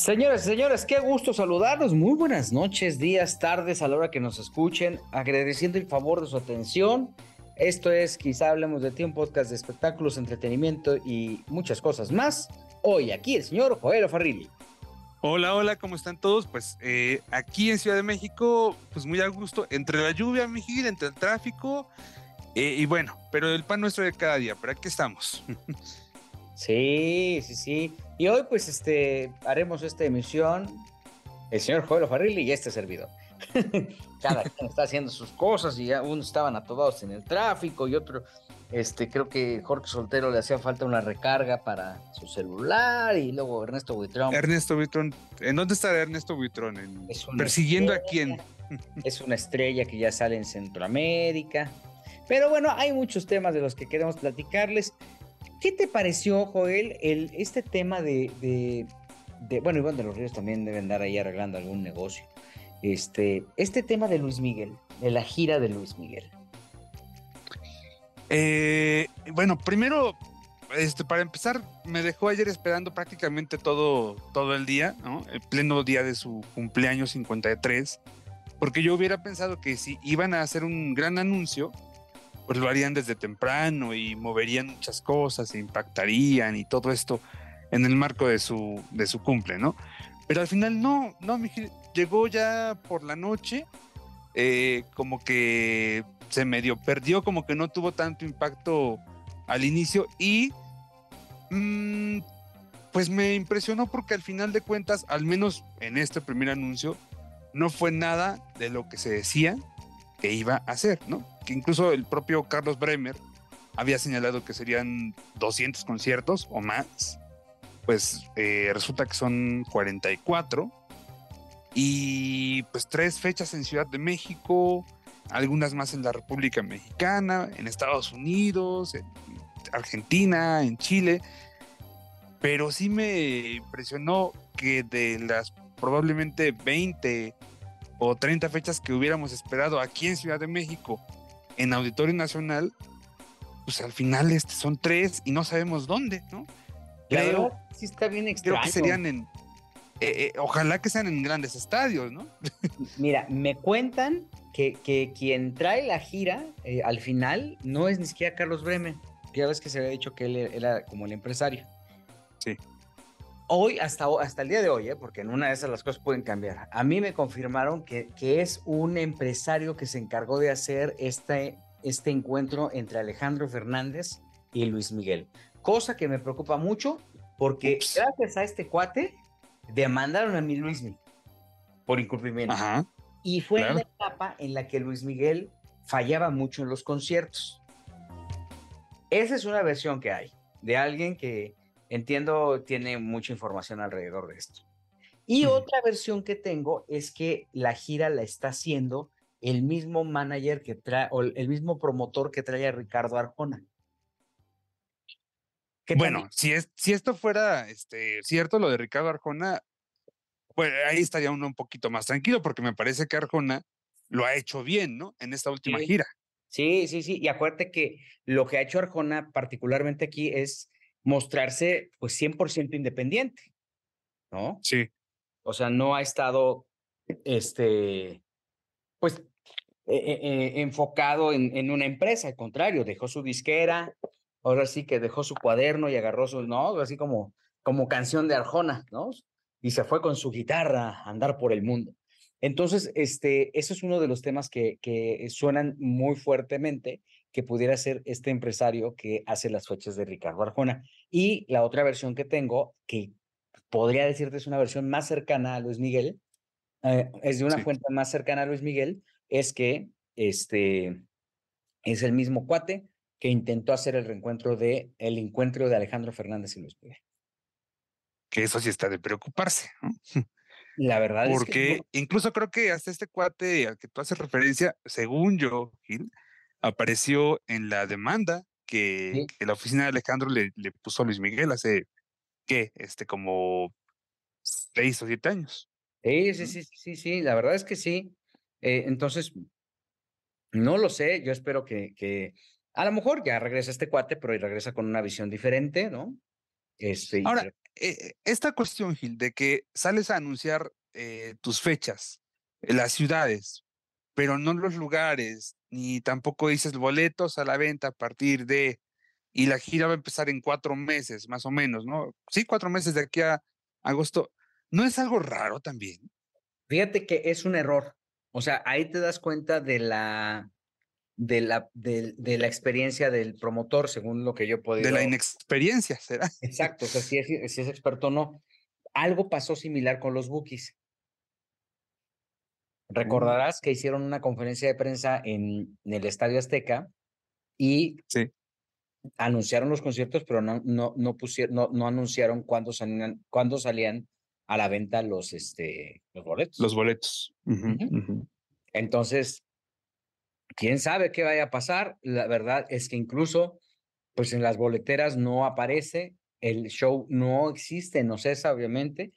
Señoras y señores, qué gusto saludarlos. Muy buenas noches, días, tardes, a la hora que nos escuchen. Agradeciendo el favor de su atención. Esto es Quizá Hablemos de ti, un podcast de espectáculos, entretenimiento y muchas cosas más. Hoy aquí el señor Joel Farrilli. Hola, hola, ¿cómo están todos? Pues eh, aquí en Ciudad de México, pues muy a gusto, entre la lluvia, Miguel, entre el tráfico, eh, y bueno, pero el pan nuestro de cada día, pero aquí estamos. Sí, sí, sí. Y hoy pues este haremos esta emisión el señor Joel Farrilli y este servidor. Cada quien está haciendo sus cosas y ya unos estaban atodados en el tráfico y otro, este, creo que Jorge Soltero le hacía falta una recarga para su celular y luego Ernesto Buitrón. Ernesto Buitrón, ¿en dónde está Ernesto Buitrón? ¿Persiguiendo a quién? Es una estrella que ya sale en Centroamérica. Pero bueno, hay muchos temas de los que queremos platicarles. ¿Qué te pareció, Joel, el, este tema de, de, bueno, Iván de los Ríos también deben andar ahí arreglando algún negocio. Este, este tema de Luis Miguel, de la gira de Luis Miguel. Eh, bueno, primero, este, para empezar, me dejó ayer esperando prácticamente todo, todo el día, ¿no? El pleno día de su cumpleaños 53, porque yo hubiera pensado que si iban a hacer un gran anuncio, pues lo harían desde temprano y moverían muchas cosas, e impactarían y todo esto en el marco de su, de su cumple, ¿no? Pero al final no, no, llegó ya por la noche, eh, como que se medio perdió, como que no tuvo tanto impacto al inicio y mm, pues me impresionó porque al final de cuentas, al menos en este primer anuncio, no fue nada de lo que se decía que iba a hacer, ¿no? Que incluso el propio Carlos Bremer había señalado que serían 200 conciertos o más. Pues eh, resulta que son 44. Y pues tres fechas en Ciudad de México, algunas más en la República Mexicana, en Estados Unidos, en Argentina, en Chile. Pero sí me impresionó que de las probablemente 20 o 30 fechas que hubiéramos esperado aquí en Ciudad de México en Auditorio Nacional, pues al final este son tres y no sabemos dónde, ¿no? Creo, sí está bien extraño. Creo que serían en, eh, eh, ojalá que sean en grandes estadios, ¿no? Mira, me cuentan que, que quien trae la gira eh, al final no es ni siquiera Carlos Bremen. Ya ves que se había dicho que él era como el empresario. Sí hoy, hasta, hasta el día de hoy, ¿eh? porque en una de esas las cosas pueden cambiar, a mí me confirmaron que, que es un empresario que se encargó de hacer este, este encuentro entre Alejandro Fernández y Luis Miguel. Cosa que me preocupa mucho porque gracias a este cuate demandaron a mi Luis Miguel por incumplimiento. Y fue en la etapa en la que Luis Miguel fallaba mucho en los conciertos. Esa es una versión que hay de alguien que, entiendo, tiene mucha información alrededor de esto. Y otra versión que tengo es que la gira la está haciendo el mismo manager que trae, o el mismo promotor que trae a Ricardo Arjona. Bueno, si, es, si esto fuera este, cierto, lo de Ricardo Arjona, pues ahí estaría uno un poquito más tranquilo, porque me parece que Arjona lo ha hecho bien, ¿no? En esta última gira. Sí, sí, sí. Y acuérdate que lo que ha hecho Arjona, particularmente aquí, es mostrarse pues 100% independiente, ¿no? Sí. O sea, no ha estado, este, pues, e, e, e, enfocado en, en, una empresa, al contrario, dejó su disquera, ahora sí que dejó su cuaderno y agarró su, ¿no? Así como, como canción de Arjona, ¿no? Y se fue con su guitarra a andar por el mundo. Entonces, este, eso es uno de los temas que, que suenan muy fuertemente que pudiera ser este empresario que hace las fechas de Ricardo Arjona. Y la otra versión que tengo, que podría decirte es una versión más cercana a Luis Miguel, eh, es de una fuente más cercana a Luis Miguel, es que este es el mismo cuate que intentó hacer el reencuentro de el encuentro de Alejandro Fernández y Luis Miguel. Que eso sí está de preocuparse. La verdad es que. Porque incluso creo que hasta este cuate al que tú haces referencia, según yo, Gil, apareció en la demanda que, la oficina de Alejandro le, le, puso a Luis Miguel hace, ¿qué? Este, como seis o siete años. Sí, sí, sí, sí, sí, la verdad es que sí. Eh, entonces, no lo sé, yo espero que, que a lo mejor ya regresa este cuate, pero regresa con una visión diferente, ¿no? Este, Ahora, eh, esta cuestión, Gil, de que sales a anunciar eh, tus fechas, las ciudades, pero no los lugares, ni tampoco dices boletos a la venta a partir de, y la gira va a empezar en cuatro meses, más o menos, ¿no? Sí, cuatro meses de aquí a agosto. ¿No es algo raro también? Fíjate que es un error. O sea, ahí te das cuenta de la, de la, de, la experiencia del promotor, según lo que yo puedo De la inexperiencia, ¿será? Exacto, o sea, si es, si es experto o no. Algo pasó similar con los bookies. Recordarás que hicieron una conferencia de prensa en, el Estadio Azteca y anunciaron los conciertos, pero no, no, no, pusieron, no, no anunciaron cuándo salían, cuándo salían a la venta los, este, los boletos. Los boletos. Entonces, quién sabe qué vaya a pasar. La verdad es que incluso, pues en las boleteras no aparece, el show no existe, no cesa, obviamente,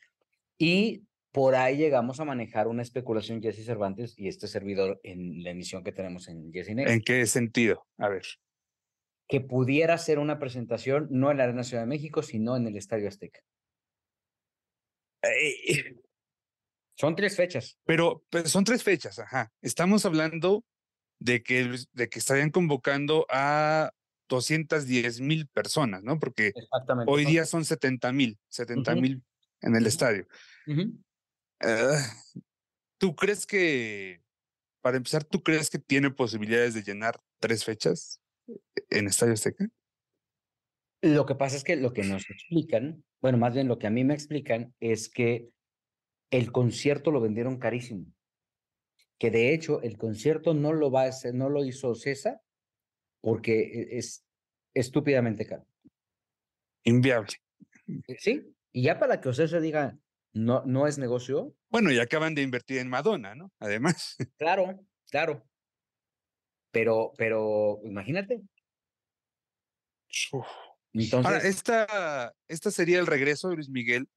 y por ahí llegamos a manejar una especulación Jesse Cervantes y este servidor en la emisión que tenemos en Jesse Negro. ¿En qué sentido? A ver. Que pudiera ser una presentación no en la Arena Ciudad de México, sino en el Estadio Azteca. Son tres fechas. Pero, son tres fechas, ajá. Estamos hablando de que, de que estarían convocando a 210 mil personas, ¿no? Porque hoy día son 70 mil, 70 mil en el estadio. Ah, ¿Tú crees que, para empezar, tú crees que tiene posibilidades de llenar tres fechas en Estadio Azteca? Lo que pasa es que lo que nos explican, bueno, más bien lo que a mí me explican es que el concierto lo vendieron carísimo. Que de hecho el concierto no lo va a hacer, no lo hizo César porque e, es estúpidamente caro. Inviable. Eh, sí, y ya para que Ocesa diga no, no es negocio. Bueno, y acaban de invertir en Madonna, ¿no? Además. Claro, claro. Pero, pero, imagínate. Ahora, esta, esta sería el regreso de Luis Miguel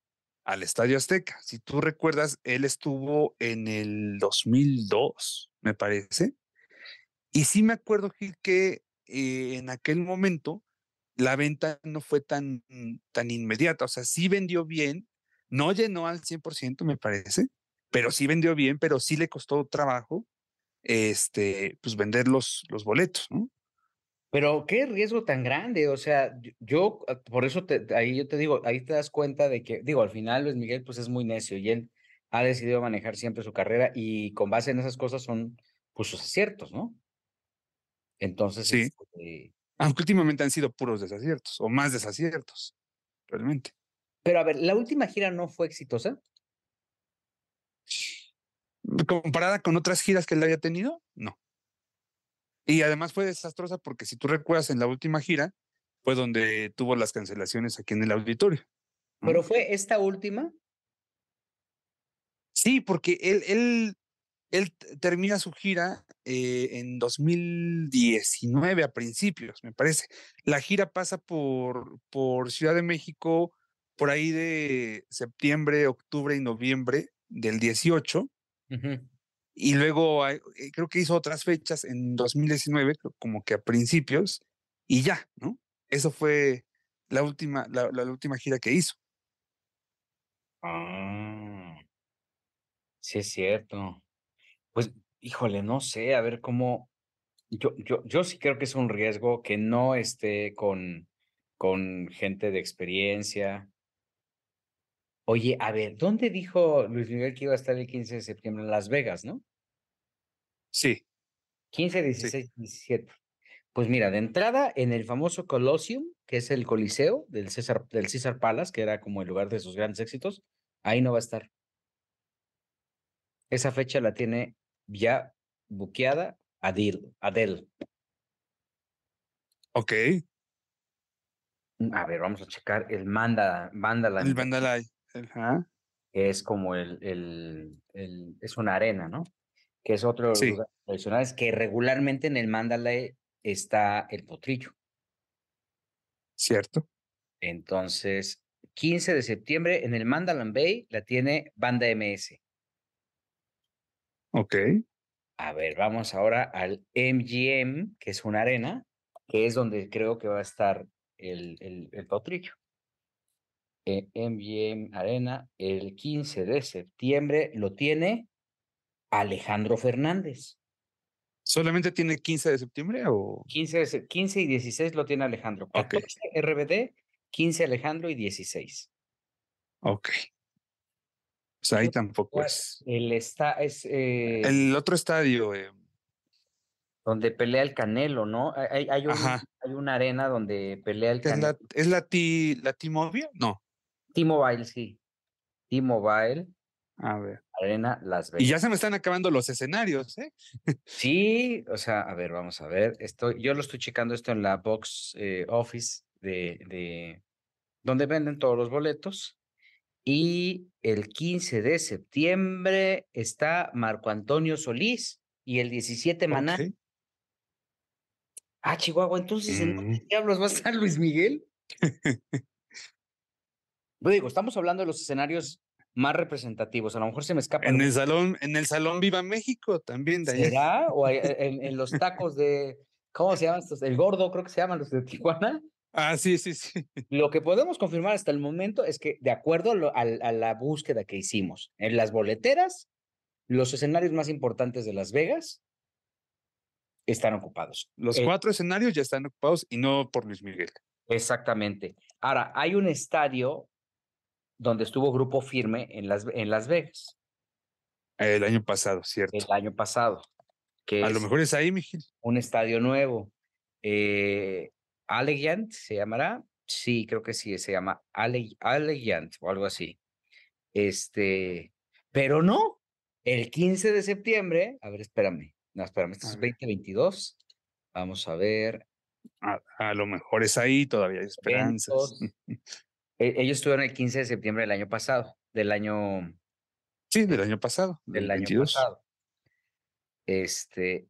al Estadio Azteca. Si tú recuerdas, él estuvo en el 2002, me parece. Y sí me acuerdo, Gil, que eh, en aquel momento la venta no fue tan, tan inmediata. O sea, sí vendió bien, no llenó al 100%, me parece, pero sí vendió bien, pero sí le costó trabajo este, pues vender los, los boletos, ¿no? Pero qué riesgo tan grande, o sea, yo, ah, por eso te, ahí yo te digo, ahí te das cuenta de que, digo, al final Luis Miguel pues es muy necio y él ha decidido manejar siempre su carrera y con base en esas cosas son pues sus aciertos, ¿no? Entonces, sí. Este Aunque últimamente han sido puros desaciertos o más desaciertos, realmente. Pero a ver, ¿la última gira no fue exitosa? Comparada con otras giras que él había tenido, no. Y además fue desastrosa porque si tú recuerdas en la última gira, fue donde tuvo las cancelaciones aquí en el auditorio. ¿Pero fue esta última? Sí, porque él, él, él termina su gira eh, en 2019 a principios, me parece. La gira pasa por, por Ciudad de México por ahí de septiembre, octubre y noviembre del 18. Y luego eh, creo que hizo otras fechas en 2019, como que a principios, y ya, ¿no? Eso fue la última, la, última gira que hizo. Ah, sí es cierto. Pues, híjole, no sé, a ver cómo. Yo, yo, yo sí creo que es un riesgo que no esté con, con gente de experiencia. Oye, a ver, ¿dónde dijo Luis Miguel que iba a estar el 15 de septiembre? En Las Vegas, ¿no? Sí. 15, 16, 17. Pues mira, de entrada en el famoso Colosseum, que es el Coliseo del César, del César Palace, que era como el lugar de sus grandes éxitos, ahí no va a estar. Esa fecha la tiene ya buqueada Adil, Adel. Ok. A ver, vamos a checar el Manda, Mandala. El Mandalay. Ajá. que es como el, el, el- es una arena, ¿no? Que es otro Sí. lugar tradicional, es que regularmente en el Mandalay está el potrillo. Cierto. Entonces, 15 de septiembre en el Mandalan Bay la tiene Banda MS. Ok. A ver, vamos ahora al MGM, que es una arena, que es donde creo que va a estar el, el, el potrillo. Eh, MGM Arena, el 15 de septiembre lo tiene Alejandro Fernández. ¿Solamente tiene 15 de septiembre o...? 15, de se- 15 y 16 lo tiene Alejandro. Ok. 14 RBD, 15 Alejandro y 16. Ok. Pues ahí tampoco es. El está, es eh, El otro estadio, eh, donde pelea el Canelo, ¿no? Hay, hay- hay un- Ajá. hay una arena donde pelea el ¿es Canelo. la, ¿es la, T, la T-Mobile? No. T-Mobile, sí. T-Mobile, A ver. Arena Las Vegas. Y ya se me están acabando los escenarios, ¿eh? Sí, o sea, a ver, vamos a ver. Estoy, yo lo estoy checando esto en la box eh, office de, de donde venden todos los boletos. Y el 15 de septiembre está Marco Antonio Solís y el 17 Maná. Ok. Ah, Chihuahua, entonces ¿en dónde Mm. diablos va a estar Luis Miguel? Lo digo, estamos hablando de los escenarios más representativos. A lo mejor se me escapa. En el salón, en el salón Viva México también de allá. ¿Será? O hay- en, en los tacos de, ¿cómo se llaman estos? El gordo, creo que se llaman los de Tijuana. Ah, sí, sí, sí. Lo que podemos confirmar hasta el momento es que, de acuerdo a, lo- al- a la búsqueda que hicimos en las boleteras, los escenarios más importantes de Las Vegas están ocupados. Los Eh, cuatro escenarios ya están ocupados y no por Luis Miguel. Exactamente. Ahora, hay un estadio donde estuvo Grupo Firme en Las, en Las Vegas El año pasado, cierto. el año pasado, que A lo mejor es ahí, Miguel. un estadio nuevo. Eh, Allegiant se llamará. Sí, creo que sí, se llama Ale- Allegiant o algo así. Este, pero no, el 15 de septiembre, a ver, espérame, no, espérame, esto es ver. 2022. Vamos a ver. A, a lo mejor es ahí, todavía hay esperanzas. eventos. E- Ellos estuvieron el 15 de septiembre del año pasado, del año Sí, del año pasado. del año 22. pasado. Este,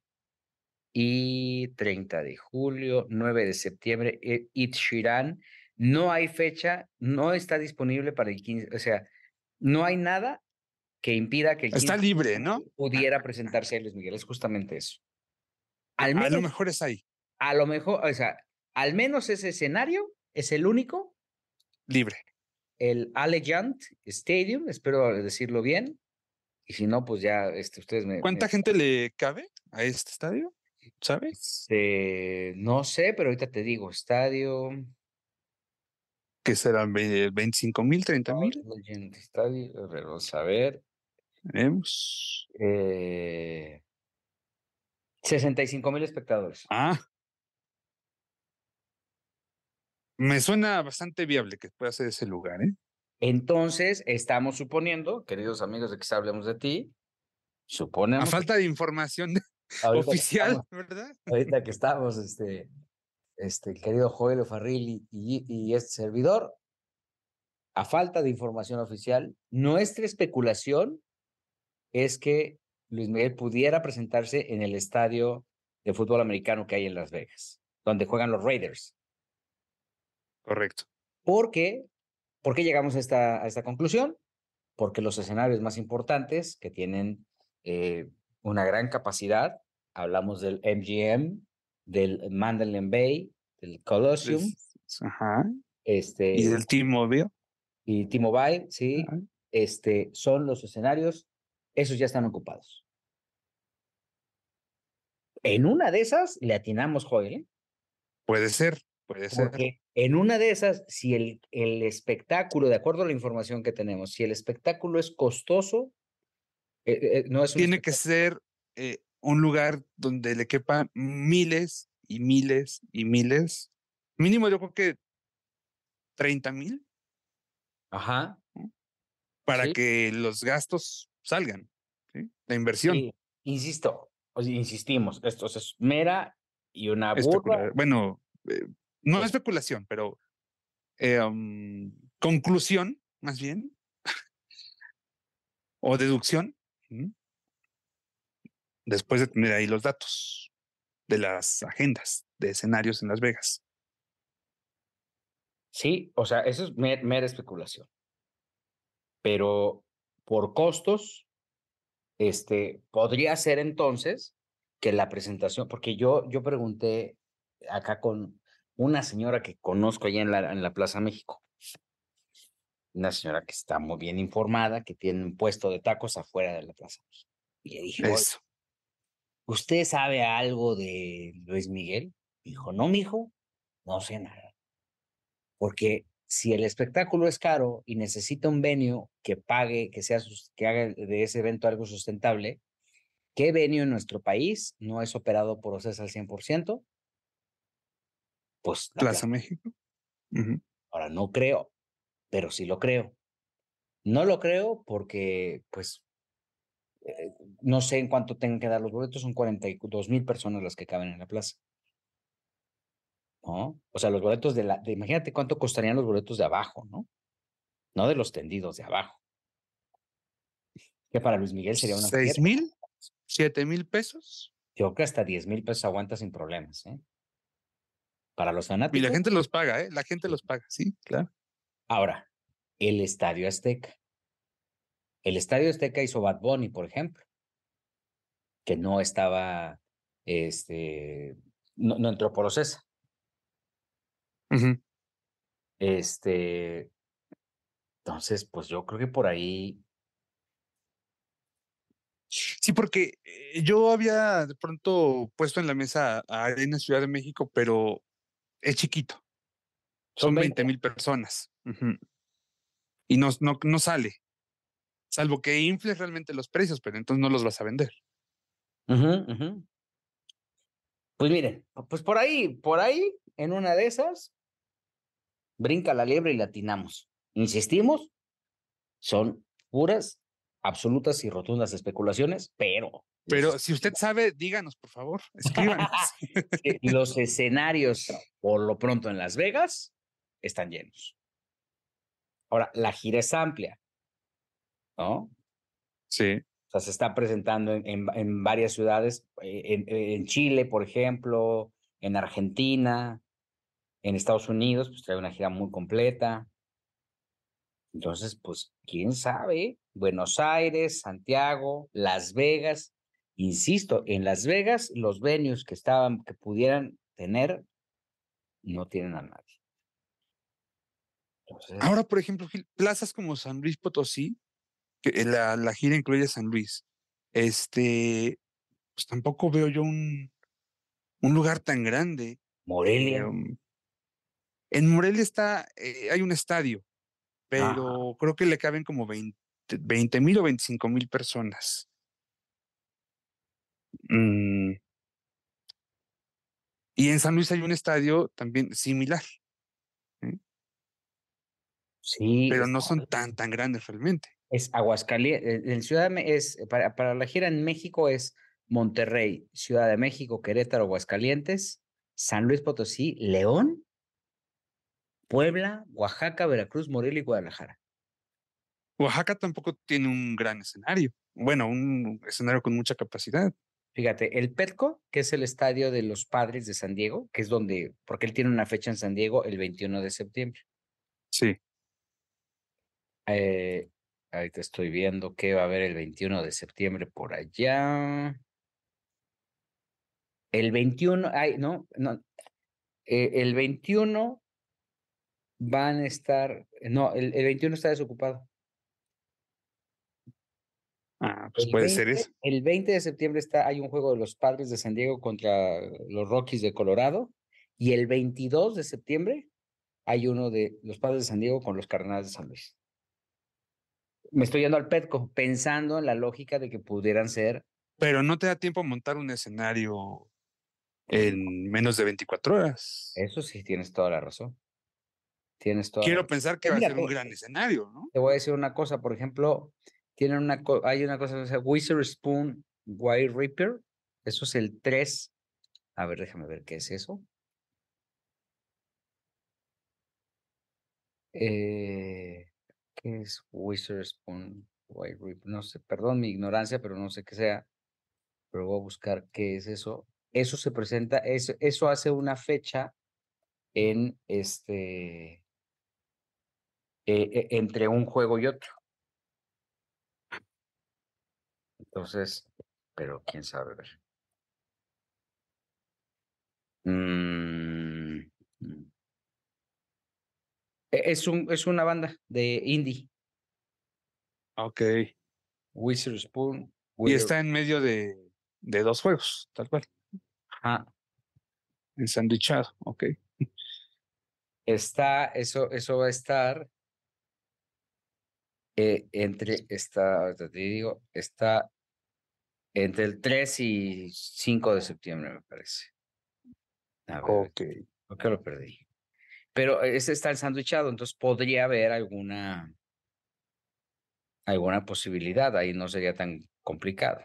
y 30 de julio, 9 de septiembre, eh, It Shiran. No hay fecha, no está disponible para el 15, o sea, no hay nada que impida que el Está 15 de libre, ¿no? pudiera presentarse a Luis Miguel, es justamente eso. Al A lo menos, mejor es ahí, a lo mejor, o sea, al menos ese escenario es el único libre. el Allegiant Stadium, espero decirlo bien. Y si no, pues ya este, ustedes me. ¿Cuánta me- gente le cabe a este estadio? ¿Sabes? este, no sé, pero ahorita te digo, estadio. ¿Que serán Ve- 25 mil, 30 mil? Allegiant Stadium, a ver, vamos a ver. Veremos. Eh, 65 mil espectadores. Ah. Me suena bastante viable que pueda ser ese lugar, ¿eh? Entonces, estamos suponiendo, queridos amigos de que hablemos de ti, A suponemos. falta de información oficial, estamos- ¿verdad? ahorita que estamos, este, este, el querido Joel Farrilli y, y este servidor, a falta de información oficial, nuestra especulación es que Luis Miguel pudiera presentarse en el estadio de fútbol americano que hay en Las Vegas, donde juegan los Raiders. Correcto. ¿Por qué? ¿Por qué llegamos a esta, a esta conclusión? Porque los escenarios más importantes que tienen eh, una gran capacidad, hablamos del MGM, del Mandalay Bay, del Colosseum, Es- Ajá. este, Y del T-Mobile. y T-Mobile, sí, Ajá. este, son los escenarios, esos ya están ocupados. En una de esas le atinamos, Joel, ¿eh? Puede ser, puede ser. Porque en una de esas, si el, el espectáculo, de acuerdo a la información que tenemos, si el espectáculo es costoso, eh, eh, no es Tiene que ser eh, un lugar donde le quepan miles y miles y miles. Mínimo yo creo que 30 mil Ajá. para Sí. que los gastos salgan. ¿sí? La inversión. sí, insisto, insistimos, esto es mera y una especular. Bueno, no especulación, pero eh, um, conclusión, más bien, o deducción, después de tener ahí los datos de las agendas de escenarios en Las Vegas. Sí, o sea, eso es mera especulación. Pero por costos, este, podría ser entonces que la presentación, porque yo, yo pregunté acá con una señora que conozco allá en la, en la Plaza México, una señora que está muy bien informada, que tiene un puesto de tacos afuera de la Plaza México. Y le dije, Eso. ¿usted sabe algo de Luis Miguel? Dijo, no, mijo, no sé nada. Porque si el espectáculo es caro y necesita un venio que pague, que, sea, que haga de ese evento algo sustentable, ¿qué venio en nuestro país no es operado por OCES al 100%? Pues Plaza México. Ahora, no creo, pero sí lo creo. No lo creo porque, pues, eh, no sé en cuánto tengan que dar los boletos, son 42 mil personas las que caben en la plaza. ¿No? O sea, los boletos de la, imagínate cuánto costarían los boletos de abajo, ¿no? No de los tendidos, de abajo. Que para Luis Miguel sería una... ¿Seis mil? ¿Siete mil pesos? Yo creo que hasta 10 mil pesos aguanta sin problemas, ¿eh? Para los fanáticos. Y la gente los paga, ¿eh? La gente los paga, sí, claro. Ahora, el Estadio Azteca. El Estadio Azteca hizo Bad Bunny, por ejemplo, que no estaba, este, no, entró por Ocesa. Este, entonces, pues yo creo que por ahí. Sí, porque eh, yo había de pronto puesto en la mesa a Arena Ciudad de México, pero es chiquito. Son 20 mil personas. Y no, no, no sale. Salvo que infles realmente los precios, pero entonces no los vas a vender. Pues miren, pues por ahí, por ahí, en una de esas, brinca la liebre y latinamos. Insistimos, son puras, absolutas y rotundas especulaciones, pero pero si usted sabe, díganos, por favor, escríbanos. Los escenarios, por lo pronto en Las Vegas, están llenos. Ahora, la gira es amplia, ¿no? Sí. O sea, se está presentando en, en, varias ciudades, eh, en, Chile, por ejemplo, en Argentina, en Estados Unidos, pues trae una gira muy completa. Entonces, pues, quién sabe, Buenos Aires, Santiago, Las Vegas, Insisto, en Las Vegas, los venues que estaban, que pudieran tener, no tienen a nadie. Ahora, por ejemplo, plazas como San Luis Potosí, que la, la gira incluye San Luis, este, pues tampoco veo yo un, un lugar tan grande. Morelia. Em, en Morelia está, eh, hay un estadio, pero creo que le caben como 20 mil o 25 mil personas. Mm. Y en San Luis hay un estadio también similar. Sí. Pero no son tan, tan grandes realmente. Es Aguascalientes, en Ciudad de, es, para, para la gira en México es Monterrey, Ciudad de México, Querétaro, Aguascalientes, San Luis Potosí, León, Puebla, Oaxaca, Veracruz, Morelia y Guadalajara. Oaxaca tampoco tiene un gran escenario. Bueno, un escenario con mucha capacidad. Fíjate, el Petco, que es el estadio de los padres de San Diego, que es donde, porque él tiene una fecha en San Diego el 21 de septiembre. Sí. Eh, ahorita estoy viendo que va a haber el 21 de septiembre por allá. El 21, ay, no, no. Eh, el 21 van a estar, no, el, el 21 está desocupado. Ah, pues puede ser eso. El 20 de septiembre está, hay un juego de los padres de San Diego contra los Rockies de Colorado. Y el 22 de septiembre hay uno de los padres de San Diego con los Cardenales de San Luis. Me estoy yendo al Petco, pensando en la lógica de que pudieran ser. Pero no te da tiempo a montar un escenario en menos de 24 horas. Eso sí, tienes toda la razón. Tienes toda Quiero pensar que va a ser un gran escenario, ¿no? Te voy a decir una cosa, por ejemplo, tienen una, hay una cosa que se llama Wizard Spoon White Reaper. Eso es el 3. A ver, déjame ver qué es eso. Eh, ¿Qué es Wizard Spoon Wire Reaper? No sé, perdón mi ignorancia, pero no sé qué sea. Pero voy a buscar qué es eso. Eso se presenta, eso, eso hace una fecha en este. Eh, eh, entre un juego y otro. Entonces, pero quién sabe a ver. Mm, mm. E- Es un, es una banda de indie, Ok. Wizard Spoon. Y está en medio de, de dos juegos, tal cual. Ajá. Ensanduichado. Ok. Está, eso, eso va a estar eh, entre, está, te digo, está entre el 3 y 5 de septiembre, me parece. A ver, Ok. ¿por qué lo perdí? Pero ese está ensanduichado, entonces podría haber alguna, alguna posibilidad, ahí no sería tan complicado.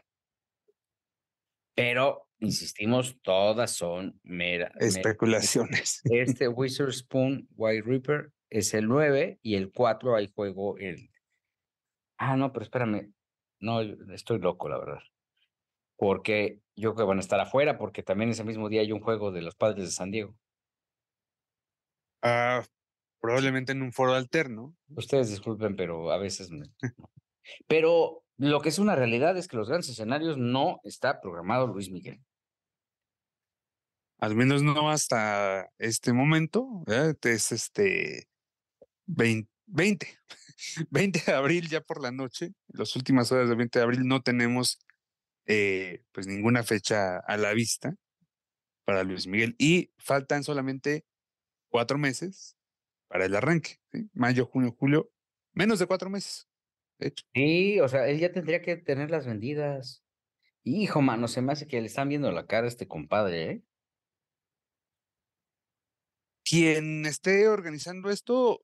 Pero, insistimos, todas son mera. me- Especulaciones. Este Wizard Spoon White Reaper es el 9 y el 4 hay juego el. Ah, no, pero espérame. No, estoy loco, la verdad. Porque yo creo que van a estar afuera, porque también ese mismo día hay un juego de los padres de San Diego. Ah, probablemente en un foro alterno. Ustedes disculpen, pero a veces. no. Pero lo que es una realidad es que los grandes escenarios no está programado Luis Miguel. Al menos no hasta este momento. Es este 20, 20, 20 de abril ya por la noche. Las últimas horas del 20 de abril no tenemos eh, pues ninguna fecha a la vista para Luis Miguel. Y faltan solamente cuatro meses para el arranque. ¿sí? Mayo, junio, julio. Menos de cuatro meses. De hecho. Sí, o sea, él ya tendría que tenerlas vendidas. Hijo, mano, se me hace que le están viendo la cara a este compadre, ¿eh? quien esté organizando esto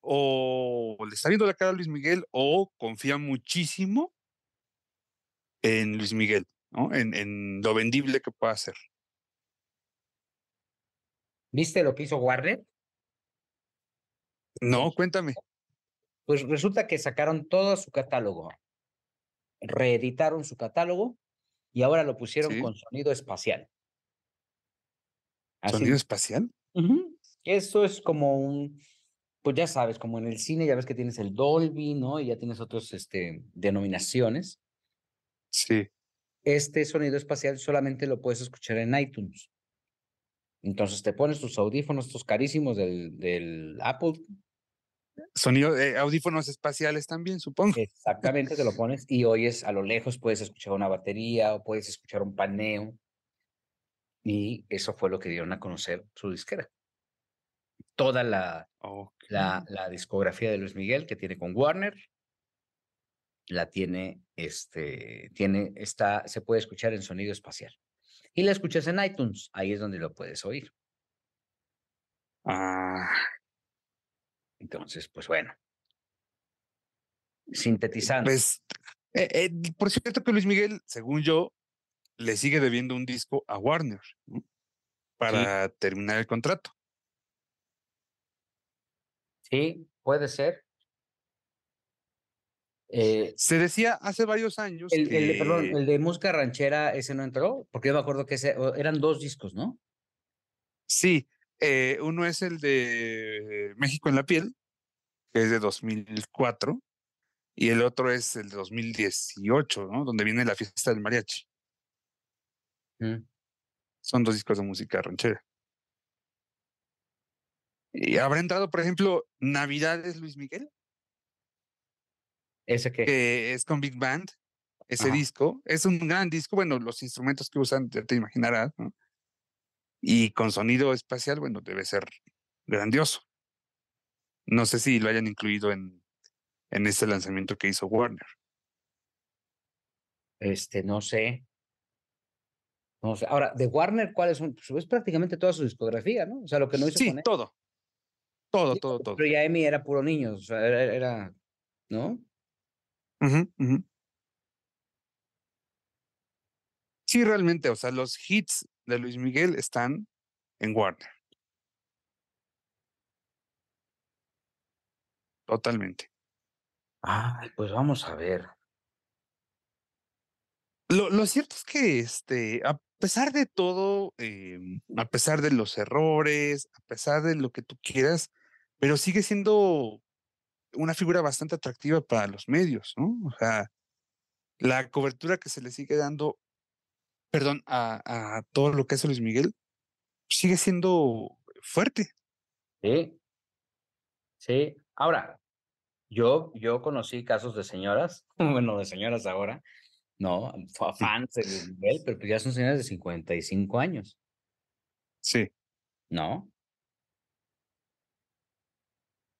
o le está viendo la cara a Luis Miguel o confía muchísimo en Luis Miguel, ¿no? En, en lo vendible que pueda hacer. ¿Viste lo que hizo Warner? No, cuéntame. Pues resulta que sacaron todo su catálogo, reeditaron su catálogo y ahora lo pusieron Sí. con sonido espacial. Así, ¿Sonido espacial? Ujú. Esto es como un, pues ya sabes, como en el cine, ya ves que tienes el Dolby, ¿no? Y ya tienes otras este, denominaciones. Sí. Este sonido espacial solamente lo puedes escuchar en iTunes. Entonces te pones tus audífonos, estos carísimos del, del Apple, Sonido, eh, audífonos espaciales también, supongo. exactamente te lo pones y oyes a lo lejos, puedes escuchar una batería o puedes escuchar un paneo. Y eso fue lo que dieron a conocer su disquera. Toda la, la, la discografía de Luis Miguel que tiene con Warner, la tiene, este, tiene, está, se puede escuchar en sonido espacial. Y la escuchas en iTunes, ahí es donde lo puedes oír. Ah, Entonces, pues bueno. Sintetizando. pues, eh, eh, por cierto que Luis Miguel, según yo, le sigue debiendo un disco a Warner ¿no? para terminar el contrato. Sí, puede ser. Eh, Se decía hace varios años el, perdón, el de música ranchera, ese no entró, porque yo me acuerdo que ese, eran dos discos, ¿no? Sí, eh, uno es el de México en la piel, que es de 2004, y el otro es el de 2018, ¿no? Donde viene la fiesta del mariachi. Mm. Son dos discos de música ranchera. Y habrá entrado, por ejemplo, Navidades Luis Miguel, Ese que, que es con Big Band. Ese Ajá. disco es un gran disco. Bueno, los instrumentos que usan, ya te imaginarás, ¿no? Y con sonido espacial, bueno, debe ser grandioso. No sé si lo hayan incluido en, en este lanzamiento que hizo Warner. este, no sé. No sé. Ahora, de Warner, ¿cuáles son? Pues es prácticamente toda su discografía, ¿no? O sea, lo que no hizo Sí, con él. todo. Todo, Sí, todo, todo. Pero ya Emi era puro niño, o sea, era, era- ¿no? Ujú, ujú. Sí, realmente, o sea, los hits de Luis Miguel están en Warner. totalmente. Ay, pues vamos a ver. Lo, lo cierto es que, este, a pesar de todo, em, a pesar de los errores, a pesar de lo que tú quieras, pero sigue siendo una figura bastante atractiva para los medios, ¿no? O sea, la cobertura que se le sigue dando, perdón, a, a todo lo que hace Luis Miguel, sigue siendo fuerte. Sí. Sí. Ahora, yo, yo conocí casos de señoras, bueno, de señoras ahora, no, fa- fans de Luis Miguel, pero pues ya son señoras de 55 años, Sí. ¿no?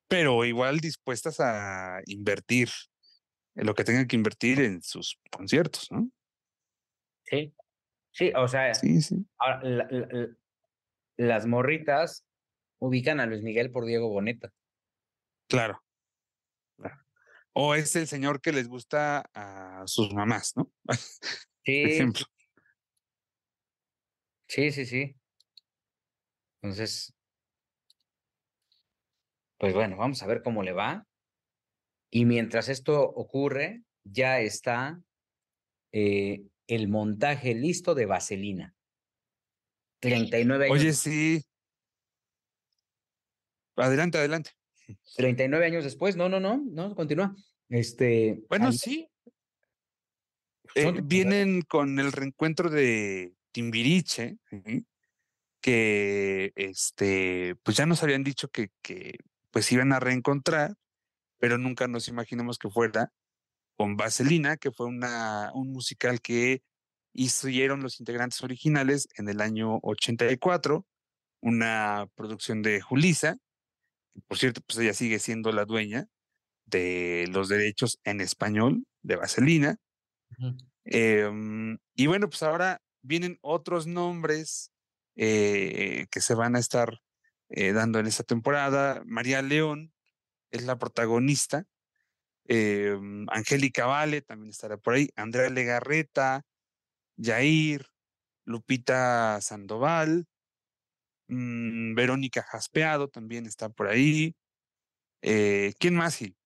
Pero igual dispuestas a invertir en lo que tengan que invertir en sus conciertos, ¿no? Sí. Sí, o sea, Sí, sí. ahora, la- la- la- las morritas ubican a Luis Miguel por Diego Boneta. Claro. claro. O es el señor que les gusta a sus mamás, ¿no? Por Sí, ejemplo. sí, sí, sí. Entonces, pues bueno, vamos a ver cómo le va. Y mientras esto ocurre, ya está eh, el montaje listo de Vaselina. 39 años, Oye, sí. Adelante, adelante. 39 años después. No, no, no, no, continúa. Este, Bueno, sí. eh, vienen con el reencuentro de Timbiriche, que este, pues ya nos habían dicho que, que pues iban a reencontrar, pero nunca nos imaginamos que fuera con Vaselina, que fue una, un musical que hicieron los integrantes originales en el año 84, una producción de Julisa, por cierto, pues ella sigue siendo la dueña de los derechos en español de Vaselina. Em, y bueno, pues ahora vienen otros nombres eh, que se van a estar eh, dando en esta temporada. María León es la protagonista. em, Angélica Vale también estará por ahí. Andrea Legarreta, Jair, Lupita Sandoval, mm, Verónica Jaspeado también está por ahí. Eh, ¿Quién más, Gil?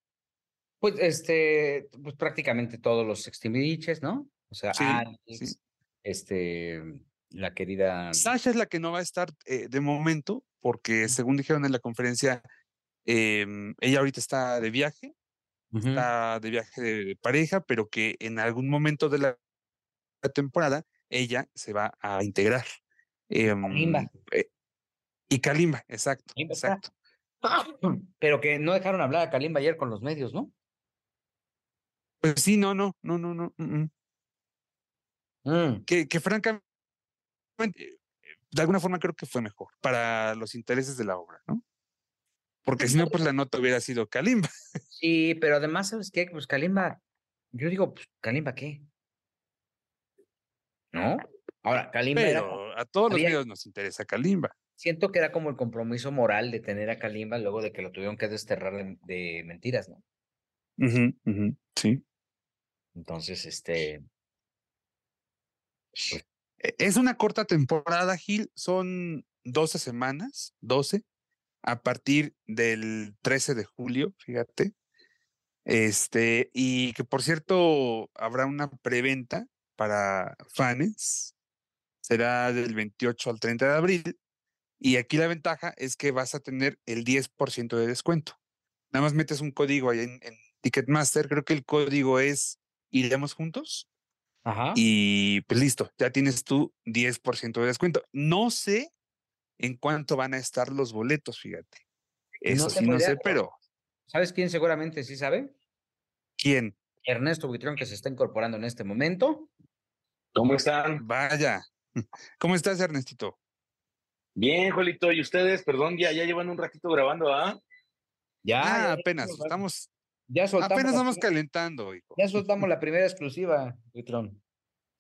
Pues este, pues prácticamente todos los extimidiches, ¿no? O sea, Sí, Alex, sí. este, la querida. Sasha es la que no va a estar eh, de momento, porque según dijeron en la conferencia, em, ella ahorita está de viaje, está de viaje de pareja, pero que en algún momento de la temporada ella se va a integrar. Em, Kalimba. eh, y Kalimba, exacto, Kalimba está. exacto. Pero que no dejaron hablar a Kalimba ayer con los medios, ¿no? Pues sí, no, no, no, no, no. mm, mm. Mm, Que, que francamente, de alguna forma creo que fue mejor para los intereses de la obra, ¿no? Porque si no, pues la nota hubiera sido Kalimba. Sí, pero además, ¿sabes qué? Pues Kalimba, yo digo, pues Kalimba, ¿qué? ¿No? Ahora, Kalimba era, Pero a todos los medios nos interesa Kalimba. siento que era como el compromiso moral de tener a Kalimba luego de que lo tuvieron que desterrar de, de mentiras, ¿no? Sí. Entonces, este, E- Es una corta temporada, Gil. Son 12 semanas, 12, a partir del 13 de julio, fíjate. Este, y que por cierto, habrá una preventa para fans. Será del 28 al 30 de abril. Y aquí la ventaja es que vas a tener el 10% de descuento. Nada más metes un código ahí en, en Ticketmaster. Creo que el código es Iremos Juntos. Ajá. Y pues listo, ya tienes tu 10% de descuento. No sé en cuánto van a estar los boletos, fíjate. Eso sí, tengo no sé, pero ¿Sabes quién seguramente sí sabe? ¿quién? Ernesto Buitrón, que se está incorporando en este momento. ¿Cómo están? Vaya. ¿Cómo estás, Ernestito? Bien, Jolito. ¿Y ustedes? Perdón, ya, ya llevan un ratito grabando, ¿ah? Ya, Ah, ya, apenas, estamos, ya soltamos, apenas pri- calentando, hijo. ya soltamos la primera exclusiva, Buitrón.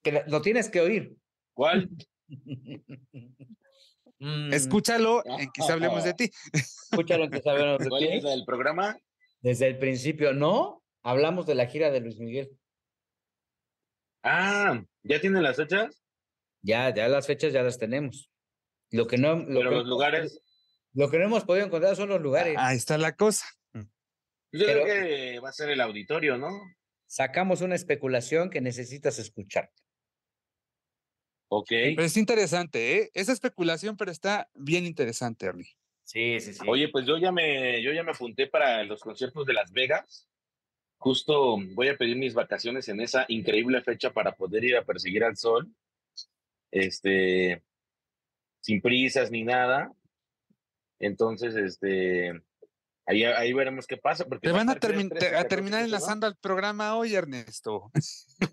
Que la- lo tienes que oír. ¿Cuál? Mm, Escúchalo en quizá hablemos de ti. Escúchalo en que sabemos de ¿Cuál ti. es el programa? Desde el principio, ¿no? Hablamos de la gira de Luis Miguel. Ah, ¿ya tienen las fechas? Ya, ya las fechas ya las tenemos. Lo que no, lo Pero que, los lugares. lo que no hemos podido encontrar son los lugares. Ahí está la cosa. Yo Pero- creo que va a ser el auditorio, ¿no? Sacamos una especulación que necesitas escuchar. Ok. Pero es interesante, ¿eh? Esa especulación, pero está bien interesante, Ernie. Sí, sí, sí. Oye, pues yo ya me, yo ya me apunté para los conciertos de Las Vegas. Justo voy a pedir mis vacaciones en esa increíble fecha para poder ir a perseguir al sol. Este, sin prisas ni nada. Entonces, este, ahí, ahí veremos qué pasa. Porque Te va van a, termi- 13, te- a 14, terminar 15, ¿no? enlazando al programa hoy, Ernesto.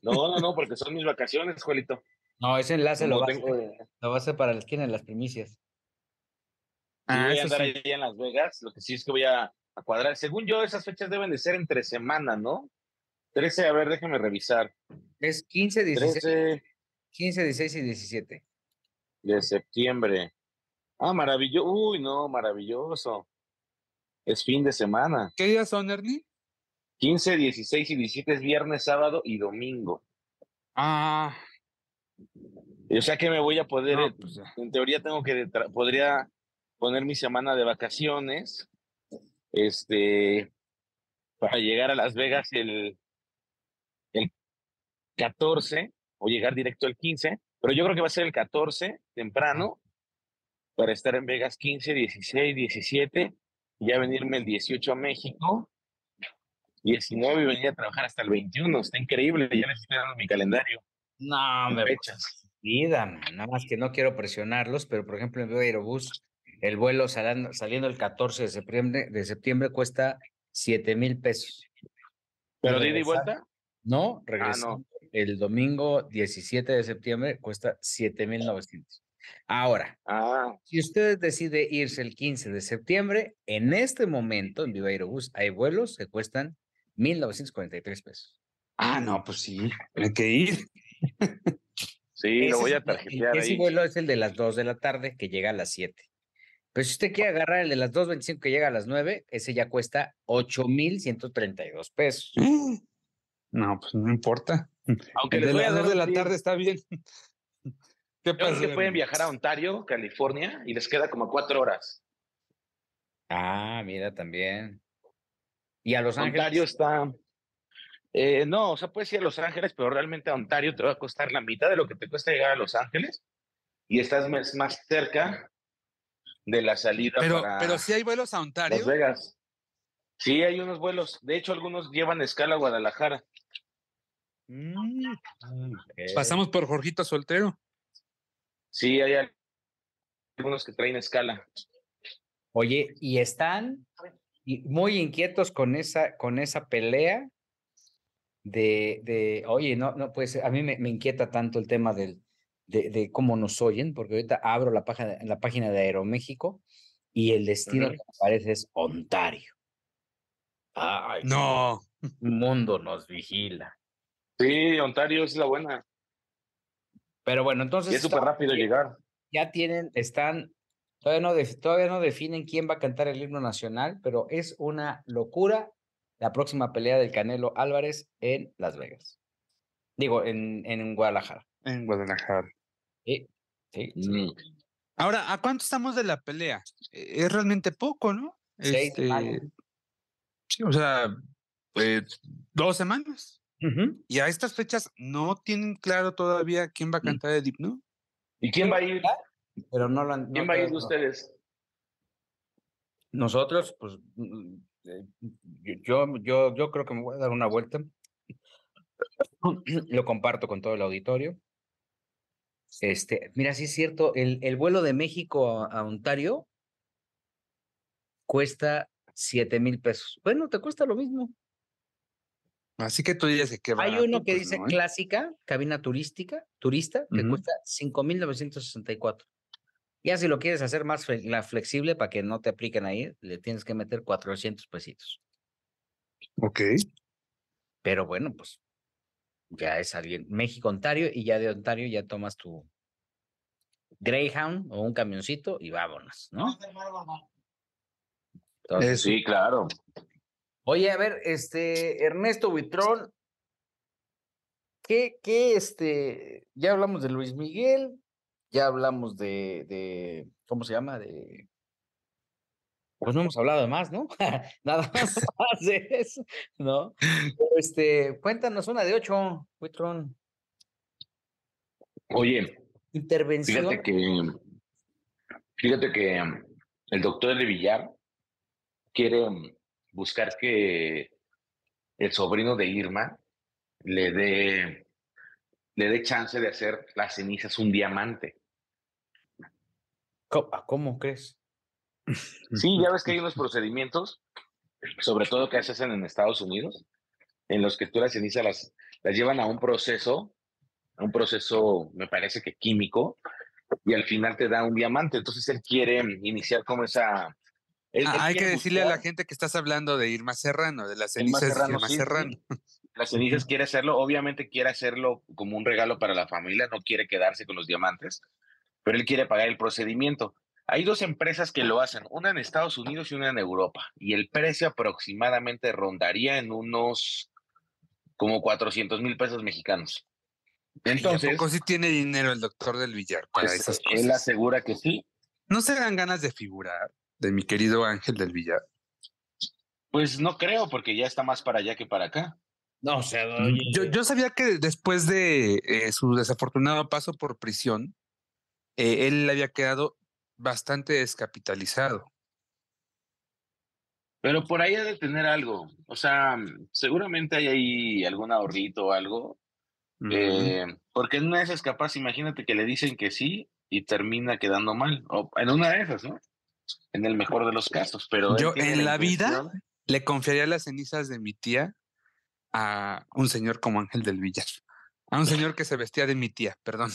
No, no, no, porque son mis vacaciones, Juelito. No, ese enlace lo Como va, a tengo- hacer, lo va a hacer para la esquina de las primicias. Ah, voy a andar sí. ahí en Las Vegas. Lo que sí es que voy a, a cuadrar. Según yo, esas fechas deben de ser entre semana, ¿no? 13, a ver, déjame revisar. Es 15, 16, 13 15, 16 y 17. de septiembre. Ah, maravilloso. Uy, no, maravilloso. Es fin de semana. ¿Qué días son, Ernie? 15, 16 y 17 es viernes, sábado y domingo. Ah, O sea que me voy a poder, no, eh, pues en teoría tengo que, podría poner mi semana de vacaciones, este, para llegar a Las Vegas el, el 14 o llegar directo el 15, pero yo creo que va a ser el 14 temprano para estar en Vegas 15, 16, 17, y ya venirme el 18 a México, 19 y venir a trabajar hasta el 21. Está increíble, ya les estoy dando mi calendario. No, hombre, pues, Fechas. vida, man, nada más que no quiero presionarlos, pero por ejemplo en Aerobús, el vuelo saliendo, saliendo el 14 de septiembre, de septiembre cuesta 7 mil pesos. ¿Pero de ida y vuelta? No, regresando el domingo 17 de septiembre cuesta 7 mil 900. Ahora, Ah, si usted decide irse el 15 de septiembre, en este momento en Viva Aerobús hay vuelos que cuestan 1.943 pesos. Ah, no, pues sí, hay que ir. sí, Ese lo voy a el- tarjetear Ese ahí. vuelo es el de las 2 de la tarde que llega a las 7. Pero si usted quiere agarrar el de las 2.25 que llega a las 9, ese ya cuesta 8.132 pesos. No, pues no importa. Aunque El de las dar dos de un la tarde está bien. ¿Qué Yo creo pasa? que pueden viajar a Ontario, California, y les queda como cuatro horas. Ah, mira, también. Y a Los Ángeles. Ontario está. eh, no, o sea, puedes ir a Los Ángeles, pero realmente a Ontario te va a costar la mitad de lo que te cuesta llegar a Los Ángeles y estás más, más cerca de la salida Pero, para pero si hay vuelos a Ontario. Las Vegas. Sí, hay unos vuelos. De hecho, algunos llevan escala a Guadalajara. Mm. Pasamos por Jorgito Soltero. Sí, hay al- algunos que traen escala. Oye, y están y muy inquietos con esa, con esa pelea de, de, oye, no, no, pues a mí me, me inquieta tanto el tema del, de, de cómo nos oyen, porque ahorita abro la página, la página de Aeroméxico y el destino que aparece es Ontario. Ay, No. el mundo nos vigila. Sí, Ontario es la buena. Pero bueno, Y entonces es súper rápido llegar. ya tienen, están, todavía no, def- todavía no definen quién va a cantar el himno nacional, pero es una locura la próxima pelea del Canelo Álvarez en Las Vegas. Digo, en, en Guadalajara. En Guadalajara. Sí, sí, sí. Mm. Ahora, ¿a cuánto estamos de la pelea? Eh, Es realmente poco, ¿no? Seis semanas. Este, sí, o sea, pues dos semanas. Y a estas fechas no tienen claro todavía quién va a cantar el himno. ¿Y quién va a ir? Pero no lo han. no ¿Quién va a ir de ustedes? Nosotros, pues, mm, eh, yo, yo, yo creo que me voy a dar una vuelta. Lo comparto con todo el auditorio. Este, mira, sí es cierto, el, el vuelo de México a, a Ontario cuesta 7 mil pesos. Bueno, te cuesta lo mismo. Así que tú dices que Hay uno que pues, dice no, ¿eh? clásica, cabina turística, turista, que Ujú. cuesta 5,964. Ya si lo quieres hacer más la flexible para que no te apliquen ahí, le tienes que meter 400 pesitos. Ok. Pero bueno, pues ya es alguien. México, Ontario, y ya de Ontario ya tomas tu Greyhound o un camioncito y vámonos, ¿no? Entonces. Sí, claro. Oye, a ver, este, Ernesto Buitrón, ¿qué, qué, este, ya hablamos de Luis Miguel, ya hablamos de, de, ¿cómo se llama? De, Pues no hemos hablado de más, ¿no? Nada más de eso, ¿no? Este, cuéntanos una de ocho, Huitrón. Oye, Intervención. fíjate que, fíjate que um, el doctor de Villar quiere um, buscar que el sobrino de Irma le dé, le dé chance de hacer las cenizas un diamante. ¿Cómo, ¿Cómo crees? Sí, ya ves que hay unos procedimientos, sobre todo que se hacen en Estados Unidos, en los que tú las cenizas las, las llevan a un proceso, a un proceso, me parece que químico, y al final te da un diamante. Entonces él quiere iniciar como esa... él- Ah, él hay que decirle a la gente que estás hablando de Irma Serrano, de las Irma cenizas de Irma sí, sí. Serrano. Las cenizas quiere hacerlo, obviamente quiere hacerlo como un regalo para la familia, no quiere quedarse con los diamantes, pero él quiere pagar el procedimiento. Hay dos empresas que lo hacen, una en Estados Unidos y una en Europa, y el precio aproximadamente rondaría en unos como 400 mil pesos mexicanos. Entonces, poco sí tiene dinero el doctor del Villar para pues, esas él cosas? asegura que sí. ¿No se dan ganas de figurar de mi querido Ángel del Villar? Pues no creo, porque ya está más para allá que para acá. No, o sea, Yo, yo sabía que después de eh, su desafortunado paso por prisión, eh, él había quedado bastante descapitalizado. Pero por ahí ha de tener algo. O sea, seguramente hay ahí algún ahorrito o algo. Mm. Eh, porque en una de esas capaz, imagínate que le dicen que sí y termina quedando mal. O en una de esas, ¿no? En el mejor de los casos. Pero Yo en la vida le confiaría las cenizas de mi tía a un señor como Ángel del Villar. A un señor que se vestía de mi tía, perdón.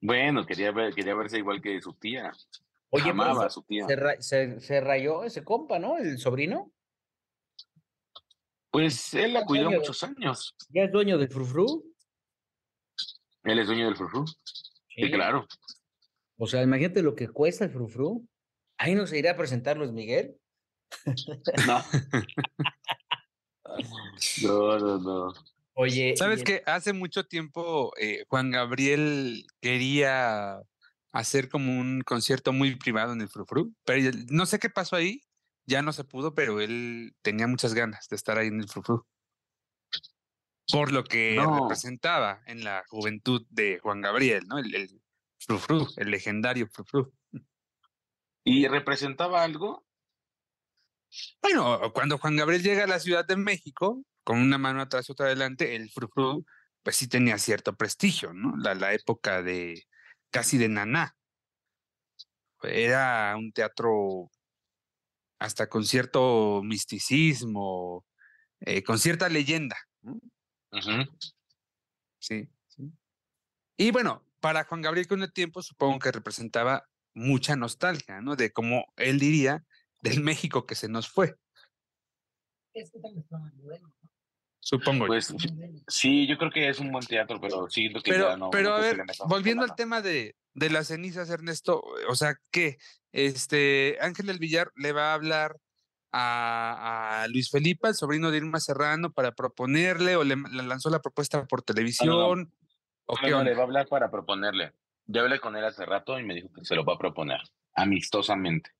Bueno, quería, ver, quería verse igual que su tía. Oye, Amaba se- a su tía. se, ra- se- se rayó ese compa, ¿no? El sobrino. Pues él la cuidó muchos años. Ya es dueño del frufru. Él es dueño del frufru. Sí, claro. O sea, imagínate lo que cuesta el frufru. Ahí no se irá a presentar Luis Miguel. No. no, no, no. Oye, ¿Sabes que Hace mucho tiempo eh, Juan Gabriel quería hacer como un concierto muy privado en el Frufru, pero no sé qué pasó ahí, ya no se pudo, pero él tenía muchas ganas de estar ahí en el Frufru. Por lo que No. representaba en la juventud de Juan Gabriel, ¿no? El, el Frufru, el legendario Frufru. ¿Y representaba algo? Bueno, cuando Juan Gabriel llega a la Ciudad de México, con una mano atrás y otra adelante, el frufru, pues sí tenía cierto prestigio, ¿no? La, la época de casi de Naná. Era un teatro hasta con cierto misticismo, eh, con cierta leyenda, ¿no? Ujú. Sí, sí. Y bueno, para Juan Gabriel con el tiempo supongo que representaba mucha nostalgia, ¿no? De como él diría, del México que se nos fue. Supongo. yo. Pues sí, yo creo que es un buen teatro, pero siento que Pero, ya no. pero no a creo que ver, volviendo al tema de, de las cenizas, Ernesto, o sea, que este Ángel del Villar le va a hablar a, a Luis Felipe, el sobrino de Irma Serrano, para proponerle o le, le lanzó la propuesta por televisión. ¿O No, qué no, onda? le va a hablar para proponerle. Yo hablé con él hace rato y me dijo que se lo va a proponer amistosamente,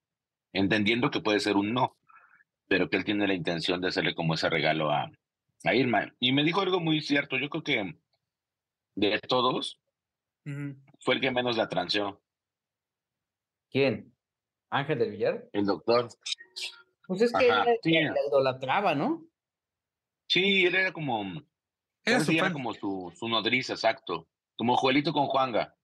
entendiendo que puede ser un no, pero que él tiene la intención de hacerle como ese regalo a, a Irma. Y me dijo algo muy cierto, yo creo que de todos Ujú. fue el que menos la transeó, ¿Quién? Ángel del Villar. el doctor. Pues es que Ajá, él sí. la idolatraba, ¿no? Sí, él era como, Era él su era como su, su nodriza, exacto, como Juelito con Juanga.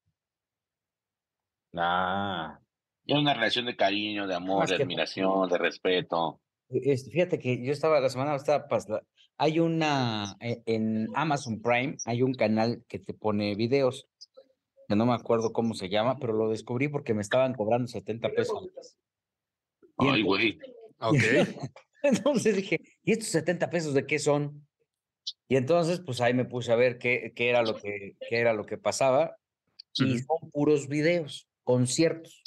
Ah. Era una relación de cariño, de amor, Más de que- admiración, de respeto. Este, fíjate que yo estaba la semana estaba pas- hay una e- en Amazon Prime hay un canal que te pone videos que no me acuerdo cómo se llama pero lo descubrí porque me estaban cobrando 70 pesos Ay, güey. Ok. entonces dije y estos 70 pesos de qué son y entonces pues ahí me puse a ver qué, qué era lo que qué era lo que pasaba y son puros videos conciertos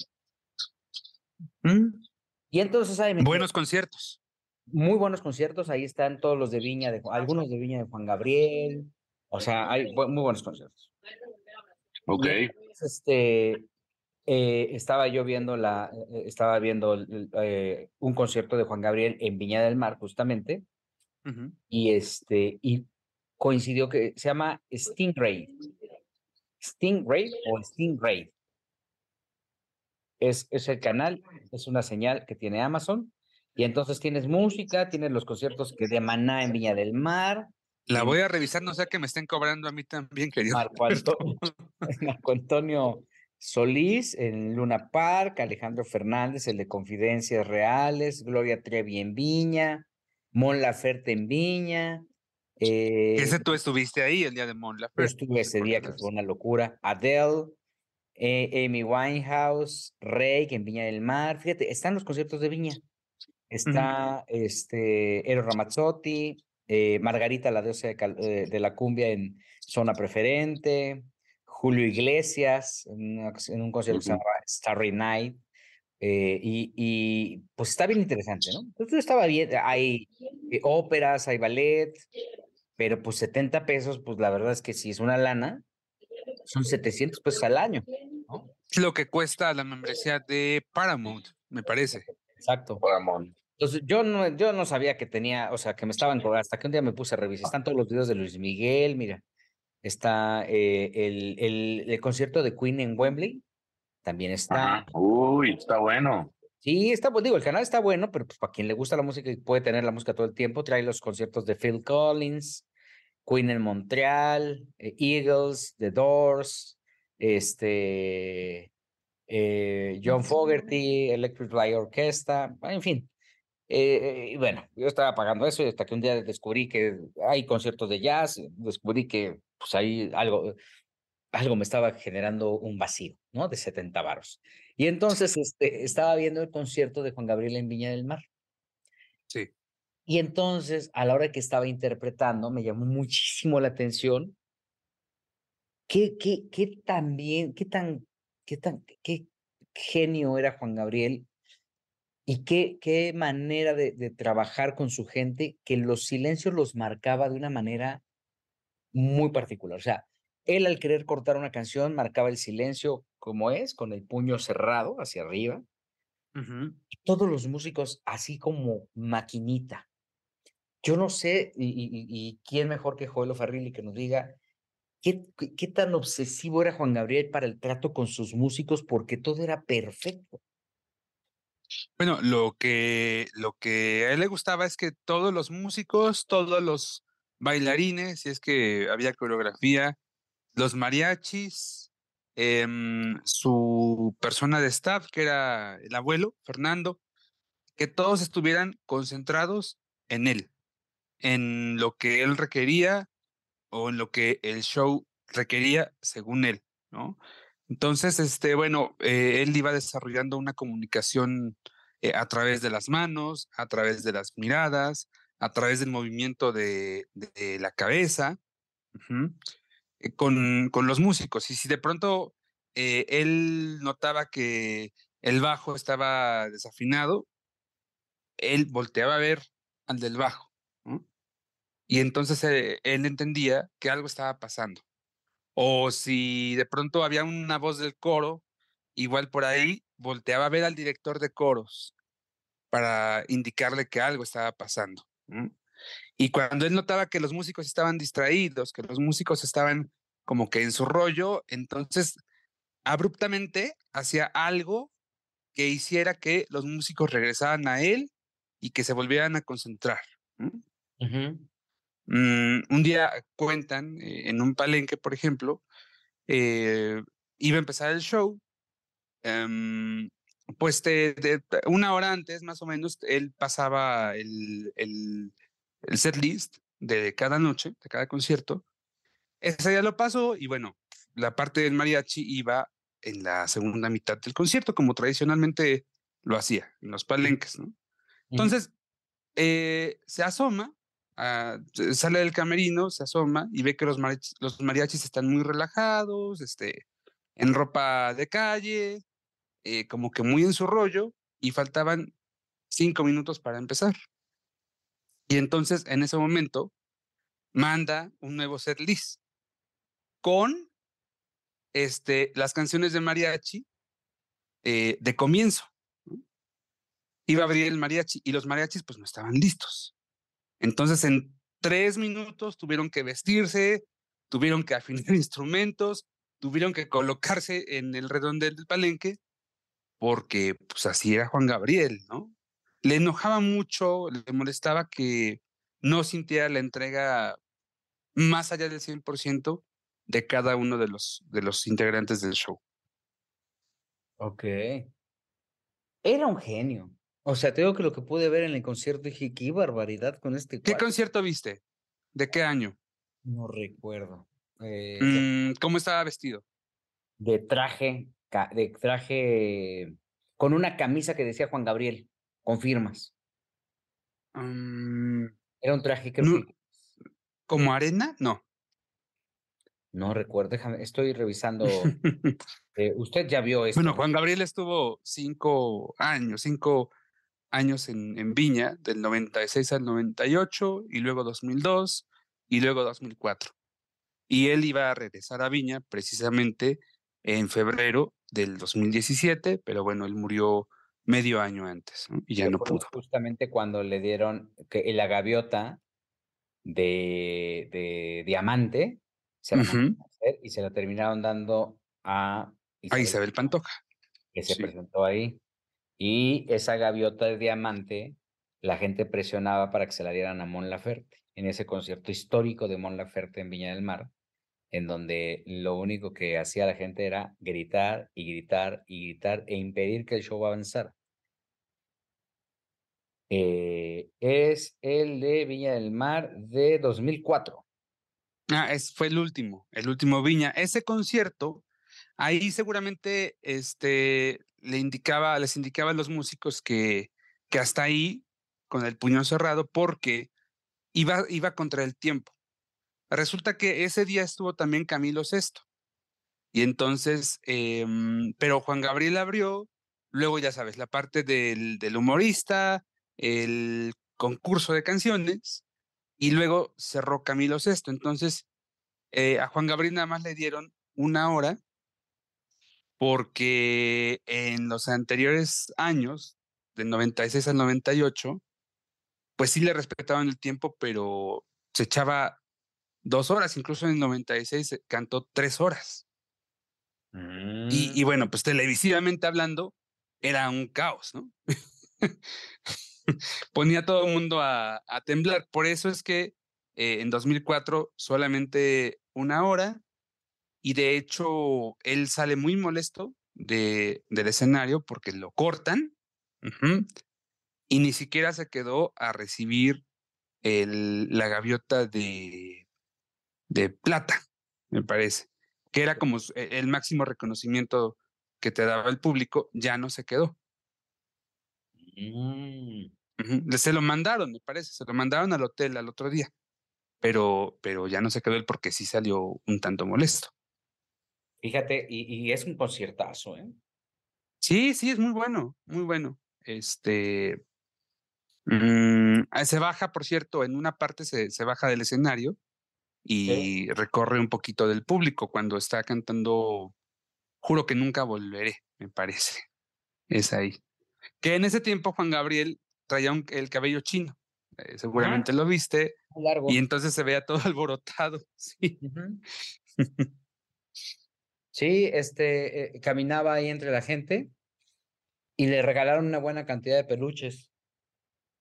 Mm, y entonces ahí me Buenos conciertos. muy buenos conciertos, ahí están todos los de Viña, de, algunos de Viña de Juan Gabriel, o sea, hay muy buenos conciertos. Ok. Entonces, Este, eh, estaba yo viendo la, eh, estaba viendo eh, un concierto de Juan Gabriel en Viña del Mar, justamente, y este, y coincidió que se llama Stingray. Stingray o Stingray. Es, es el canal, es una señal que tiene Amazon, y entonces tienes música, tienes los conciertos que de Maná en Viña del Mar. La voy a revisar, no sea que me estén cobrando a mí también, querido. Marco Marco Antonio Solís en Luna Park, Alejandro Fernández, el de Confidencias Reales, Gloria Trevi en Viña, Mon Laferte en Viña. Eh, ese tú estuviste ahí el día de Mon Laferte. estuve ese día que fue una locura. Adele, eh, Amy Winehouse, Rey en Viña del Mar. Fíjate, están los conciertos de Viña. Está este, Eros Ramazzotti, eh, Margarita, la diosa de, de la cumbia en zona preferente. Julio Iglesias en, un concierto que se llamaba Starry Night. Eh, y, y, pues está bien interesante, ¿no? Entonces estaba bien, hay eh, óperas, hay ballet, pero pues 70 pesos, pues la verdad es que si es una lana, son 700 pesos al año, ¿no? Lo que cuesta la membresía de Paramount, me parece. Exacto. Paramount. Entonces yo no, yo no sabía que tenía, o sea, que me estaban hasta que un día me puse a revisar, están todos los videos de Luis Miguel, mira, está eh, el, el, el, concierto de Queen en Wembley, también está. Uy, está bueno. Sí, está, pues digo, el canal está bueno, pero pues para quien le gusta la música y puede tener la música todo el tiempo, trae los conciertos de Phil Collins, Queen en Montreal, eh, Eagles, The Doors, este, eh, John Fogerty, Electric Light Orchestra, en fin. y bueno, yo estaba pagando eso y hasta que un día descubrí que hay conciertos de jazz, descubrí que pues ahí algo, algo me estaba generando un vacío, ¿no? De 70 varos. Y entonces este, estaba viendo el concierto de Juan Gabriel en Viña del Mar. Sí. Y entonces, a la hora que estaba interpretando, me llamó muchísimo la atención qué, qué, qué tan bien, qué tan, qué tan, qué genio era Juan Gabriel y qué, qué manera de, de trabajar con su gente, que los silencios los marcaba de una manera muy particular. O sea, él al querer cortar una canción marcaba el silencio como es, con el puño cerrado hacia arriba. todos los músicos así como maquinita. Yo no sé, y, quién mejor que Joel Farrilli que nos diga qué, tan obsesivo era Juan Gabriel para el trato con sus músicos, porque todo era perfecto. Bueno, lo que, lo que a él le gustaba es que todos los músicos, todos los bailarines, si es que había coreografía, los mariachis, em, su persona de staff, que era el abuelo, Fernando, que todos estuvieran concentrados en él, en lo que él requería o en lo que el show requería según él, ¿no? Entonces, este, bueno, eh, él iba desarrollando una comunicación eh, a través de las manos, a través de las miradas, a través del movimiento de, la cabeza eh, con, con, los músicos. Y si de pronto él notaba que el bajo estaba desafinado, él volteaba a ver al del bajo. Y entonces eh, él entendía que algo estaba pasando. O si de pronto había una voz del coro, igual por ahí volteaba a ver al director de coros para indicarle que algo estaba pasando. Y cuando él notaba que los músicos estaban distraídos, que los músicos estaban como que en su rollo, entonces abruptamente hacía algo que hiciera que los músicos regresaran a él y que se volvieran a concentrar. Mm, un día cuentan eh, en un palenque, por ejemplo, eh, iba a empezar el show, em, pues de, una hora antes, más o menos, él pasaba el, el, el set list de cada noche, de cada concierto. Ese día lo pasó y bueno, la parte del mariachi iba en la segunda mitad del concierto, como tradicionalmente lo hacía, en los palenques, ¿no? Entonces, eh, se asoma, ah, sale del camerino, se asoma y ve que los mariachis, están muy relajados, este, en ropa de calle, eh, como que muy en su rollo, y faltaban cinco minutos para empezar. Y entonces, en ese momento, manda un nuevo set list con este, las canciones de mariachi eh, de comienzo. Iba a abrir el mariachi y los mariachis pues no estaban listos. Entonces en tres minutos tuvieron que vestirse, tuvieron que afinar instrumentos, tuvieron que colocarse en el redondel del palenque, porque pues así era Juan Gabriel, ¿no? Le enojaba mucho, le molestaba que no sintiera la entrega más allá del 100% de cada uno de los, de los integrantes del show. Ok. Era un genio. O sea, te digo que lo que pude ver en el concierto dije, qué barbaridad con este. ¿Qué concierto viste? ¿De qué año? No recuerdo. Eh, mm, ¿Cómo estaba vestido? De traje, de traje con una camisa que decía Juan Gabriel, con firmas. Mm, Era un traje que... ¿Como arena? No. No recuerdo, déjame, estoy revisando. Eh, usted ya vio esto. Bueno, Juan Gabriel estuvo cinco años, cinco años en, en, Viña, del 96 al 98, y luego 2002, y luego 2004. Y él iba a regresar a Viña precisamente en febrero del 2017, pero bueno, él murió medio año antes ¿no? y ya no pudo. Justamente cuando le dieron que la gaviota de, de diamante se la uh -huh. hacer, y se la terminaron dando a Isabel, a Isabel Pantoja, que se sí. presentó ahí. Y esa gaviota de diamante, la gente presionaba para que se la dieran a Mon Laferte, en ese concierto histórico de Mon Laferte en Viña del Mar, en donde lo único que hacía la gente era gritar y gritar y gritar e impedir que el show avanzara. Eh, es el de Viña del Mar de 2004. Ah, es, fue el último, el último Viña. Ese concierto, ahí seguramente este, le indicaba, les indicaba a los músicos que, que hasta ahí, con el puño cerrado, porque iba, iba contra el tiempo. Resulta que ese día estuvo también Camilo Sesto. Y entonces, eh, pero Juan Gabriel abrió, luego ya sabes, la parte del, del humorista, el concurso de canciones, y luego cerró Camilo Sesto. Entonces, eh, a Juan Gabriel nada más le dieron una hora, porque en los anteriores años, del 96 al 98, pues sí le respetaban el tiempo, pero se echaba dos horas, incluso en el 96 cantó tres horas. Mm. Y, y, bueno, pues televisivamente hablando, era un caos, ¿no? Ponía a todo el mundo a, a, temblar. Por eso es que eh, en 2004 solamente una hora, y de hecho él sale muy molesto de, del escenario porque lo cortan, uh -huh, y ni siquiera se quedó a recibir el, la gaviota de, de plata, me parece, que era como el máximo reconocimiento que te daba el público, ya no se quedó. Mm. Uh -huh. Se lo mandaron, me parece, se lo mandaron al hotel al otro día, pero, pero ya no se quedó él porque sí salió un tanto molesto. Fíjate, y, y es un conciertazo, ¿eh? Sí, sí, es muy bueno, muy bueno. Este, mmm, se baja, por cierto, en una parte se, se baja del escenario y sí. recorre un poquito del público cuando está cantando Juro que nunca volveré, me parece. Es ahí. Que en ese tiempo Juan Gabriel traía un, el cabello chino. Eh, seguramente ah, lo viste. Largo. Y entonces se veía todo alborotado. Sí. Uh -huh. Sí, este, eh, caminaba ahí entre la gente y le regalaron una buena cantidad de peluches.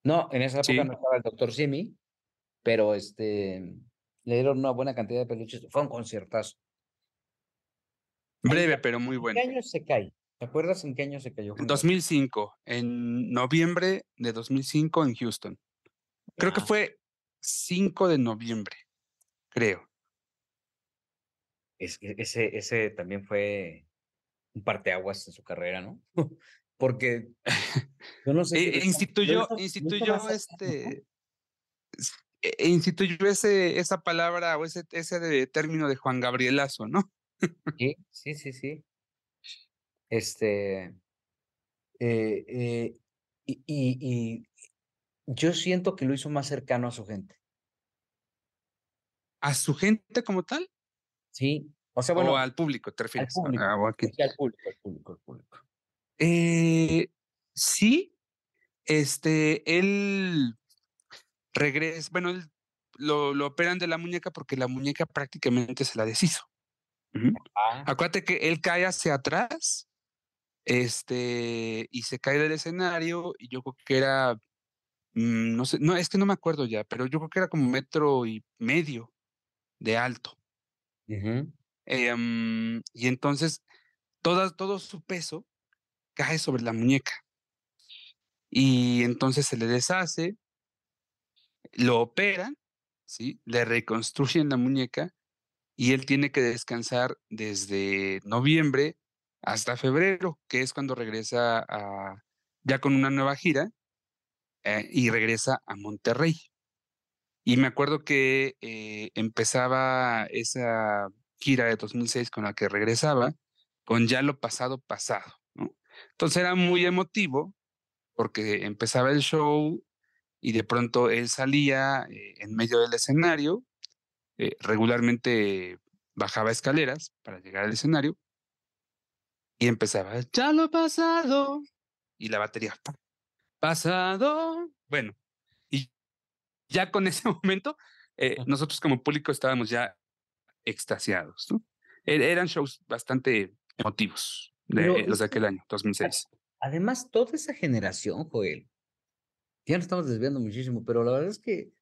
No, en esa época sí. no estaba el doctor Simi, pero este, le dieron una buena cantidad de peluches. Fue un conciertazo. Breve, pero muy bueno. ¿En qué año se cae? ¿Te acuerdas en qué año se cayó? En 2005, en noviembre de 2005 en Houston. Creo ah. que fue 5 de noviembre, creo. Es, ese, ese también fue un parteaguas en su carrera, ¿no? Porque yo no sé. eh, instituyó, instituyó este. Eh, instituyó ese, esa palabra o ese, ese de término de Juan Gabrielazo, ¿no? sí, sí, sí, sí. Este. Eh, eh, y, y, y, yo siento que lo hizo más cercano a su gente. ¿A su gente como tal? Sí. O sea, bueno. O al público, te refieres. Al público, ah, okay. sí, al público, al público, al público. Eh, sí, este, él regresa, bueno, él lo, lo, operan de la muñeca porque la muñeca prácticamente se la deshizo. ah. Acuérdate que él cae hacia atrás este, y se cae del escenario y yo creo que era, mmm, no sé, no, es que no me acuerdo ya, pero yo creo que era como metro y medio de alto. Um, y entonces todo su peso cae sobre la muñeca. Y entonces se le deshace, lo operan, ¿sí? le reconstruyen la muñeca y él tiene que descansar desde noviembre hasta febrero, que es cuando regresa a, ya con una nueva gira eh, y regresa a Monterrey. Y me acuerdo que eh, empezaba esa gira de 2006 con la que regresaba, con ya lo pasado pasado. ¿no? Entonces era muy emotivo porque empezaba el show y de pronto él salía eh, en medio del escenario, eh, regularmente bajaba escaleras para llegar al escenario y empezaba, ya lo pasado, y la batería, pasado, bueno, ya con ese momento, eh, nosotros como público estábamos ya extasiados, ¿no? E-, eran shows bastante emotivos de Pero los de aquel año, 2006. Además, toda esa generación, Joel, ya nos estamos desviando muchísimo, pero la verdad es que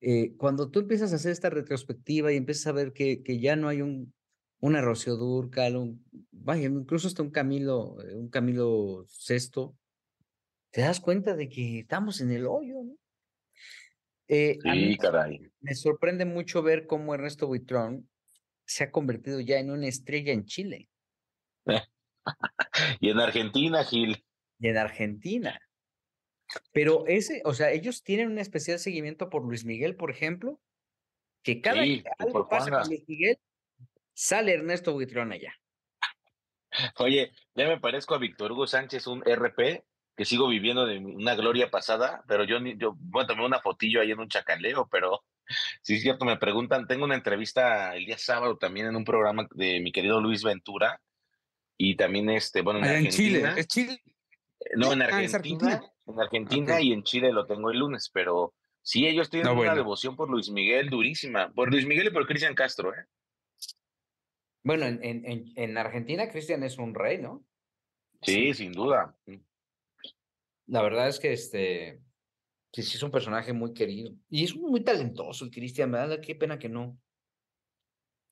eh, cuando tú empiezas a hacer esta retrospectiva y empiezas a ver que, que ya no hay un, una Rocío Durcal, un, vaya, incluso hasta un Camilo, eh, un Camilo Sexto, te das cuenta de que estamos en el hoyo, ¿no? Eh, sí, caray. Me sorprende mucho ver cómo Ernesto Buitrón se ha convertido ya en una estrella en Chile. y en Argentina, Gil. Y en Argentina. Pero ese, o sea, ellos tienen un especial seguimiento por Luis Miguel, por ejemplo, que cada vez que algo pasa con Luis Miguel, sale Ernesto Buitrón allá. Oye, ya me parezco a Víctor Hugo Sánchez, un RP, que sigo viviendo de una gloria pasada, pero yo, yo bueno, tomé una fotillo ahí en un chacaleo, pero sí es cierto, me preguntan, tengo una entrevista el día sábado también en un programa de mi querido Luis Ventura, y también este, bueno, en, Argentina, Chile, ¿es Chile? No, en ah, Argentina, en Argentina y en Chile lo tengo el lunes, pero sí, ellos tienen una devoción por Luis Miguel durísima, por Luis Miguel y por Cristian Castro, ¿eh? Bueno, en, en, en Argentina Cristian es un rey, ¿no? Sí, sin duda. La verdad es que este, sí, es un personaje muy querido. Y es muy talentoso el Cristian, ¿verdad? Qué pena que no.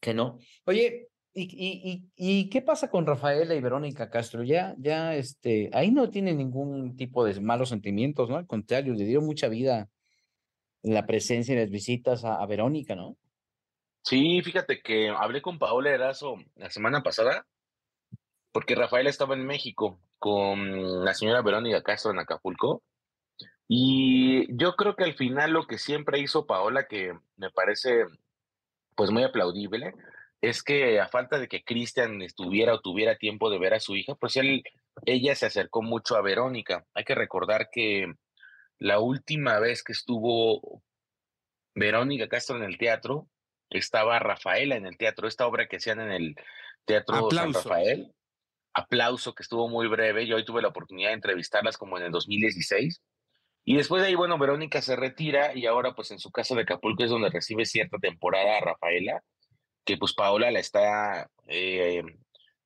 Que no. Oye, ¿y, y, y, qué pasa con Rafaela y Verónica Castro? Ya, ya, este, ahí no tiene ningún tipo de malos sentimientos, ¿no? Al contrario, le dio mucha vida la presencia y las visitas a, a Verónica, ¿no? Sí, fíjate que hablé con Paola Erazo la semana pasada, porque Rafaela estaba en México con la señora Verónica Castro en Acapulco. Y yo creo que al final lo que siempre hizo Paola, que me parece pues muy aplaudible, es que a falta de que Cristian estuviera o tuviera tiempo de ver a su hija, pues él, ella se acercó mucho a Verónica. Hay que recordar que la última vez que estuvo Verónica Castro en el teatro estaba Rafaela en el teatro, esta obra que hacían en el Teatro San Rafael. Aplauso, que estuvo muy breve. Yo hoy tuve la oportunidad de entrevistarlas como en el 2016. Y después de ahí, bueno, Verónica se retira y ahora pues en su casa de Acapulco es donde recibe cierta temporada a Rafaela, que pues Paola la está eh,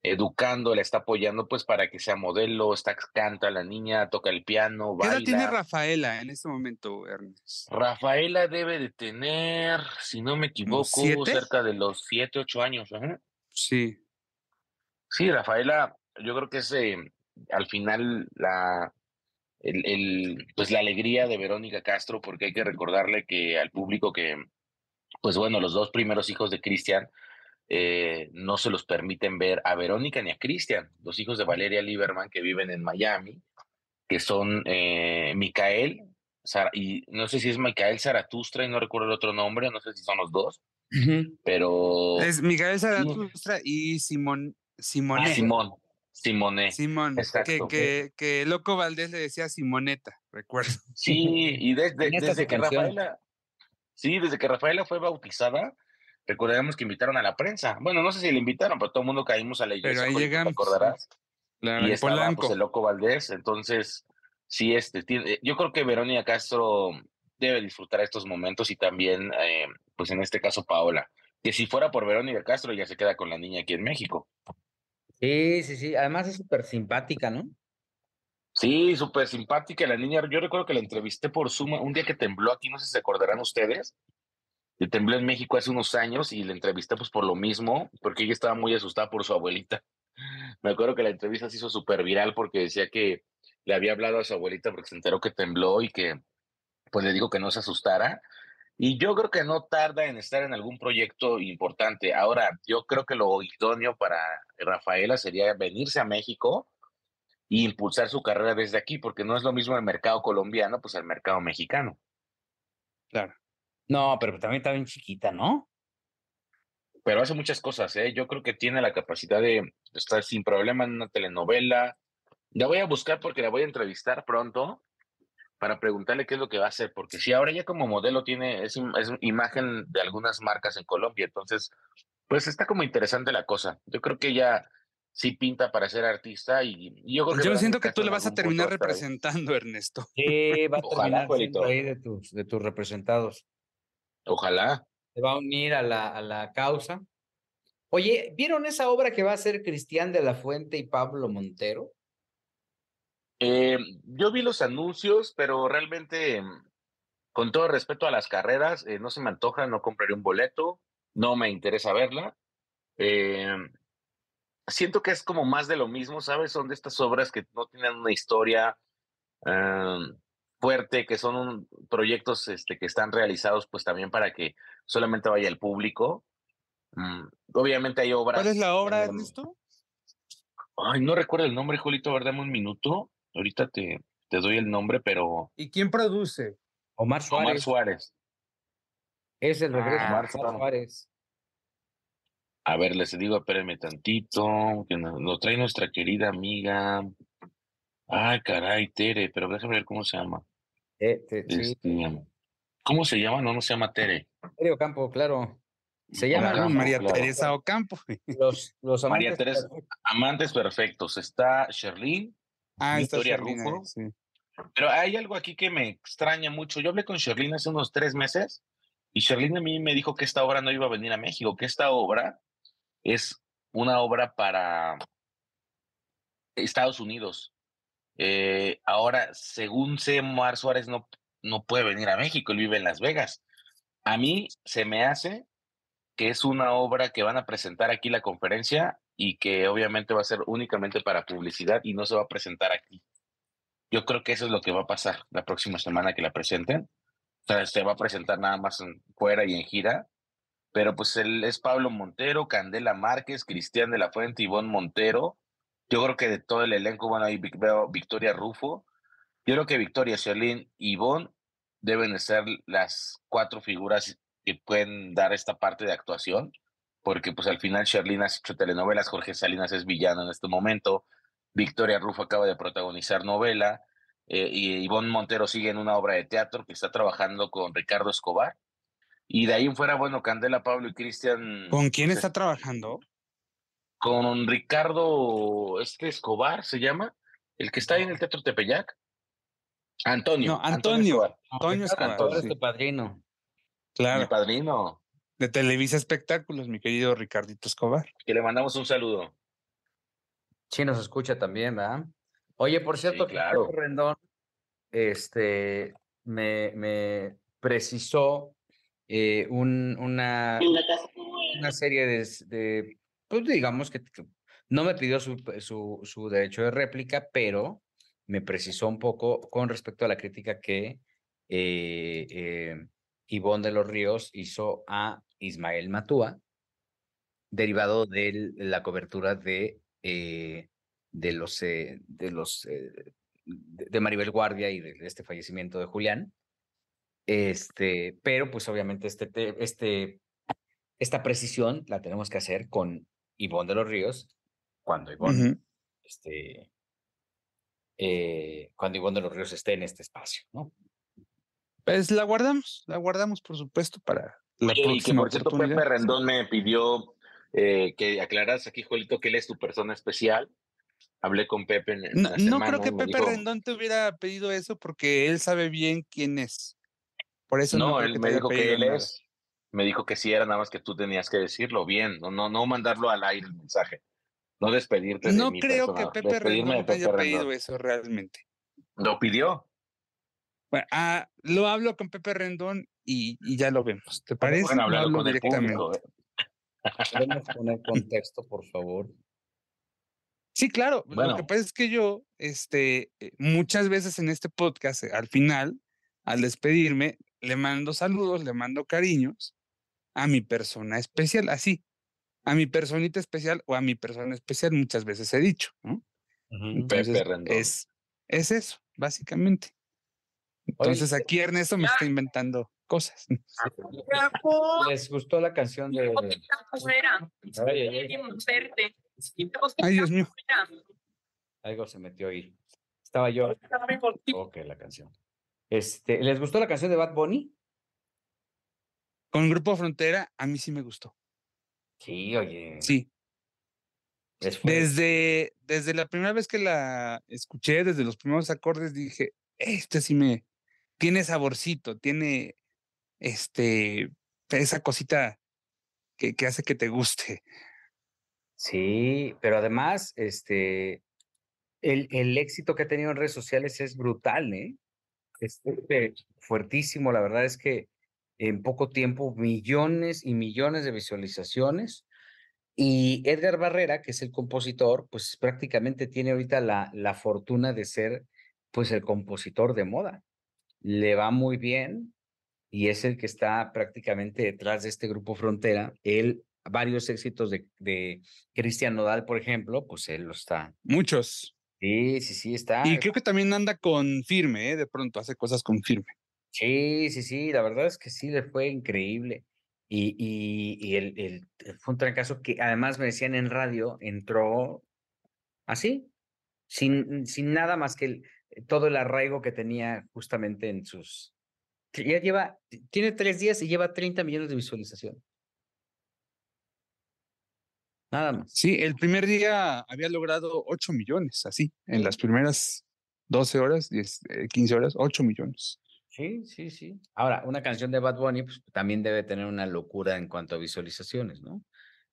educando, la está apoyando pues para que sea modelo, está canta la niña, toca el piano, baila. ¿Qué edad tiene Rafaela en este momento, Ernest? Rafaela debe de tener, si no me equivoco, cerca de los siete, ocho años. Sí. Sí, Rafaela, yo creo que es eh, al final la, el, el, pues la alegría de Verónica Castro, porque hay que recordarle que al público que, pues bueno, los dos primeros hijos de Cristian, eh, no se los permiten ver a Verónica ni a Cristian, los hijos de Valeria Lieberman que viven en Miami, que son eh, Micael, y no sé si es Micael Zaratustra y no recuerdo el otro nombre, no sé si son los dos, pero... Es Micael Zaratustra y Simón Simone. Ah, Simón. Simone. Simón, que, que, que, Loco Valdés le decía Simoneta, recuerdo. Sí, y desde, desde que Rafaela, sí, desde que Rafaela fue bautizada, recordemos que invitaron a la prensa. Bueno, no sé si le invitaron, pero todo el mundo caímos a la iglesia. Pero ahí llegamos. ¿Te acordarás? y estaba pues, el Loco Valdés, entonces sí, este, tiene, yo creo que Verónica Castro debe disfrutar estos momentos y también, eh, pues en este caso Paola, que si fuera por Verónica Castro ya se queda con la niña aquí en México. Sí, sí, sí, además es súper simpática, ¿no? Sí, súper simpática la niña. Yo recuerdo que la entrevisté por Zoom un día que tembló aquí, no sé si se acordarán ustedes. Que tembló en México hace unos años y la entrevisté pues por lo mismo, porque ella estaba muy asustada por su abuelita. Me acuerdo que la entrevista se hizo súper viral porque decía que le había hablado a su abuelita porque se enteró que tembló y que pues le digo que no se asustara. Y yo creo que no tarda en estar en algún proyecto importante. Ahora, yo creo que lo idóneo para Rafaela sería venirse a México e impulsar su carrera desde aquí, porque no es lo mismo el mercado colombiano, pues el mercado mexicano. Claro. No, pero también está bien chiquita, ¿no? Pero hace muchas cosas, ¿eh? Yo creo que tiene la capacidad de estar sin problema en una telenovela. La voy a buscar porque la voy a entrevistar pronto para preguntarle qué es lo que va a hacer, porque si ahora ya como modelo tiene, es, es imagen de algunas marcas en Colombia, entonces, pues está como interesante la cosa. Yo creo que ya sí pinta para ser artista y, yo creo que Yo siento que tú le vas a terminar representando, Ernesto. Sí, va a Ojalá, terminar ahí de tus, de tus representados. Ojalá. Se va a unir a la, a la causa. Oye, ¿vieron esa obra que va a hacer Cristian de la Fuente y Pablo Montero? Eh, yo vi los anuncios, pero realmente, con todo respeto a las carreras, eh, no se me antoja, no compraré un boleto, no me interesa verla. Eh, siento que es como más de lo mismo, ¿sabes? Son de estas obras que no tienen una historia em, fuerte, que son proyectos este, que están realizados pues también para que solamente vaya el público. Mm, obviamente hay obras. ¿Cuál es la obra, de esto? Ay, no recuerdo el nombre, Julito, a ver, dame un minuto. Ahorita te, te doy el nombre, pero. ¿Y quién produce? Omar Suárez. Omar Suárez. Es el regreso de Omar Suárez. A ver, les digo, espérenme tantito, que nos, lo trae nuestra querida amiga. Ay, caray, Tere, pero déjame ver cómo se llama. Este, ¿Cómo se llama? No, no se llama Tere. Tere Ocampo, claro. Se llama María Teresa Ocampo. Los, los amantes María Teresa, amantes perfectos. Está Sherlyn, ah, Victoria Rufo. Pero hay algo aquí que me extraña mucho. Yo hablé con Sherlyn hace unos tres meses y Sherlyn a mí me dijo que esta obra no iba a venir a México, que esta obra es una obra para Estados Unidos. Eh, ahora, según sé, Mar Suárez no, no puede venir a México, él vive en Las Vegas. A mí se me hace que es una obra que van a presentar aquí la conferencia y que obviamente va a ser únicamente para publicidad y no se va a presentar aquí. Yo creo que eso es lo que va a pasar la próxima semana que la presenten. O sea, se va a presentar nada más fuera y en gira pero pues él es Pablo Montero, Candela Márquez, Cristian de la Fuente, Ivonne Montero. Yo creo que de todo el elenco, bueno, ahí veo Victoria Rufo. Yo creo que Victoria, Sherlyn y Ivonne deben de ser las cuatro figuras que pueden dar esta parte de actuación, porque pues al final Sherlyn ha hecho telenovelas, Jorge Salinas es villano en este momento, Victoria Rufo acaba de protagonizar novela, eh, y Ivonne Montero sigue en una obra de teatro que está trabajando con Ricardo Escobar, y de ahí en fuera, bueno, Candela, Pablo y Cristian. ¿Con quién pues, está trabajando? Con Ricardo este Escobar, se llama, el que está ahí en el Teatro Tepeyac. Antonio. No, Antonio. Antonio Escobar. Antonio es tu padrino. Claro. Mi padrino. De Televisa Espectáculos, mi querido Ricardito Escobar. Que le mandamos un saludo. Sí, nos escucha también, ¿verdad? Oye, por cierto, claro. Rendón este, me, me precisó eh, un, una, una serie de, pues digamos que no me pidió su, su, su, derecho de réplica, pero me precisó un poco con respecto a la crítica que eh, eh, Ivonne de los Ríos hizo a Ismael Matúa, derivado de la cobertura de, de los, de, los de Maribel Guardia y de este fallecimiento de Julián. Este, pero pues obviamente este, este, esta precisión la tenemos que hacer con Ivonne de los Ríos, cuando Ivonne, este, eh, cuando Ivonne de los Ríos esté en este espacio, ¿no? Pues la guardamos, la guardamos por supuesto para la próxima y que por cierto Pepe Rendón me pidió eh, que aclaras aquí, Juelito, que él es tu persona especial hablé con Pepe en, no, no creo que Pepe Rendón te hubiera pedido eso porque él sabe bien quién es. Por eso no, él me dijo que él es. Me dijo que sí era nada más que tú tenías que decirlo bien, no, no, no mandarlo al aire el mensaje. No despedirte no de creo que Pepe Rendón te haya pedido eso realmente. ¿Lo pidió? Bueno, ah, lo hablo con Pepe Rendón y, ya lo vemos. ¿Te parece? Bueno, hablarlo con directamente. ¿eh? ¿Podemos poner contexto, por favor? Sí, claro. Lo que pasa es que yo, este, eh, muchas veces en este podcast, eh, al final, al despedirme, le mando saludos, le mando cariños a mi persona especial, así, a mi personita especial o a mi persona especial, muchas veces he dicho, ¿no? Entonces, es, es eso, básicamente. Entonces aquí Ernesto me está inventando cosas. ¿Les gustó la canción de... Ay, Dios mío. Algo se metió ahí. Estaba yo. Ok, la canción. Este, ¿Les gustó la canción de Bad Bunny? Con Grupo Frontera, a mí sí me gustó. Sí, oye. Sí. Desde, desde la primera vez que la escuché, desde los primeros acordes, dije, este sí me tiene saborcito, tiene este, esa cosita que, que hace que te guste. Sí, pero además, este, el, el éxito que ha tenido en redes sociales es brutal, ¿eh? Es fuertísimo. La verdad es que en poco tiempo millones y millones de visualizaciones. Y Edgar Barrera, que es el compositor, pues prácticamente tiene ahorita la, la fortuna de ser pues el compositor de moda. Le va muy bien y es el que está prácticamente detrás de este grupo Frontera. Él varios éxitos de, de Cristian Nodal, por ejemplo, pues él lo está. Muchos. Sí, sí, sí, está. Y creo que también anda con firme, ¿eh? de pronto hace cosas con firme. Sí, sí, sí, la verdad es que sí, le fue increíble. Y, y, y el, el, fue un trancazo que además me decían en radio, entró así, sin, sin nada más que el, todo el arraigo que tenía justamente en sus... Ya lleva, tiene tres días y lleva 30 millones de visualización. Nada más. Sí, el primer día había logrado 8 millones, así, en las primeras 12 horas, 10, 15 eh, horas, 8 millones. Sí, sí, sí. Ahora, una canción de Bad Bunny pues, también debe tener una locura en cuanto a visualizaciones, ¿no?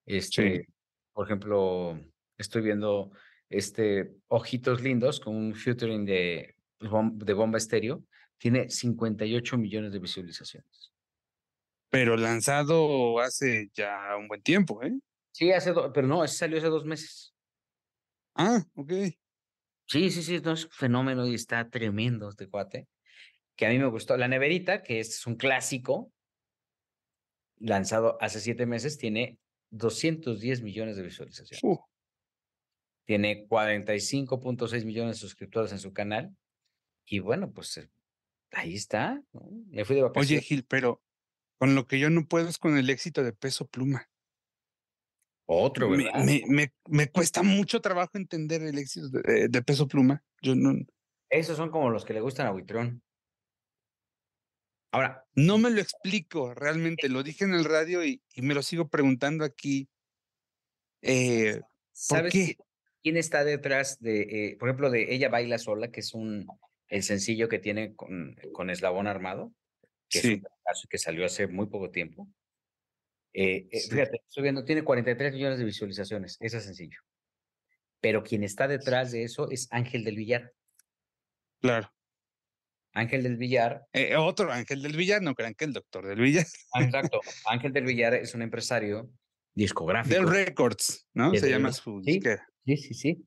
Este, por ejemplo, estoy viendo este Ojitos Lindos con un featuring de, de Bomba Estéreo, tiene 58 millones de visualizaciones. Pero lanzado hace ya un buen tiempo, ¿eh? Sí, hace dos, pero no, ese salió hace dos meses. Ah, ok. Sí, sí, sí, no, es un fenómeno y está tremendo este cuate. Que a mí me gustó. La Neverita, que es un clásico, lanzado hace siete meses, tiene 210 millones de visualizaciones. Tiene 45.6 millones de suscriptores en su canal. Y bueno, pues eh, ahí está. Me fui de vacaciones. Oye, Gil, pero con lo que yo no puedo es con el éxito de peso pluma. Otro, Me, me, me, cuesta mucho trabajo entender el éxito de, peso pluma. Yo no. Esos son como los que le gustan a Buitrón. Ahora. No me lo explico realmente. Lo dije en el radio y, y me lo sigo preguntando aquí. Eh, ¿Por qué? ¿Quién está detrás de, eh, por ejemplo, de Ella Baila Sola, que es un el sencillo que tiene con, con Eslabón Armado, que sí. es un caso que salió hace muy poco tiempo? Eh, eh, fíjate, estoy viendo, tiene 43 millones de visualizaciones, eso es sencillo. Pero quien está detrás de eso es Ángel del Villar. Claro. Ángel del Villar. Eh, otro Ángel del Villar, no crean que el doctor del Villar. Ah, exacto. Ángel del Villar es un empresario discográfico. Del Records, ¿no? Se llama su sí, sí, sí, sí.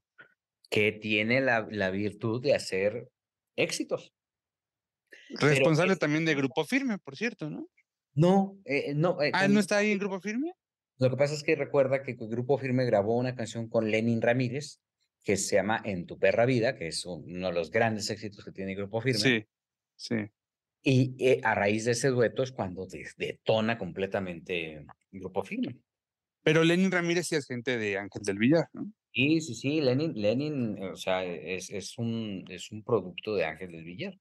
Que tiene la, la virtud de hacer éxitos. Responsable también de Grupo Firme, por cierto, ¿no? No, eh, no. Eh, ah, ¿no está ahí en Grupo Firme? Lo que pasa es que recuerda que el Grupo Firme grabó una canción con Lenin Ramírez que se llama En tu perra vida, que es uno de los grandes éxitos que tiene el Grupo Firme. Sí, sí. Y eh, a raíz de ese dueto es cuando detona completamente Grupo Firme. Pero Lenin Ramírez sí es gente de Ángel del Villar, ¿no? Sí, sí, sí, Lenin, Lenin, o sea, es, es, un, es un producto de Ángel del Villar.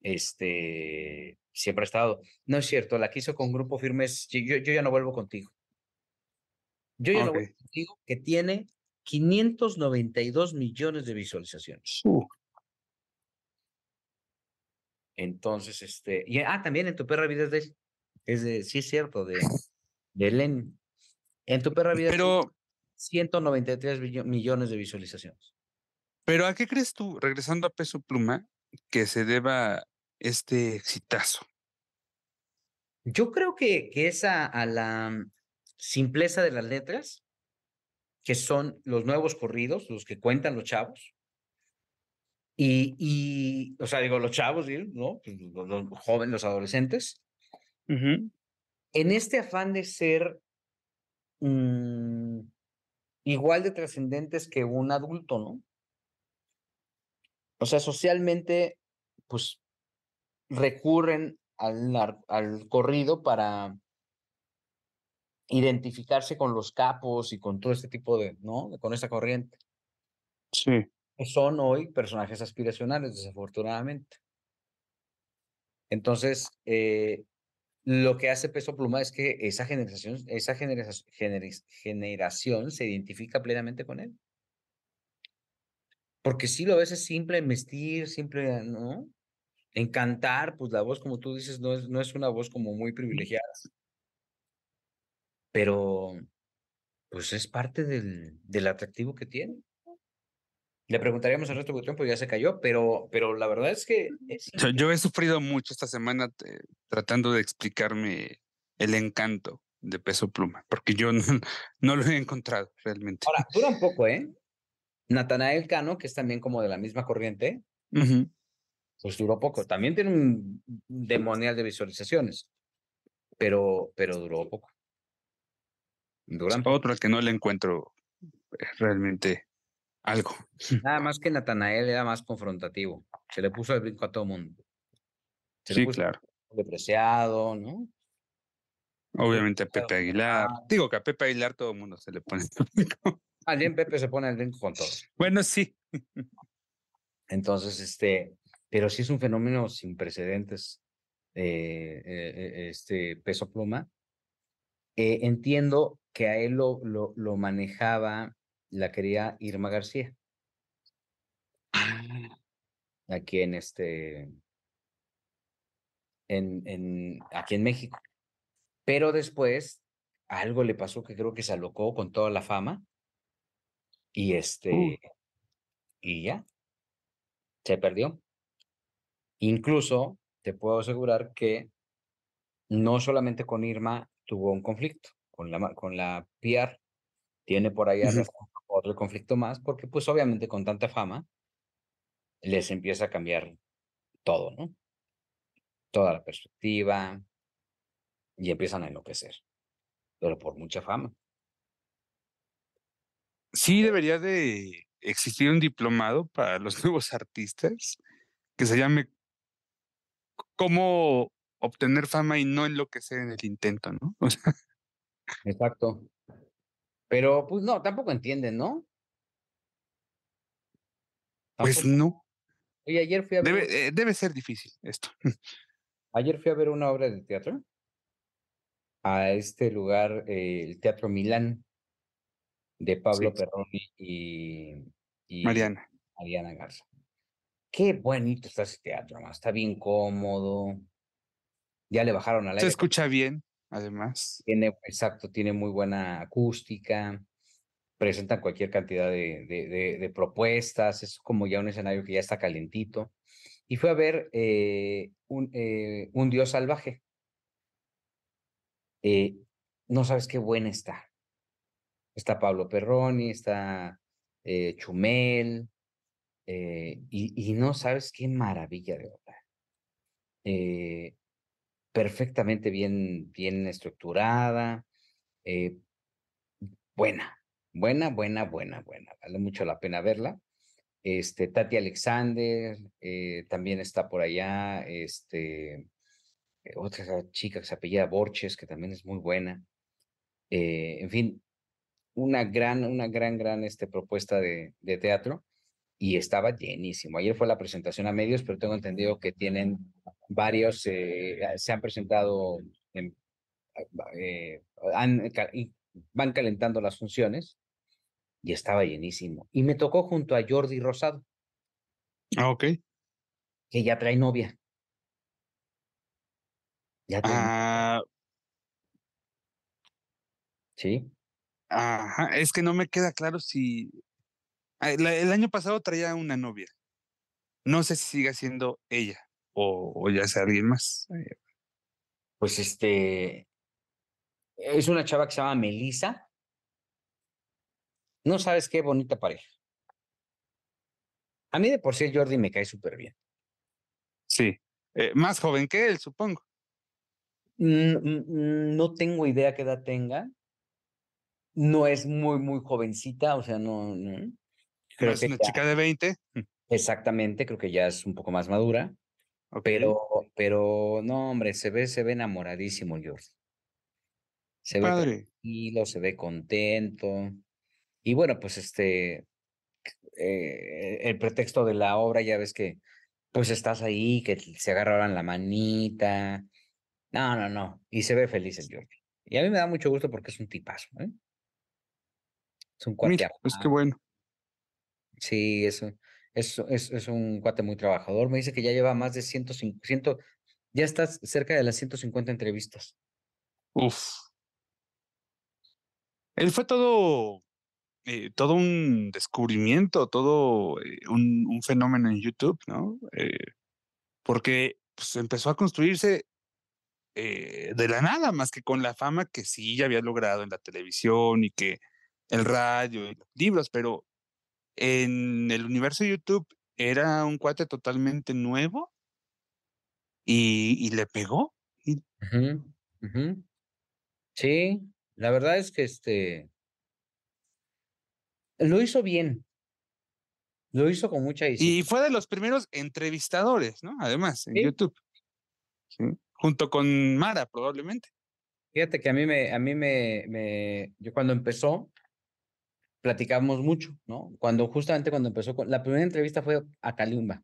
Este, siempre ha estado. No es cierto, la que hizo con Grupo Firmes, yo, yo ya no vuelvo contigo. Yo ya no vuelvo contigo, que tiene 592 millones de visualizaciones. Entonces, este, y, ah, también en tu perra vida es de, es de sí es cierto, de, de Len. En tu perra vida Pero, 193 millones de visualizaciones. pero ¿a qué crees tú, regresando a Peso Pluma, que se deba este exitazo? Yo creo que, que es a, a la simpleza de las letras, que son los nuevos corridos, los que cuentan los chavos. Y, y o sea, digo, los chavos, ¿no? Pues, Los, los jóvenes, los adolescentes. En este afán de ser mm, igual de trascendentes que un adulto, ¿no? O sea, socialmente, pues recurren al, al corrido para identificarse con los capos y con todo este tipo de, ¿no? Con esa corriente. Sí. Son hoy personajes aspiracionales, desafortunadamente. Entonces, eh, lo que hace Peso Pluma es que esa generación, esa genera- genera- generación se identifica plenamente con él. Porque sí, lo a veces simple en vestir, simple, ¿no? En cantar, pues la voz, como tú dices, no es, no es una voz como muy privilegiada. Pero, pues es parte del, del atractivo que tiene. Le preguntaríamos al resto del tiempo, ya se cayó, pero, pero la verdad es que es sea, yo he sufrido mucho esta semana eh, tratando de explicarme el encanto de Peso Pluma, porque yo no, no lo he encontrado realmente. Ahora, dura un poco, ¿eh? Natanael Cano, que es también como de la misma corriente, pues duró poco. También tiene un demonial de visualizaciones, pero, pero duró poco. Duran poco. Otro al que no le encuentro eh, realmente algo. Nada más que Natanael era más confrontativo. Se le puso el brinco a todo mundo. Se le Sí, puso claro. depreciado, ¿no? Obviamente a. Pepe Aguilar. Digo que a Pepe Aguilar todo el mundo se le pone. Alguien Pepe se pone el brinco con todo. bueno, sí. Entonces, este, pero sí es un fenómeno sin precedentes, eh, eh, eh, este peso pluma. Eh, entiendo que a él lo, lo, lo manejaba la querida Irma García, aquí en este, en, en, aquí en México. Pero después algo le pasó que creo que se alocó con toda la fama y este, y ya, se perdió. Incluso te puedo asegurar que no solamente con Irma tuvo un conflicto, con la, con la PR tiene por ahí otro conflicto más, porque pues obviamente con tanta fama les empieza a cambiar todo, ¿no? Toda la perspectiva y empiezan a enloquecer, pero por mucha fama. Sí debería de existir un diplomado para los nuevos artistas que se llame cómo obtener fama y no enloquecer en el intento, ¿no? O sea, Exacto. Pero pues no, tampoco entienden, ¿no? pues no. Oye, ayer fui a ver, Debe, eh, debe ser difícil esto. ayer fui a ver una obra de teatro a este lugar, eh, el Teatro Milán, de Pablo Sí. Perroni y, y Mariana. Mariana Garza. Qué bonito está ese teatro, está bien cómodo. Ya le bajaron al Se aire. escucha bien, además. Tiene, exacto, tiene muy buena acústica, presentan cualquier cantidad de, de, propuestas, es como ya un escenario que ya está calentito. Y fue a ver eh, un, eh, un dios salvaje. Eh, no sabes qué buena está. Está Pablo Perroni, está Chumel, y, y no sabes qué maravilla de obra. Perfectamente bien, bien estructurada, eh, buena, buena, buena, buena, buena. Vale mucho la pena verla. Este, Tati Alexander, eh, también está por allá, este, eh, otra chica que se apellida Borges, que también es muy buena. En fin, una gran, una gran, gran este, propuesta de, de teatro y estaba llenísimo. Ayer fue la presentación a medios, pero tengo entendido que tienen varios, eh, se han presentado, en- eh, han van calentando las funciones y estaba llenísimo. Y me tocó junto a Jordi Rosado. Ah, ok. Que ya trae novia. Ya ah, Sí. Ajá, es que no me queda claro si. Ah, el año pasado traía una novia. No sé si sigue siendo ella o, o ya sea alguien más. Eh. Pues este. Es una chava que se llama Melissa. No sabes qué bonita pareja. A mí de por sí Jordi me cae súper bien. Sí, eh, más joven que él, supongo. No tengo idea qué edad tenga. No es muy, muy jovencita, o sea, no. no. Creo es una chica de 20. Exactamente, creo que ya es un poco más madura. Pero, pero no, hombre, se ve, se ve enamoradísimo Jordi. Se ve tranquilo, se ve contento. Y bueno, pues este, eh, el pretexto de la obra, ya ves que pues estás ahí, que se agarraban la manita. No, no, no. Y se ve feliz el Jordi. Y a mí me da mucho gusto porque es un tipazo. ¿eh? Es un cuate. pues qué bueno. Sí, es, es, es, es, un cuate muy trabajador. Me dice que ya lleva más de 150, ya está cerca de las 150 entrevistas. Uf. Él fue todo, eh, todo un descubrimiento, todo eh, un, un, fenómeno en YouTube, ¿no? Eh, porque pues, empezó a construirse de la nada, más que con la fama que sí ya había logrado en la televisión y que el radio y los libros, pero en el universo de YouTube era un cuate totalmente nuevo y, y le pegó. Sí, la verdad es que este lo hizo bien. Lo hizo con mucha Y fue de los primeros entrevistadores, ¿no? Además, en YouTube. Junto con Mara, probablemente. Fíjate que a mí me, a mí me, me, yo cuando empezó, platicamos mucho, ¿no? Cuando justamente cuando empezó, la primera entrevista fue a Kalimba.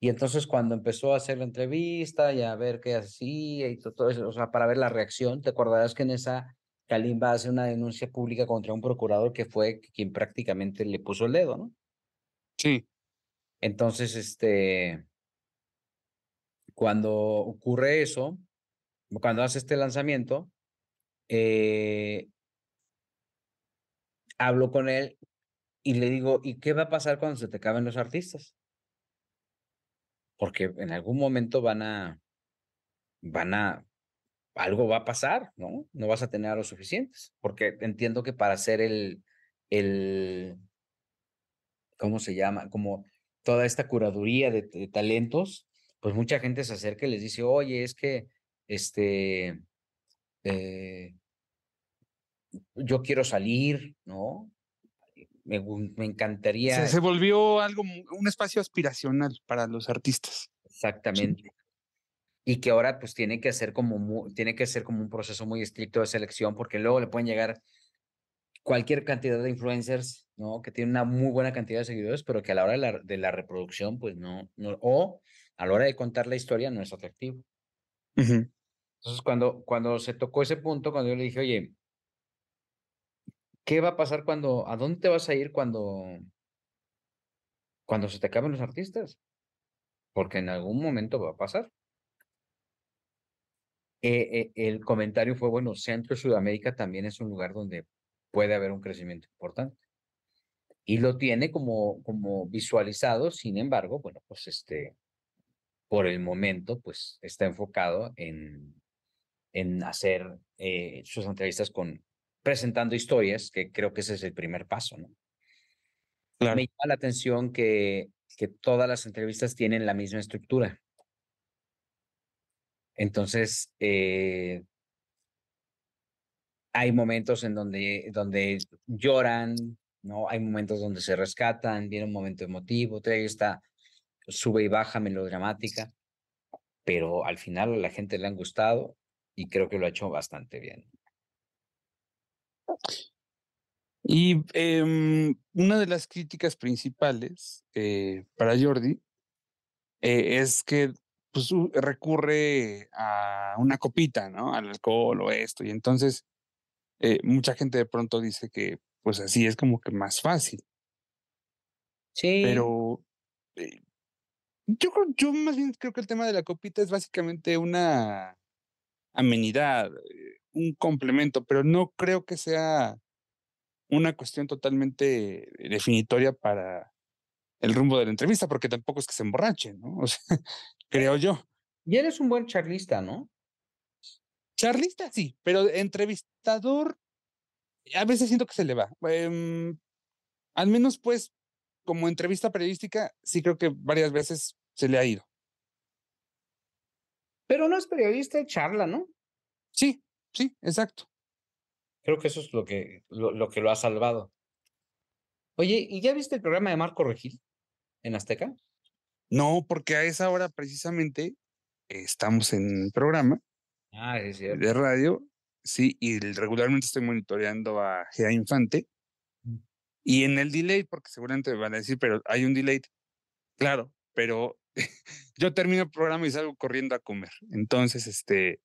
Y entonces cuando empezó a hacer la entrevista y a ver qué hacía y todo eso, o sea, para ver la reacción, te acordarás que en esa Kalimba hace una denuncia pública contra un procurador que fue quien prácticamente le puso el dedo, ¿no? Sí. Entonces, este, cuando ocurre eso, cuando hace este lanzamiento, eh, hablo con él y le digo, ¿y qué va a pasar cuando se te acaben los artistas? Porque en algún momento van a, van a, algo va a pasar, ¿no? No vas a tener a los suficientes, porque entiendo que para hacer el, el, ¿cómo se llama? Como toda esta curaduría de, talentos, pues mucha gente se acerca y les dice, oye, es que, este, eh, yo quiero salir, ¿no? Me, me encantaría. Se, volvió algo, un espacio aspiracional para los artistas. Exactamente. Y que ahora pues tiene que ser como tiene que ser como un proceso muy estricto de selección, porque luego le pueden llegar cualquier cantidad de influencers, ¿no? Que tienen una muy buena cantidad de seguidores, pero que a la hora de la, de la reproducción, pues no, no, o a la hora de contar la historia no es atractivo. Entonces, cuando, cuando se tocó ese punto, cuando yo le dije, oye, ¿Qué va a pasar cuando, a dónde te vas a ir cuando, cuando se te acaben los artistas? Porque en algún momento va a pasar. Eh, eh, el comentario fue, bueno, Centro y Sudamérica también es un lugar donde puede haber un crecimiento importante. Y lo tiene como, como visualizado, sin embargo, bueno, pues este, por el momento, pues está enfocado en, en hacer eh, sus entrevistas con, presentando historias, que creo que ese es el primer paso, ¿no? Me llama la atención que, que todas las entrevistas tienen la misma estructura. Entonces, eh, hay momentos en donde, donde lloran, ¿no? Hay momentos donde se rescatan, viene un momento emotivo, trae esta sube y baja melodramática, pero al final a la gente le han gustado y creo que lo ha hecho bastante bien. Y em, una de las críticas principales eh, para Jordi eh, es que pues, recurre a una copita, ¿no? Al alcohol o esto. Y entonces eh, mucha gente de pronto dice que pues así es como que más fácil. Sí. Pero yo creo, yo más bien creo que el tema de la copita es básicamente una amenidad, un complemento, pero no creo que sea una cuestión totalmente definitoria para el rumbo de la entrevista, porque tampoco es que se emborrachen, ¿no? O sea, creo yo. Y eres un buen charlista, ¿no? Charlista sí, pero entrevistador a veces siento que se le va. Em, al menos pues como entrevista periodística sí creo que varias veces se le ha ido. Pero no es periodista de charla, ¿no? Sí, sí, exacto. Creo que eso es lo que lo, lo que lo ha salvado. Oye, ¿y ya viste el programa de Marco Regil en Azteca? No, porque a esa hora precisamente estamos en programa Ah, es cierto. de radio, sí, y regularmente estoy monitoreando a Gea Infante. Mm. Y en el delay, porque seguramente me van a decir, pero hay un delay. Claro, pero yo termino el programa y salgo corriendo a comer. Entonces, este,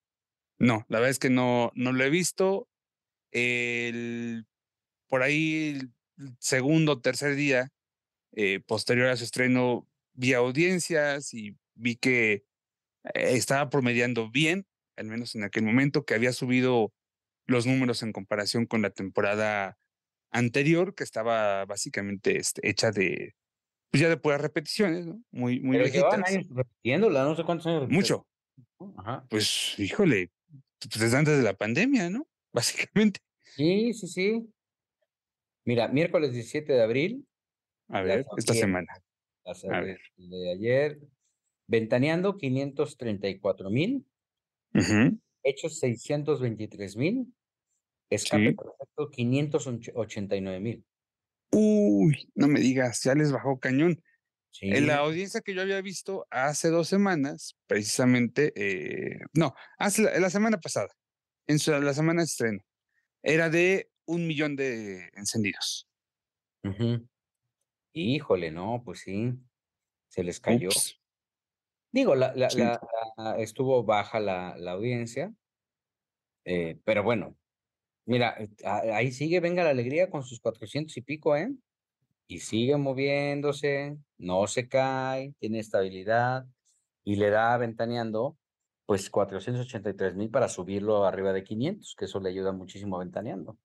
no, la verdad es que no, no lo he visto. El, por ahí, el segundo o tercer día, eh, posterior a su estreno, vi audiencias y vi que eh, estaba promediando bien, al menos en aquel momento, que había subido los números en comparación con la temporada anterior, que estaba básicamente este, hecha de, pues ya de puras repeticiones, ¿no? Muy, muy Pero viejitas. años repitiéndola, no sé cuántos años. repitiendo. Mucho. Ajá. Pues, híjole, desde antes de la pandemia, ¿no? Básicamente. Sí, sí, sí. Mira, miércoles 17 de abril, A ver, esta semana. A ver. de ayer, Ventaneando 534 mil, Ujú. Hechos 623 mil, Escape Sí. Perfecto 589 mil. Uy, no me digas, ya les bajó cañón. Sí. En la audiencia que yo había visto hace dos semanas, precisamente, eh, no, hace la, la semana pasada, en su- la semana de estreno, era de un millón de encendidos. Híjole, no, pues sí, se les cayó. Ups. Digo, la, la, Sí. la- la- estuvo baja la, audiencia, eh, pero bueno, mira, eh, ahí sigue Venga la Alegría con sus 400 y pico, ¿eh? Y sigue moviéndose, no se cae, tiene estabilidad y le da ventaneando, pues 483 mil para subirlo arriba de 500, que eso le ayuda muchísimo a ventaneando.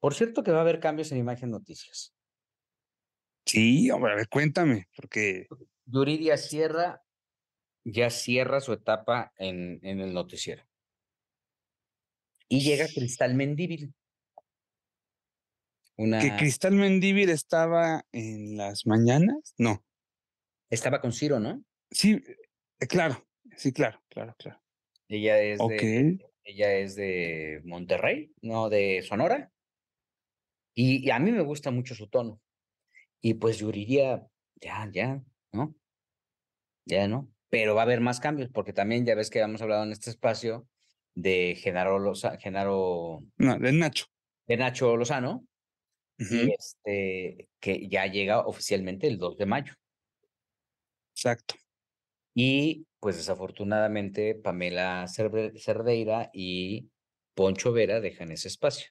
Por cierto que va a haber cambios en Imagen Noticias. Sí, hombre, a ver, cuéntame, porque Yuridia Sierra ya cierra su etapa en, en el noticiero. Y llega Cristal Mendíbil. Una, que Cristal Mendívil estaba en las mañanas, no, estaba con Ciro, ¿no? sí, eh, claro, sí, claro, claro, claro. Ella es de, ella es de Monterrey, no de Sonora. Y, y a mí me gusta mucho su tono. Y pues Yuridia, ya, ya, ¿no? Ya, ¿no? Pero va a haber más cambios, porque también ya ves que hemos hablado en este espacio de Genaro, Loza- Genaro no, de Nacho. de Nacho Lozano, Este, que ya llega oficialmente el 2 de mayo. Exacto. Y pues desafortunadamente Pamela Cerdeira y Poncho Vera dejan ese espacio.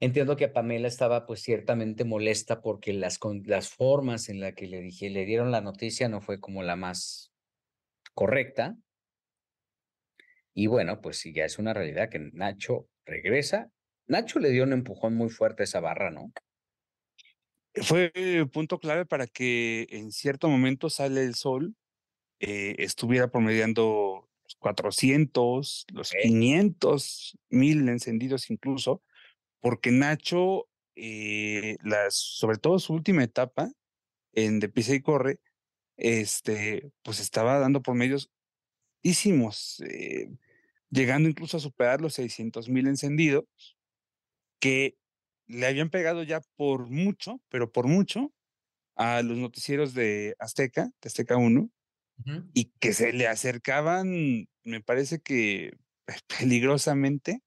Entiendo que Pamela estaba pues ciertamente molesta porque las, con- las formas en las que le dije, le dieron la noticia no fue como la más correcta. Y bueno, pues sí, ya es una realidad que Nacho regresa. Nacho le dio un empujón muy fuerte a esa barra, ¿no? Fue punto clave para que en cierto momento sale el sol, eh, estuviera promediando los 400, los Ok. 500 mil encendidos incluso, porque Nacho, eh, las, sobre todo su última etapa en De Pisa y Corre, este, pues estaba dando promedios eh, llegando incluso a superar los 600 mil encendidos, que le habían pegado ya por mucho, pero por mucho, a los noticieros de Azteca, de Azteca 1, y que se le acercaban, me parece que peligrosamente,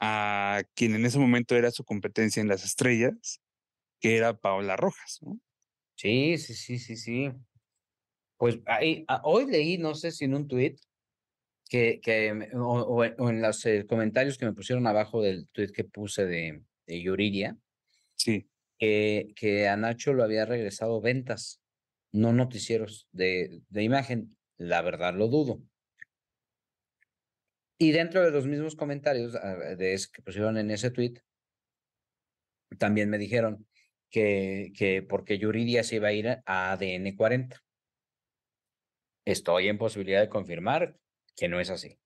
a quien en ese momento era su competencia en las estrellas, que era Paola Rojas. ¿no? Sí, sí, sí, sí, sí. Pues ahí, a- hoy leí, no sé si en un tuit, que, que o, o en- los eh, comentarios que me pusieron abajo del tuit que puse de, Yuridia, Sí. que, que a Nacho lo había regresado ventas, no noticieros de, de imagen. La verdad lo dudo. Y dentro de los mismos comentarios de que pusieron en ese tweet, también me dijeron que, que porque Yuridia se iba a ir a ADN 40. Estoy en posibilidad de confirmar que no es así.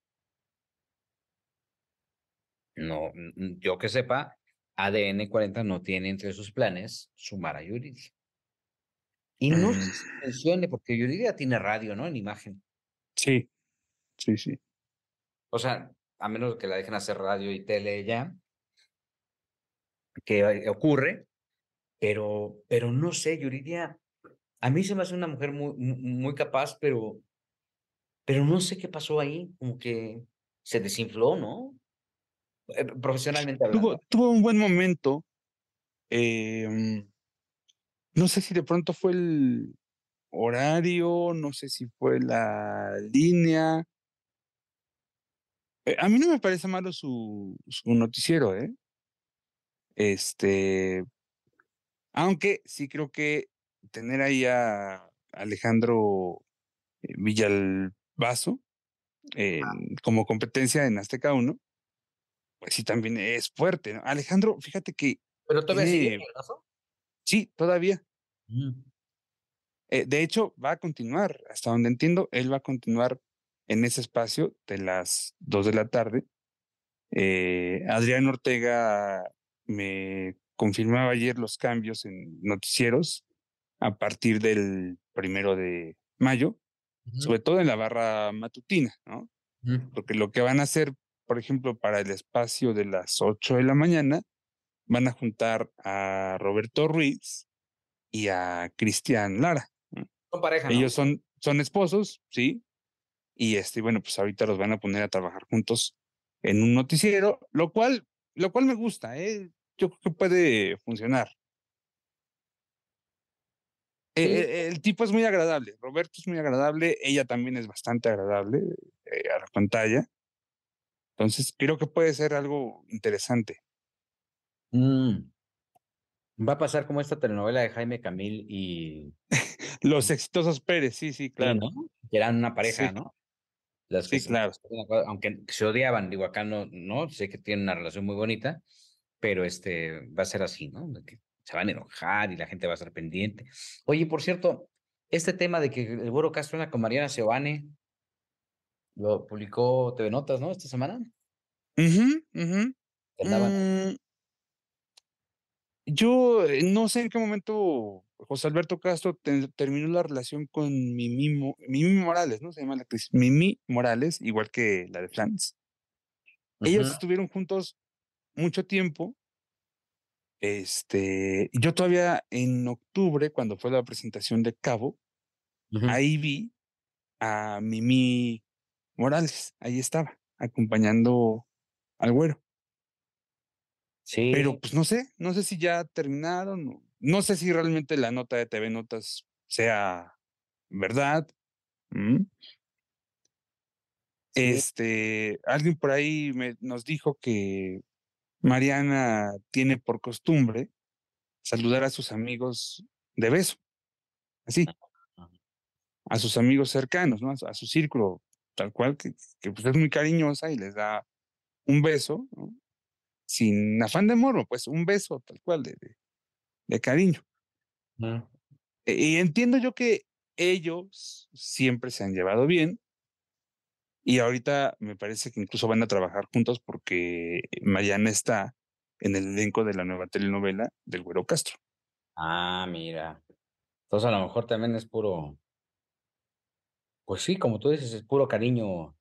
No, yo que sepa, ADN 40 no tiene entre sus planes sumar a Yuridia. Y no sé si Mm. porque Yuridia tiene radio, ¿no? En imagen. Sí, sí, sí. O sea, a menos que la dejen hacer radio y tele ya, que eh, ocurre, pero, pero no sé, Yuridia, a mí se me hace una mujer muy, mu- muy capaz, pero, pero no sé qué pasó ahí, como que se desinfló, ¿no? Eh, profesionalmente hablando. Tuvo, tuvo un buen momento. eh, mm, no sé si de pronto fue el horario, no sé si fue la línea. Eh, a mí no me parece malo su, su noticiero, ¿eh? Este, aunque sí creo que tener ahí a Alejandro eh, en- como competencia en Azteca 1, pues sí también es fuerte, ¿no? Alejandro, fíjate que Pero todavía sigue el sí, todavía. Mm. Eh, de hecho, va a continuar, hasta donde entiendo, él va a continuar en ese espacio de las 2 de la tarde. Eh, Adrián Ortega me confirmaba ayer los cambios en noticieros a partir del primero de mayo, Sobre todo en la barra matutina, ¿no? Porque lo que van a hacer, por ejemplo, para el espacio de las 8 de la mañana, van a juntar a Roberto Ruiz y a Cristian Lara. ¿no? Son pareja, ¿no? Ellos son, son esposos, sí. Y este, bueno, pues ahorita los van a poner a trabajar juntos en un noticiero, lo cual, lo cual me gusta, ¿eh? Yo creo que puede funcionar. Eh, Sí. eh, el tipo es muy agradable, Roberto es muy agradable, ella también es bastante agradable eh, a la pantalla. Entonces, creo que puede ser algo interesante. Mm. Va a pasar como esta telenovela de Jaime Camil y, Los exitosos Pérez, sí, sí, sí, claro. ¿no? Que eran una pareja, Sí. ¿no? Las Sí, se- claro. aunque se odiaban, digo, acá no, no, sé que tienen una relación muy bonita, pero este va a ser así, ¿no? Que se van a enojar y la gente va a estar pendiente. Oye, por cierto, este tema de que el Güero Castro anda con Mariana Seoane, lo publicó TV Notas, ¿no? Esta semana. Que andaban- Mm, Yo eh, no sé en qué momento José Alberto Castro te- terminó la relación con Mimi, Mimi Morales, ¿no? Se llama la actriz Mimi Morales, igual que la de Flans. Ellos estuvieron juntos mucho tiempo. Este, yo todavía en octubre, cuando fue la presentación de Cabo, ahí vi a Mimi Morales, ahí estaba, acompañando al güero. Sí, Pero pues no sé, no sé si ya terminaron, no sé si realmente la nota de TV Notas sea verdad. Este, alguien por ahí me, nos dijo que Mariana tiene por costumbre saludar a sus amigos de beso, así, Ajá. a sus amigos cercanos, ¿no? A su, círculo, tal cual, que, que, pues es muy cariñosa y les da un beso, ¿no? sin afán de morbo, pues un beso tal cual de, de- de cariño. E- Y entiendo yo que ellos siempre se han llevado bien y ahorita me parece que incluso van a trabajar juntos porque Mariana está en el elenco de la nueva telenovela del Güero Castro. Ah, mira. Entonces a lo mejor también es puro, pues sí, como tú dices, es puro cariño,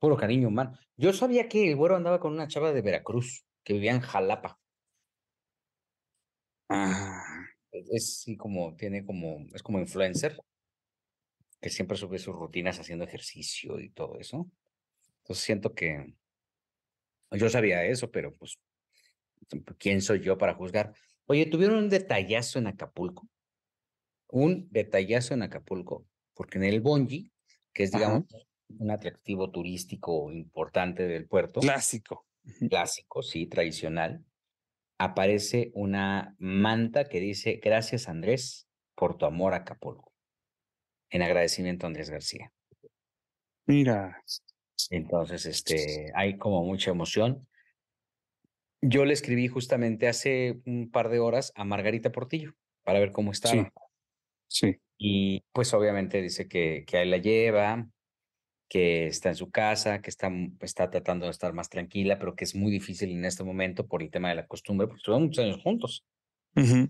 puro cariño humano. Yo sabía que el güero andaba con una chava de Veracruz, que vivía en Jalapa. Ah, Es, es sí como, tiene como, es como influencer, que siempre sube sus rutinas haciendo ejercicio y todo eso. Entonces siento que yo sabía eso, pero pues, ¿quién soy yo para juzgar? Oye, tuvieron un detallazo en Acapulco. Un detallazo en Acapulco, porque en el Bonji, que es, Ajá. digamos, un atractivo turístico importante del puerto, clásico. clásico, sí, tradicional, aparece una manta que dice, gracias Andrés por tu amor a Acapulco. En agradecimiento a Andrés García. Mira. Entonces, este, hay como mucha emoción. Yo le escribí justamente hace un par de horas a Margarita Portillo para ver cómo estaba. Sí. Y pues obviamente dice que, que ahí la lleva, que está en su casa, que está, está tratando de estar más tranquila, pero que es muy difícil en este momento por el tema de la costumbre, porque estuvieron muchos años juntos. Mm.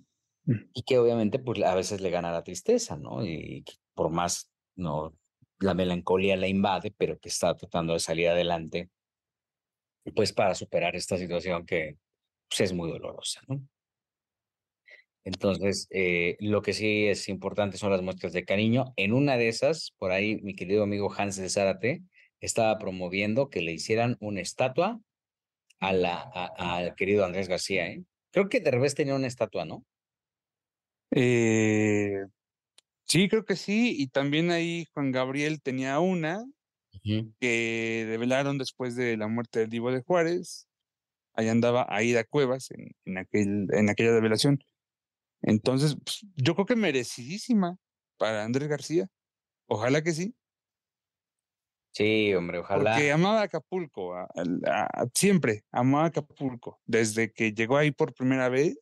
Y que obviamente pues a veces le gana la tristeza, ¿no? Y por más, no, la melancolía la invade, pero que está tratando de salir adelante, pues para superar esta situación que pues, es muy dolorosa, ¿no? Entonces, eh, lo que sí es importante son las muestras de cariño. En una de esas, por ahí mi querido amigo Hans de Zárate estaba promoviendo que le hicieran una estatua a la, al querido Andrés García. ¿eh? Creo que de revés tenía una estatua, ¿no? Eh, sí, creo que sí. Y también ahí Juan Gabriel tenía una que develaron después de la muerte del Divo de Juárez. Ahí andaba Aida Cuevas en, en, aquel, en aquella develación. Entonces, pues, yo creo que merecidísima para Andrés García. Ojalá que sí. Sí, hombre, ojalá. Porque amaba Acapulco, siempre amaba Acapulco. Desde que llegó ahí por primera vez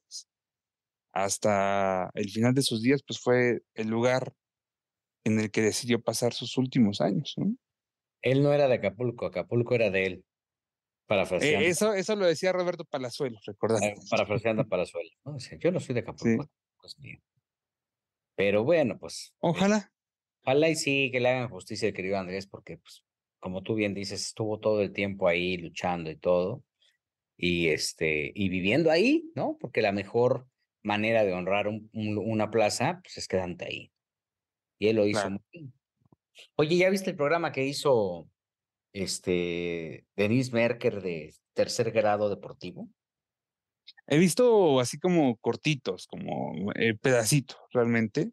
hasta el final de sus días, pues fue el lugar en el que decidió pasar sus últimos años. Él no era de Acapulco, Acapulco era de él. Eh, eso, eso lo decía Roberto Palazuelos, recordad. Eh, parafraseando Palazuelos. ¿no? yo no soy de Acapulco. Pues, pero bueno, pues. Eh, ojalá. ojalá y sí que le hagan justicia al querido Andrés, porque, pues, como tú bien dices, estuvo todo el tiempo ahí luchando y todo. Y este, y viviendo ahí, ¿no? Porque la mejor manera de honrar una plaza, pues es quedante ahí. Y él lo hizo muy bien. Oye, ¿ya viste el programa que hizo este, Denise Merker de tercer grado deportivo? He visto así como cortitos, como eh, pedacitos realmente.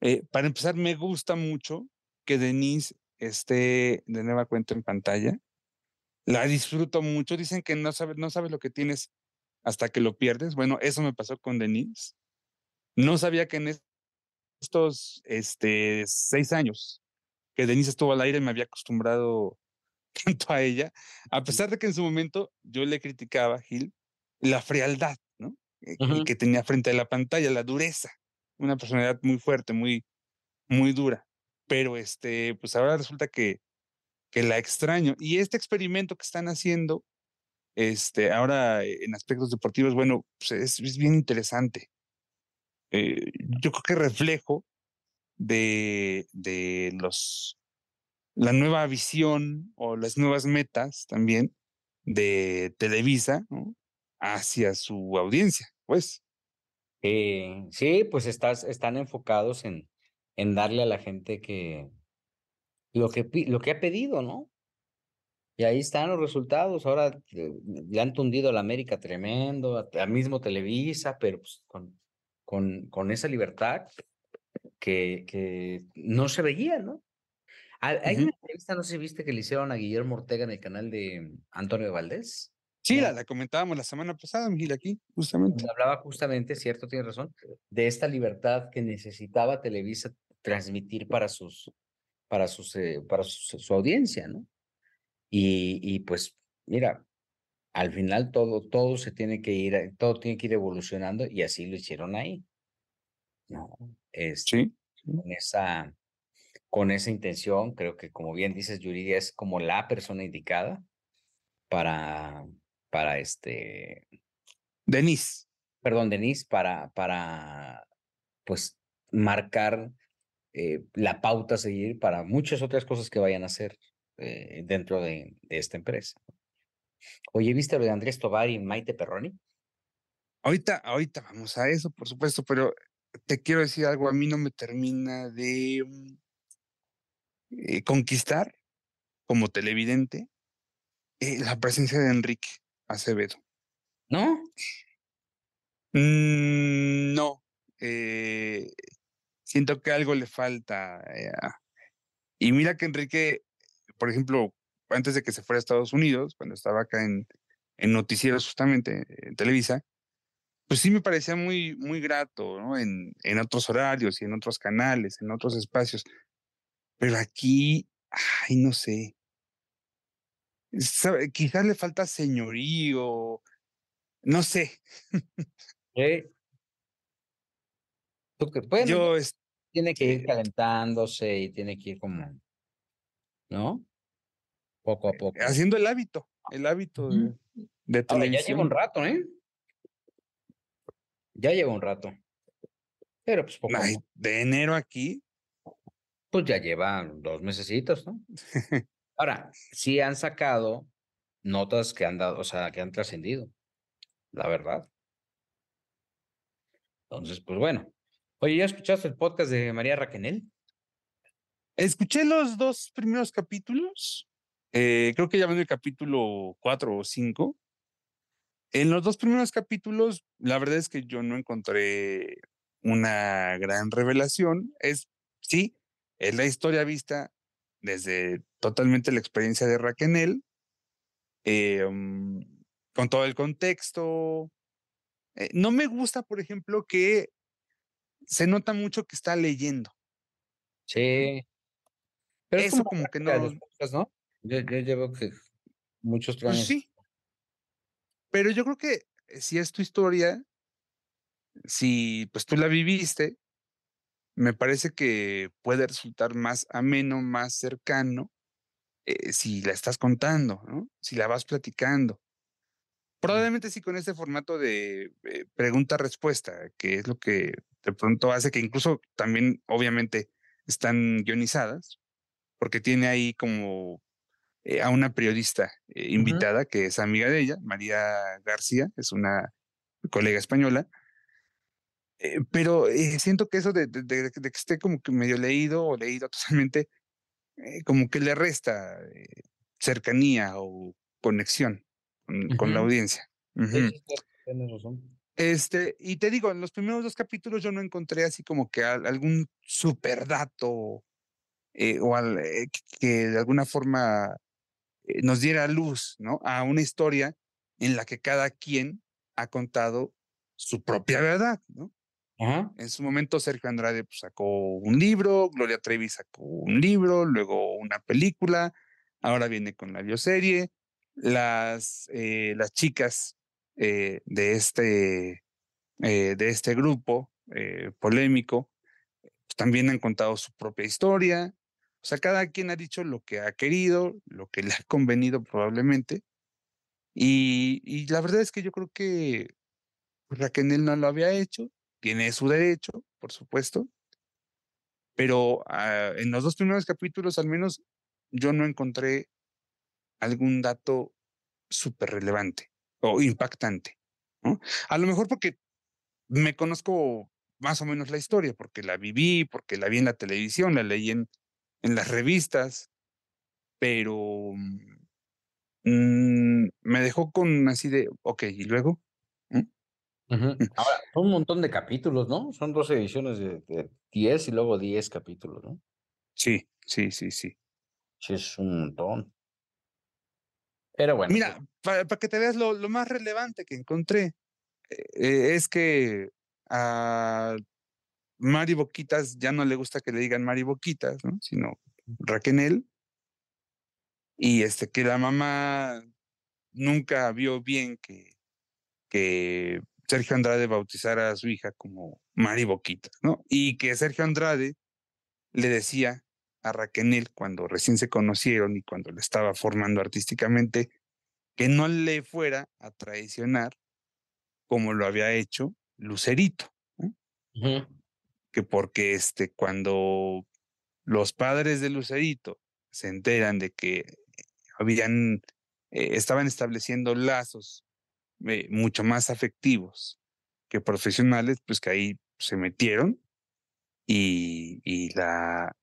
Eh, para empezar, me gusta mucho que Denise esté de nueva cuenta en pantalla. La disfruto mucho. Dicen que no sabes, no sabes lo que tienes hasta que lo pierdes. Bueno, eso me pasó con Denise. No sabía que en estos este, seis años que Denise estuvo al aire me había acostumbrado tanto a ella, a pesar de que en su momento yo le criticaba a Gil la frialdad, ¿no? Eh, que tenía frente a la pantalla, la dureza, una personalidad muy fuerte, muy, muy dura. Pero este, pues ahora resulta que, que la extraño. Y este experimento que están haciendo, este, ahora en aspectos deportivos, bueno, pues es, es, bien interesante. Eh, yo creo que reflejo de, de los la nueva visión o las nuevas metas también de Televisa hacia su audiencia, pues. Eh, sí, pues estás, están enfocados en, en darle a la gente que lo, que lo que ha pedido, ¿no? Y ahí están los resultados. Ahora eh, le han tundido a la América tremendo, al mismo Televisa, pero pues con, con, con esa libertad que, que no se veía, ¿no? Hay una entrevista, no sé si viste, que le hicieron a Guillermo Ortega en el canal de Antonio Valdés. Sí, la, comentábamos la semana pasada, Miguel, aquí, justamente. Hablaba justamente, cierto, tiene razón, de esta libertad que necesitaba Televisa transmitir para sus, para sus, eh, para su, audiencia, ¿no? Y, y pues, mira, al final todo, todo se tiene que ir, todo tiene que ir evolucionando y así lo hicieron ahí. ¿no? Este, sí. Con esa, con esa intención. Creo que, como bien dices, Yuridia es como la persona indicada para, para este. Denise. Perdón, Denise, para, para, pues, marcar eh, la pauta a seguir para muchas otras cosas que vayan a hacer eh, dentro de, de, esta empresa. Oye, ¿viste lo de Andrés Tobar y Maite Perroni? Ahorita, ahorita vamos a eso, por supuesto, pero te quiero decir algo, a mí no me termina de mm, eh, conquistar como televidente eh, la presencia de Enrique Acevedo. ¿No? Mm, no. Eh, siento que algo le falta. y mira que Enrique, por ejemplo, antes de que se fuera a Estados Unidos, cuando estaba acá en, en noticieros justamente, en Televisa, pues sí me parecía muy, muy grato, ¿no? En, en otros horarios y en otros canales, en otros espacios. Pero aquí, ay, no sé. Quizás le falta señorío, no sé. ¿Eh? Yo tiene que ir calentándose y tiene que ir como, ¿no? Poco a poco. Haciendo el hábito, el hábito de, de ya lleva un rato, ¿eh? Ya lleva un rato. Pero pues poco. de enero aquí. Pues ya lleva dos mesecitos, ¿no? Ahora, sí han sacado notas que han dado, o sea, que han trascendido, la verdad. Entonces, pues bueno. Oye, ¿ya escuchaste el podcast de María Raquenel? Escuché los dos primeros capítulos. Eh, creo que ya van el capítulo cuatro o cinco. En los dos primeros capítulos, la verdad es que yo no encontré una gran revelación. Es, sí, es la historia vista desde totalmente la experiencia de Raquel, eh, mm, con todo el contexto. Eh, no me gusta, por ejemplo, que se nota mucho que está leyendo. Sí. Pero eso como, que no. ¿no? Yo, llevo que muchos pues años. sí. Pero yo creo que eh, si es tu historia, si pues tú la viviste, me parece que puede resultar más ameno, más cercano, eh, si la estás contando, ¿no? Si la vas platicando. Probablemente sí con este formato de eh, pregunta-respuesta, que es lo que de pronto hace que incluso también, obviamente, están guionizadas, porque tiene ahí como eh, a una periodista invitada que es amiga de ella, María García, es una colega española, eh, pero eh, siento que eso de, de, que esté como que medio leído o leído totalmente, eh, como que le resta cercanía o conexión con, la audiencia. Este, y te digo, en los primeros dos capítulos yo no encontré así como que algún super dato o al, que de alguna forma nos diera luz, ¿no? A una historia en la que cada quien ha contado su propia verdad, ¿no? En su momento Sergio Andrade pues, sacó un libro, Gloria Trevi sacó un libro, luego una película, ahora viene con la bioserie. Las, eh, las chicas eh, de, este, eh, de este grupo polémico pues, también han contado su propia historia. O sea, cada quien ha dicho lo que ha querido, lo que le ha convenido probablemente. Y, la verdad es que yo creo que pues, Raquel no lo había hecho tiene su derecho, por supuesto, pero ah, en los dos primeros capítulos al menos yo no encontré algún dato súper relevante o impactante. A lo mejor porque me conozco más o menos la historia, porque la viví, porque la vi en la televisión, la leí en, en las revistas, pero mm, me dejó con así de, ok, ¿y luego? Ahora, son un montón de capítulos, ¿no? Son dos ediciones de, 10 y luego 10 capítulos, ¿no? Sí, sí, sí, sí. Sí, es un montón. Pero bueno. Mira, para, que te veas lo, más relevante que encontré, eh, es que a Mari Boquitas ya no le gusta que le digan Mari Boquitas, ¿no? Sino Raquenel. Y este, que la mamá nunca vio bien que, que Sergio Andrade bautizara a su hija como Mari Boquita, ¿no? Y que Sergio Andrade le decía a Raquel cuando recién se conocieron y cuando le estaba formando artísticamente, que no le fuera a traicionar como lo había hecho Lucerito. Que porque este, cuando los padres de Lucerito se enteran de que habían, eh, estaban estableciendo lazos eh, mucho más afectivos que profesionales, pues que ahí se metieron y, y la,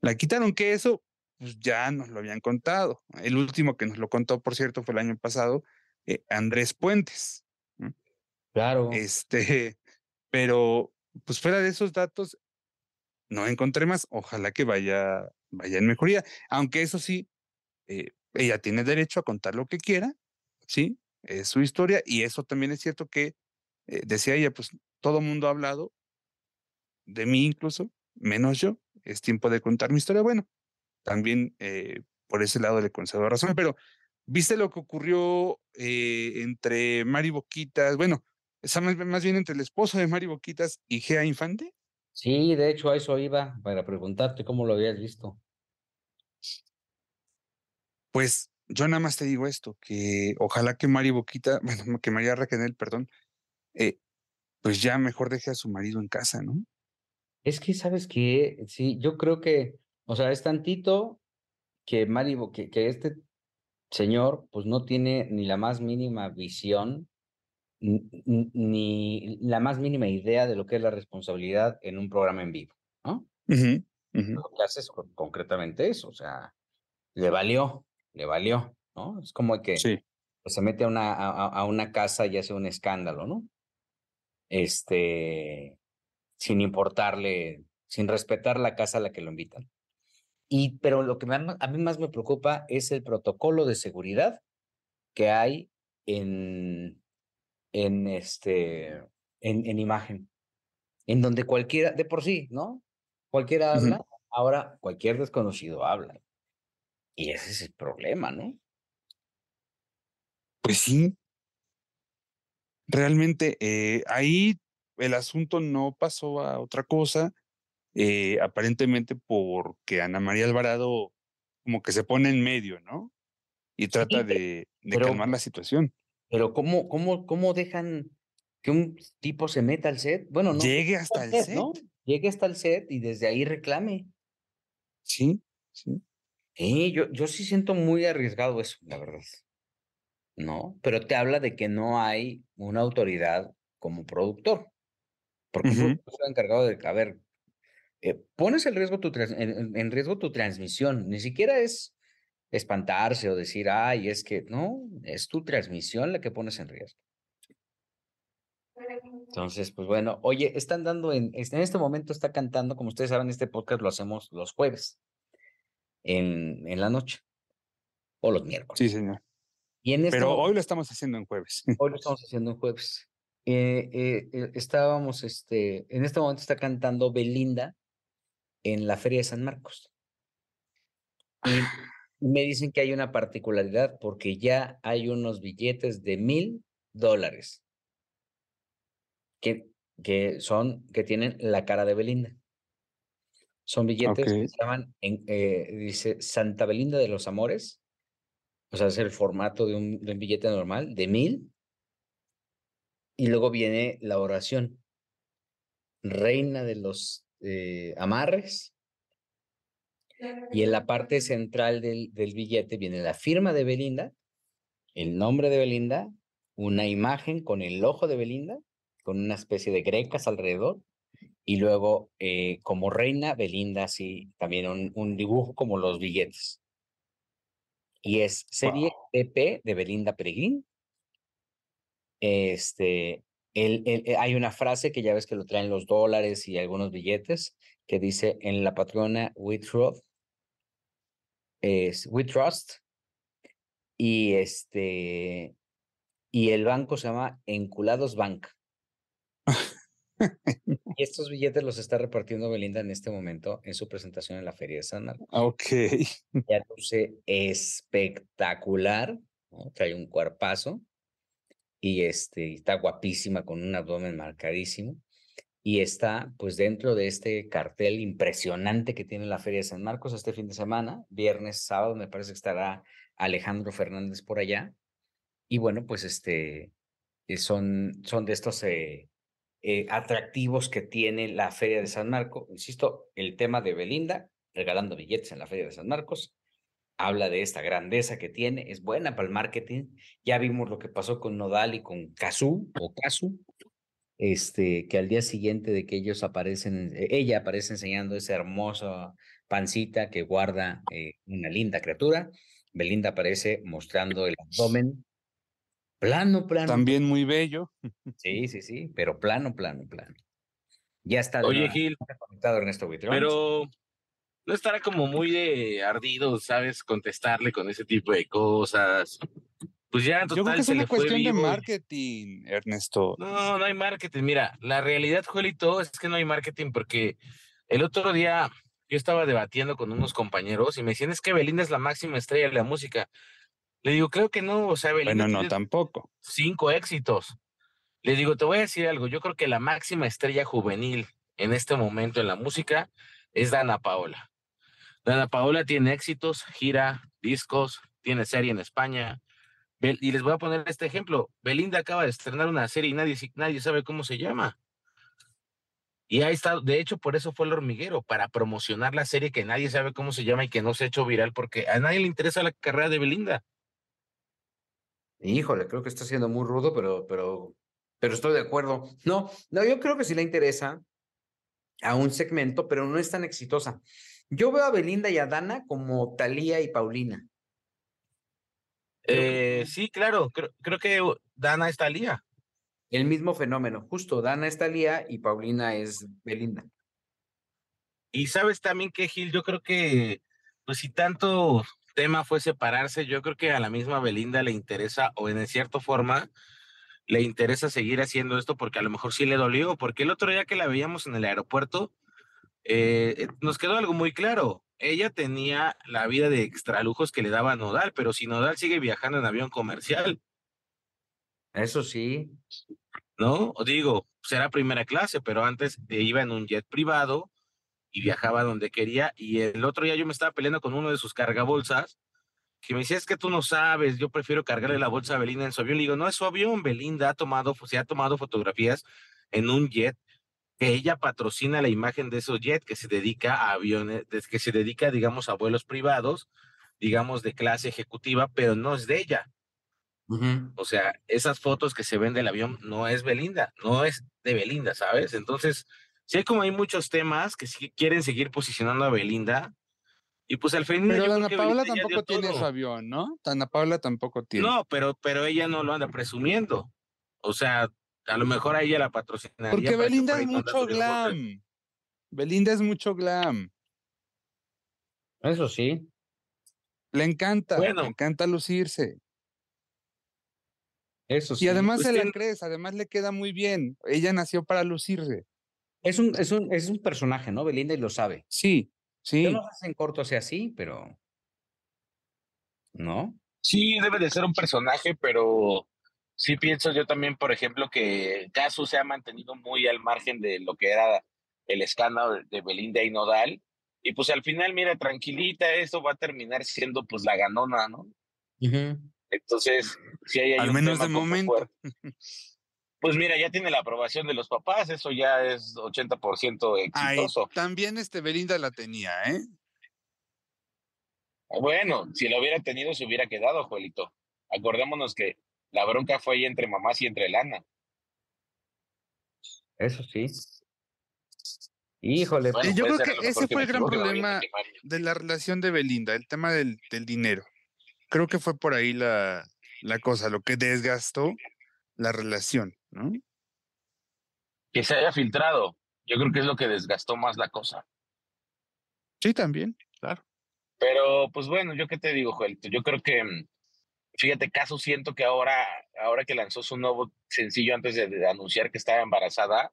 la quitaron, que eso pues ya nos lo habían contado. El último que nos lo contó, por cierto, fue el año pasado, eh, Andrés Puentes. Claro. Este, pero pues fuera de esos datos, no encontré más. Ojalá que vaya, vaya en mejoría. Aunque eso sí, eh, ella tiene derecho a contar lo que quiera, ¿sí? es su historia y eso también es cierto que eh, decía ella, pues todo mundo ha hablado, de mí incluso, menos yo, es tiempo de contar mi historia. Bueno, también eh, por ese lado le concedo razón, pero ¿viste lo que ocurrió entre Mari Boquitas? Bueno, más, más bien entre el esposo de Mari Boquitas y Gea Infante. Sí, de hecho a eso iba para preguntarte cómo lo habías visto. Pues yo nada más te digo esto, que ojalá que Mari Boquita, bueno, que María Raquel, perdón, eh, pues ya mejor deje a su marido en casa, ¿no? Es que, ¿sabes qué? Sí, yo creo que, o sea, es tantito que Mari, que, que este señor, pues no tiene ni la más mínima visión, ni la más mínima idea de lo que es la responsabilidad en un programa en vivo, ¿no? Lo que hace es concretamente eso, o sea, le valió, le valió, ¿no? Es como que se mete a una, a, una casa y hace un escándalo, ¿no? Este, sin importarle, sin respetar la casa a la que lo invitan. Y, pero lo que a mí más me preocupa es el protocolo de seguridad que hay en, en, este, en, en imagen, en donde cualquiera, de por sí, ¿no? Cualquiera habla, ahora cualquier desconocido habla. Y ese es el problema, ¿no? Pues sí. Realmente eh, ahí el asunto no pasó a otra cosa, eh, aparentemente porque Ana María Alvarado como que se pone en medio, ¿no? Y trata de, calmar la situación. Pero ¿cómo, cómo, cómo dejan que un tipo se meta al set? Bueno, no. Llegue hasta el set. ¿no? Llegue hasta el set y desde ahí reclame. Sí, sí. Sí, yo, yo sí siento muy arriesgado eso, la verdad. ¿No? Pero te habla de que no hay una autoridad como productor. Porque uh -huh. encargado de, a ver, eh, pones el riesgo tu en, en, riesgo tu transmisión. Ni siquiera es espantarse o decir, ay, es que no, es tu transmisión la que pones en riesgo. Entonces, pues bueno, oye, están dando en, en este momento está cantando, como ustedes saben, este podcast lo hacemos los jueves en, en la noche o los miércoles. Sí, señor. Y en este Pero hoy lo estamos haciendo en jueves. Hoy lo estamos haciendo en jueves. Eh, eh, eh, estábamos, este, en este momento está cantando Belinda en la Feria de San Marcos. Y me dicen que hay una particularidad porque ya hay unos billetes de mil dólares que, que son, que tienen la cara de Belinda. Son billetes que se llaman, en, eh, dice Santa Belinda de los Amores. O sea, es el formato de un, de un billete normal, de mil. Y luego viene la oración. Reina de los eh, amarres. Y en la parte central del, del billete viene la firma de Belinda, el nombre de Belinda, una imagen con el ojo de Belinda, con una especie de grecas alrededor, y luego eh, como reina Belinda, así también un, un, dibujo como los billetes. Y es serie wow. PP de Belinda Peregrín. Este, el, el, eh, hay una frase que ya ves que lo traen los dólares y algunos billetes que dice en la patrona Trust, es We Trust y este y el banco se llama Enculados Bank. y estos billetes los está repartiendo Belinda en este momento en su presentación en la Feria de San Marcos. Ok. Ya luce espectacular, ¿no? trae un cuerpazo y este, está guapísima con un abdomen marcadísimo y está pues dentro de este cartel impresionante que tiene la Feria de San Marcos este fin de semana, viernes, sábado, me parece que estará Alejandro Fernández por allá. Y bueno, pues este, son, son de estos eh, eh, atractivos que tiene la Feria de San Marcos. Insisto, el tema de Belinda, regalando billetes en la Feria de San Marcos, habla de esta grandeza que tiene, es buena para el marketing. Ya vimos lo que pasó con Nodal y con Kazú o Kazu, este, que al día siguiente de que ellos aparecen, ella aparece enseñando esa hermosa pancita que guarda eh, una linda criatura. Belinda aparece mostrando el abdomen Plano, plano. También muy bello. Sí, sí, sí, pero plano, plano, plano. Ya está. Oye, Gil. conectado Ernesto Buitrón. Pero no estará como muy de ardido, ¿sabes? Contestarle con ese tipo de cosas. Pues ya en Yo creo total que es una cuestión de marketing, Ernesto. No, no hay marketing. Mira, la realidad, Joelito, es que no hay marketing porque el otro día yo estaba debatiendo con unos compañeros y me decían, es que Belinda es la máxima estrella de la música. Le digo, creo que no, o sea, Belinda Bueno, no tampoco. cinco éxitos. Le digo, te voy a decir algo, yo creo que la máxima estrella juvenil en este momento en la música es Dana Paola. Dana Paola tiene éxitos, gira, discos, tiene serie en España. Y les voy a poner este ejemplo. Belinda acaba de estrenar una serie y nadie, nadie sabe cómo se llama. Y ahí está, de hecho, por eso fue el hormiguero, para promocionar la serie que nadie sabe cómo se llama y que no se ha hecho viral porque a nadie le interesa la carrera de Belinda. Híjole, creo que está siendo muy rudo, pero, pero, pero estoy de acuerdo. No, no, yo creo que sí le interesa a un segmento, pero no es tan exitosa. Yo veo a Belinda y a Dana como Talía y Paulina. Eh, sí, claro, creo, creo que Dana está al día. el mismo fenómeno, justo Dana es Talía y Paulina es Belinda. Y sabes también que Gil, yo creo que, pues si tanto tema fue separarse, yo creo que a la misma Belinda le interesa, o en cierta forma, le interesa seguir haciendo esto porque a lo mejor sí le dolió, porque el otro día que la veíamos en el aeropuerto, eh, eh, nos quedó algo muy claro. Ella tenía la vida de extralujos que le daba Nodal, pero si Nodal sigue viajando en avión comercial, Eso sí, ¿no? O digo, será primera clase, pero antes iba en un jet privado y viajaba donde quería. Y el otro día yo me estaba peleando con uno de sus cargabolsas, que me decía, es que tú no sabes, yo prefiero cargarle la bolsa a Belinda en su avión. Le digo, no es su avión, Belinda ha tomado, se ha tomado fotografías en un jet que ella patrocina la imagen de esos jet que se dedica a aviones, que se dedica, digamos, a vuelos privados, digamos, de clase ejecutiva, pero no es de ella. O sea, esas fotos que se ven del avión no es Belinda, no es de Belinda, ¿sabes? Entonces, sí, como hay muchos temas que sí quieren seguir posicionando a Belinda, y pues al final. Pero que Paula tampoco tiene su avión, ¿no? Dana Paula tampoco tiene. No, pero, pero ella no lo anda presumiendo. O sea, a lo mejor a ella la patrocinaría. Porque Belinda es mucho glam. Belinda es mucho glam. eso sí. Le encanta, Bueno. le encanta lucirse. Eso sí. Y además pues se la crees, además le queda muy bien. Ella nació para lucirse. es un, es un, es un personaje, ¿no? Belinda y lo sabe. Sí, sí. Yo no sé si en corto sea así, pero. ¿No? Sí, debe de ser un personaje, pero sí pienso yo también, por ejemplo, que Casu se ha mantenido muy al margen de lo que era el escándalo de- Belinda y Nodal. Y pues al final, mira, tranquilita, esto va a terminar siendo pues la ganona, ¿no? Entonces, si hay Al un menos tema de momento. fuerte. Pues mira, ya tiene la aprobación de los papás, eso ya es 80% Ay, exitoso. también este Belinda la tenía, ¿eh? Bueno, si lo hubiera tenido, se hubiera quedado, Juelito. Acordémonos que la bronca fue ahí entre mamás y entre lana. Eso sí. Híjole, Bueno, Y yo creo que ese que fue el gran problema de la relación de Belinda, el tema del, del dinero. Creo que fue por ahí la, la cosa, lo que desgastó la relación, ¿no? Que se haya filtrado, yo creo que es lo que desgastó más la cosa. Sí, también, claro. Pero, pues bueno, yo qué te digo, Joelito, yo creo que, mm, fíjate, caso siento que ahora, ahora que lanzó su nuevo sencillo antes de, anunciar que estaba embarazada,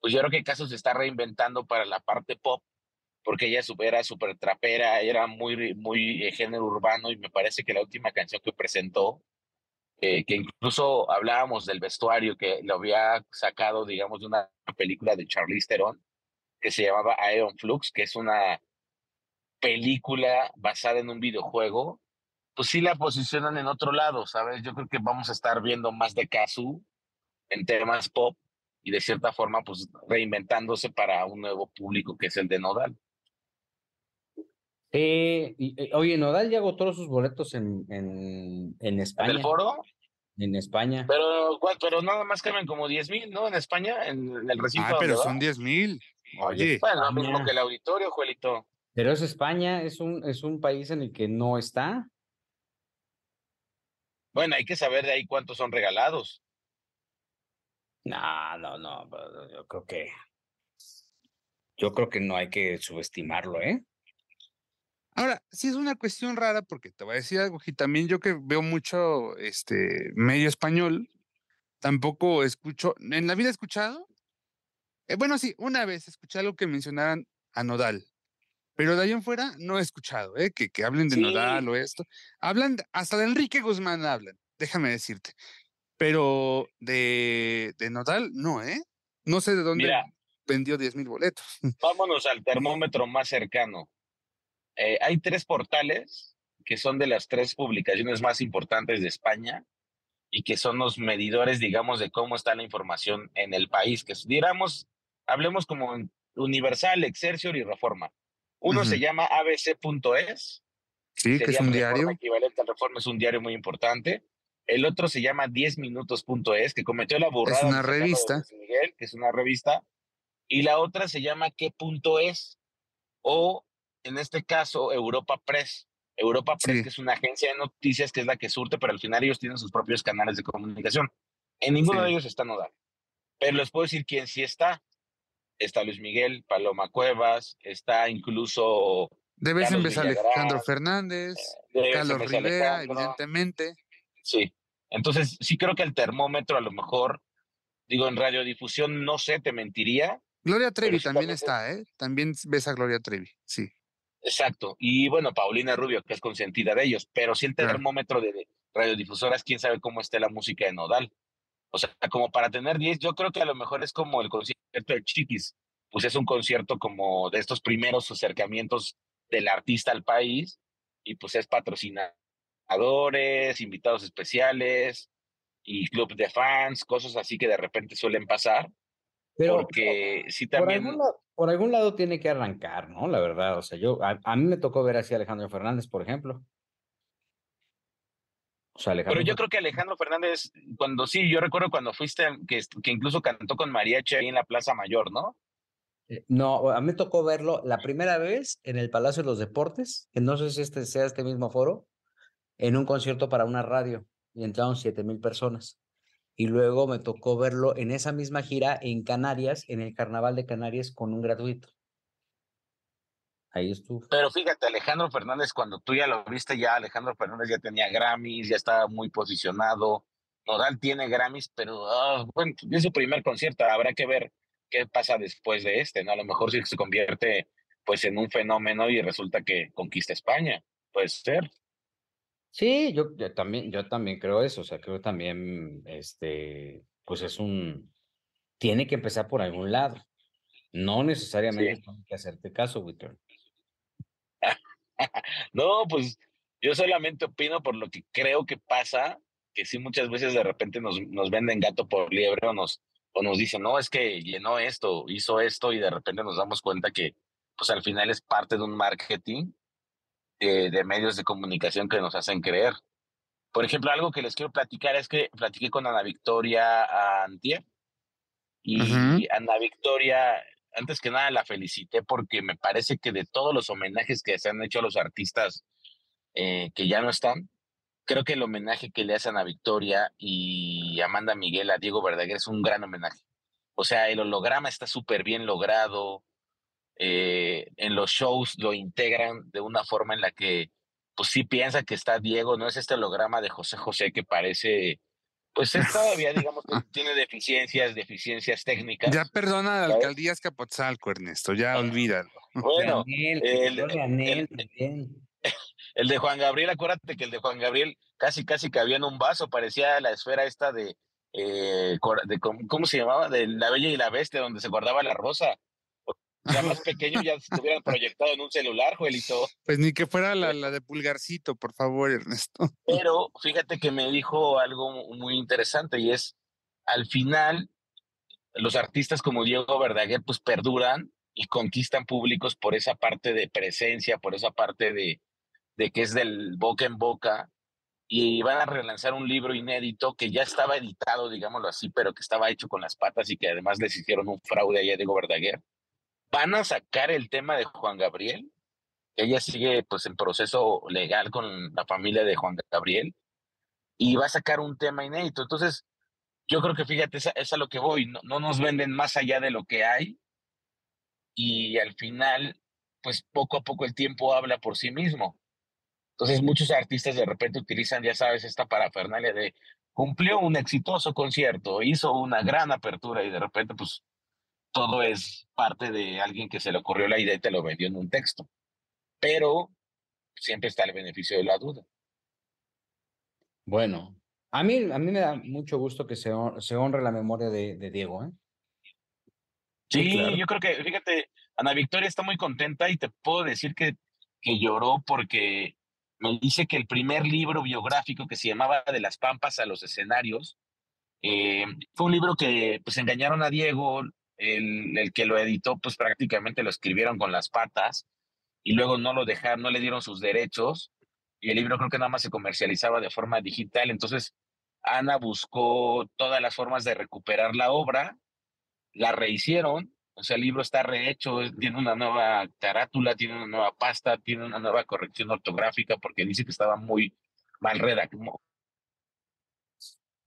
pues yo creo que Caso se está reinventando para la parte pop, porque ella era súper trapera, era muy, muy eh, género urbano y me parece que la última canción que presentó, eh, que incluso hablábamos del vestuario que lo había sacado, digamos, de una película de Charlize Theron, que se llamaba Iron Flux, que es una película basada en un videojuego, pues sí la posicionan en otro lado, ¿sabes? Yo creo que vamos a estar viendo más de Kazu en temas pop y de cierta forma, pues reinventándose para un nuevo público que es el de Nodal. Eh, y- eh, oye, Nodal ya agotó sus boletos en, en, en ¿En España. el foro? En España. Pero, ¿cuál? pero nada más caben como 10 mil, ¿no? En España, en, en el recinto. Ah, pero son 10 mil. Oye, Bueno, lo mismo que el auditorio, Juelito. Pero es España, es un, es un país en el que no está. Bueno, hay que saber de ahí cuántos son regalados. No, no, no, pero yo creo que. Yo creo que no hay que subestimarlo, ¿eh? Ahora, sí es una cuestión rara porque te voy a decir algo, y también yo que veo mucho este medio español, tampoco escucho, en la vida he escuchado, eh, bueno, sí, una vez escuché algo que mencionaran a Nodal, pero de ahí en fuera no he escuchado, ¿eh? que, que hablen de Nodal o esto. Hablan, hasta de Enrique Guzmán hablan, déjame decirte. Pero de, de Nodal, no, ¿eh? No sé de dónde vendió 10 mil boletos. Vámonos al termómetro más cercano. Eh, hay tres portales que son de las tres publicaciones más importantes de España y que son los medidores, digamos, de cómo está la información en el país, que digamos, hablemos como Universal, Excelsior y Reforma. Uno se llama abc.es. Sí, que es un diario. Equivalente al Reforma, es un diario muy importante. El otro se llama 10minutos.es, que cometió la burrada. Es una revista. Miguel, que es una revista. Y la otra se llama qué.es o, en este caso, Europa Press. Europa Press, que es una agencia de noticias que es la que surte, pero al final ellos tienen sus propios canales de comunicación. En ninguno de ellos está Nodal. Pero les puedo decir quién sí está está Luis Miguel, Paloma Cuevas, está incluso... Debe en vez Alejandro Fernández, eh, Carlos Rivera, evidentemente. Sí, entonces sí creo que el termómetro a lo mejor, digo, en radiodifusión, no sé, te mentiría. Gloria Trevi también está, ¿eh? También ves a Gloria Trevi, sí. Exacto. Y bueno, Paulina Rubio, que es consentida de ellos, pero sí el termómetro de radiodifusoras, quién sabe cómo esté la música de Nodal. O sea, como para tener 10, yo creo que a lo mejor es como el concierto de Chiquis. Pues es un concierto como de estos primeros acercamientos del artista al país y pues es patrocinadores, invitados especiales y club de fans, cosas así que de repente suelen pasar. Pero porque sí también... Por algún, lado, por algún lado tiene que arrancar, ¿no? La verdad, o sea, yo, a, a mí me tocó ver así a Alejandro Fernández, por ejemplo. Pero yo creo que Alejandro Fernández, cuando sí, yo recuerdo cuando fuiste, que, que incluso cantó con mariachi ahí en la Plaza Mayor, ¿no? Eh, no, a mí me tocó verlo la primera vez en el Palacio de los Deportes, que no sé si este sea este mismo foro, en un concierto para una radio, y entraron siete mil personas. Y luego me tocó verlo en esa misma gira en Canarias, en el Carnaval de Canarias, con un gratuito. Ahí estuvo. Pero fíjate, Alejandro Fernández, cuando tú ya lo viste, ya Alejandro Fernández ya tenía Grammys, ya estaba muy posicionado. Nodal tiene Grammys, pero ah, bueno, es su primer concierto. Habrá que ver qué pasa después de este, ¿no? A lo mejor si se convierte pues en un fenómeno y resulta que conquista España. Puede ser. Sí, yo, también, yo también creo eso. O sea, creo también, este, pues es un, tiene que empezar por algún lado. No necesariamente tiene que hacerte caso, Witter. no, pues yo solamente opino por lo que creo que pasa, que sí muchas veces de repente nos, nos venden gato por liebre o nos, o nos dicen, no, es que llenó esto, hizo esto y de repente nos damos cuenta que pues al final es parte de un marketing de, medios de comunicación que nos hacen creer. Por ejemplo, algo que les quiero platicar es que platiqué con Ana Victoria Antier y Ana Victoria antes que nada la felicité porque me parece que de todos los homenajes que se han hecho a los artistas eh, que ya no están, creo que el homenaje que le hacen a Victoria y Amanda Miguel a Diego Verdaguer es un gran homenaje. O sea, el holograma está súper bien logrado. Eh, en los shows lo integran de una forma en la que, pues sí piensa que está Diego, no es este holograma de José José que parece pues él todavía, digamos, tiene deficiencias, deficiencias técnicas. Ya perdona a la alcaldía Escapotzalco, Ernesto, ya olvídalo. Bueno, el, de Juan Gabriel, acuérdate que el de Juan Gabriel casi, casi cabía en un vaso, parecía la esfera esta de, eh, de ¿cómo se llamaba? De La Bella y la Bestia, donde se guardaba la rosa ya más pequeño ya se hubieran proyectado en un celular, Joelito. Pues ni que fuera la, la, de pulgarcito, por favor, Ernesto. Pero fíjate que me dijo algo muy interesante y es, al final, los artistas como Diego Verdaguer pues perduran y conquistan públicos por esa parte de presencia, por esa parte de, de que es del boca en boca y van a relanzar un libro inédito que ya estaba editado, digámoslo así, pero que estaba hecho con las patas y que además les hicieron un fraude a Diego Verdaguer van a sacar el tema de Juan Gabriel. Ella sigue pues en proceso legal con la familia de Juan Gabriel y va a sacar un tema inédito. Entonces, yo creo que fíjate, es a, lo que voy, no, nos venden más allá de lo que hay y al final, pues poco a poco el tiempo habla por sí mismo. Entonces muchos artistas de repente utilizan, ya sabes, esta parafernalia de cumplió un exitoso concierto, hizo una gran apertura y de repente pues todo es parte de alguien que se le ocurrió la idea y te lo vendió en un texto. Pero siempre está el beneficio de la duda. Bueno, a mí, a mí me da mucho gusto que se, se honre la memoria de, de Diego. ¿eh? Sí, yo creo que, fíjate, Ana Victoria está muy contenta y te puedo decir que, que lloró porque me dice que el primer libro biográfico que se llamaba De las Pampas a los escenarios, eh, fue un libro que pues engañaron a Diego, el, el, que lo editó pues prácticamente lo escribieron con las patas y luego no lo dejaron, no le dieron sus derechos y el libro creo que nada más se comercializaba de forma digital, entonces Ana buscó todas las formas de recuperar la obra la rehicieron, o sea, el libro está rehecho, tiene una nueva carátula, tiene una nueva pasta, tiene una nueva corrección ortográfica porque dice que estaba muy mal redactado,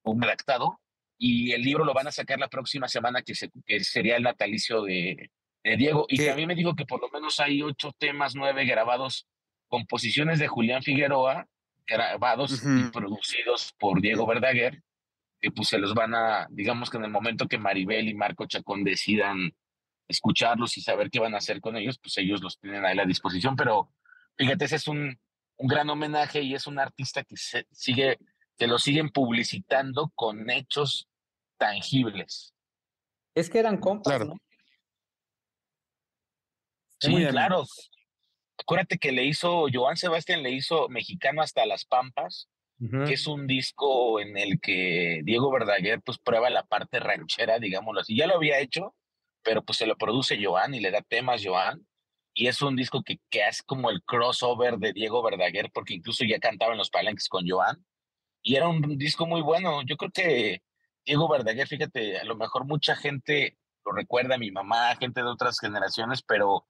redactado y el libro lo van a sacar la próxima semana que, se, que sería el natalicio de, de Diego. Y a mí me dijo que por lo menos hay ocho temas, nueve grabados, composiciones de Julián Figueroa, grabados y producidos por Diego Verdaguer que pues se los van a, digamos que en el momento que Maribel y Marco Chacón decidan escucharlos y saber qué van a hacer con ellos, pues ellos los tienen ahí a la disposición. Pero fíjate, ese es un, un gran homenaje y es un artista que se sigue, que lo siguen publicitando con hechos tangibles. Es que eran compas, claro. ¿no? Sí, Muy claro. Acuérdate que le hizo, Joan Sebastián le hizo Mexicano hasta las Pampas, que es un disco en el que Diego Verdaguer pues prueba la parte ranchera, digámoslo así. Ya lo había hecho, pero pues se lo produce Joan y le da temas Joan. Y es un disco que, que hace como el crossover de Diego Verdaguer, porque incluso ya cantaba en los palenques con Joan. Y era un disco muy bueno. Yo creo que Diego Verdaguer, fíjate, a lo mejor mucha gente lo recuerda, mi mamá, gente de otras generaciones, pero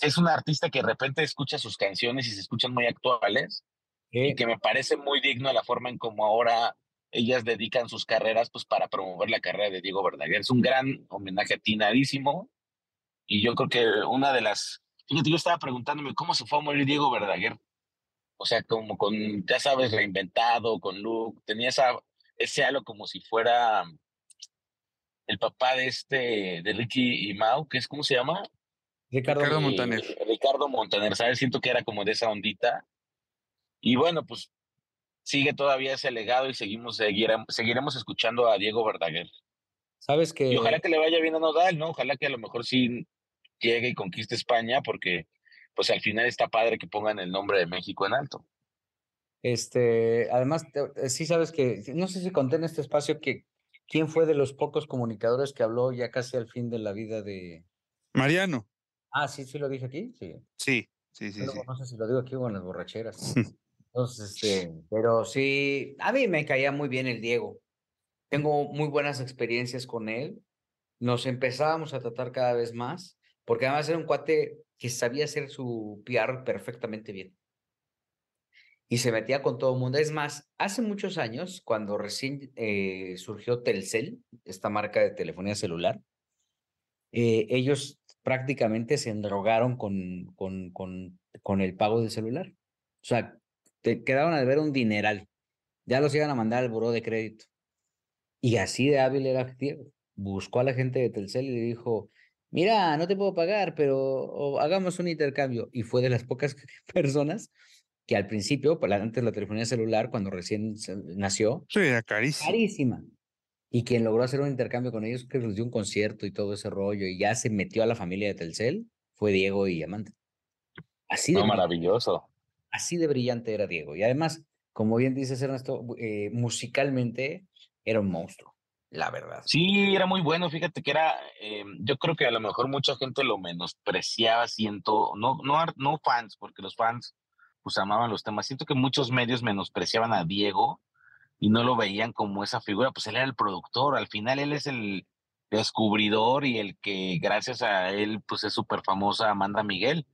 es un artista que de repente escucha sus canciones y se escuchan muy actuales y que me parece muy digno la forma en cómo ahora ellas dedican sus carreras pues para promover la carrera de Diego Verdaguer. Es un gran homenaje atinadísimo y yo creo que una de las... Fíjate, yo estaba preguntándome cómo se fue a morir Diego Verdaguer. O sea, como con, ya sabes, reinventado, con look, tenía esa, ese halo como si fuera el papá de este, de Ricky y Mau, que es, ¿cómo se llama? Ricardo, Ricardo Montaner. Ricardo Montaner, ¿sabes? Siento que era como de esa ondita. Y bueno, pues sigue todavía ese legado y seguimos, seguiremos, escuchando a Diego Verdaguer. Sabes que. Y ojalá que le vaya bien a Nodal, ¿no? Ojalá que a lo mejor sí llegue y conquiste España, porque pues al final está padre que pongan el nombre de México en alto. Este, además, eh, sí sabes que, no sé si conté en este espacio que quién fue de los pocos comunicadores que habló ya casi al fin de la vida de. Mariano. Ah, sí, sí lo dije aquí, sí. Sí, sí, sí. sí. No sé si lo digo aquí o en las borracheras. Entonces, este, pero sí, a mí me caía muy bien el Diego. Tengo muy buenas experiencias con él. Nos empezábamos a tratar cada vez más, porque además era un cuate que sabía hacer su PR perfectamente bien. Y se metía con todo el mundo. Es más, hace muchos años, cuando recién eh, surgió Telcel, esta marca de telefonía celular, eh, ellos prácticamente se endrogaron con, con, con, con el pago del celular. O sea, te quedaban a deber un dineral. Ya los iban a mandar al buró de crédito. Y así de hábil era Diego. Buscó a la gente de Telcel y le dijo, mira, no te puedo pagar, pero hagamos un intercambio. Y fue de las pocas personas que al principio, pues, antes la telefonía celular, cuando recién nació, sí, era carísima. carísima. Y quien logró hacer un intercambio con ellos, que les dio un concierto y todo ese rollo, y ya se metió a la familia de Telcel, fue Diego y Amanda. Así de maravilloso. Así de brillante era Diego. Y además, como bien dices, Ernesto, eh, musicalmente era un monstruo, la verdad. Sí, era muy bueno. Fíjate que era, eh, yo creo que a lo mejor mucha gente lo menospreciaba, siento, no, no, no fans, porque los fans pues amaban los temas. Siento que muchos medios menospreciaban a Diego y no lo veían como esa figura, pues él era el productor, al final él es el descubridor y el que gracias a él pues es súper famosa Amanda Miguel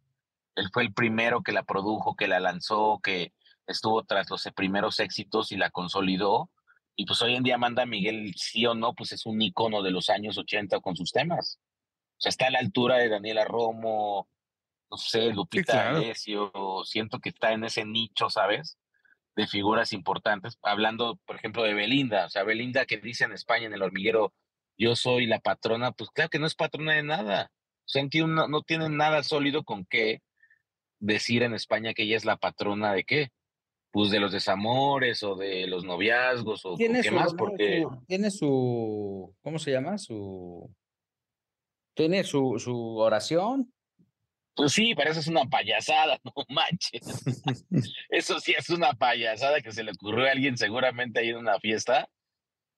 él fue el primero que la produjo, que la lanzó, que estuvo tras los primeros éxitos y la consolidó. Y pues hoy en día Amanda Miguel, sí o no, pues es un icono de los años 80 con sus temas. O sea, está a la altura de Daniela Romo, no sé, Lupita Alessio, siento que está en ese nicho, ¿sabes? De figuras importantes, hablando, por ejemplo, de Belinda, o sea, Belinda que dice en España, en el hormiguero, yo soy la patrona, pues claro que no es patrona de nada, o sea, no, no tiene nada sólido con qué decir en España que ella es la patrona de qué, pues de los desamores o de los noviazgos o, qué más, porque... tiene su, ¿cómo se llama? Su... Tiene su, su oración. Pues sí, pero eso es una payasada, no manches. eso sí es una payasada que se le ocurrió a alguien seguramente ahí en una fiesta.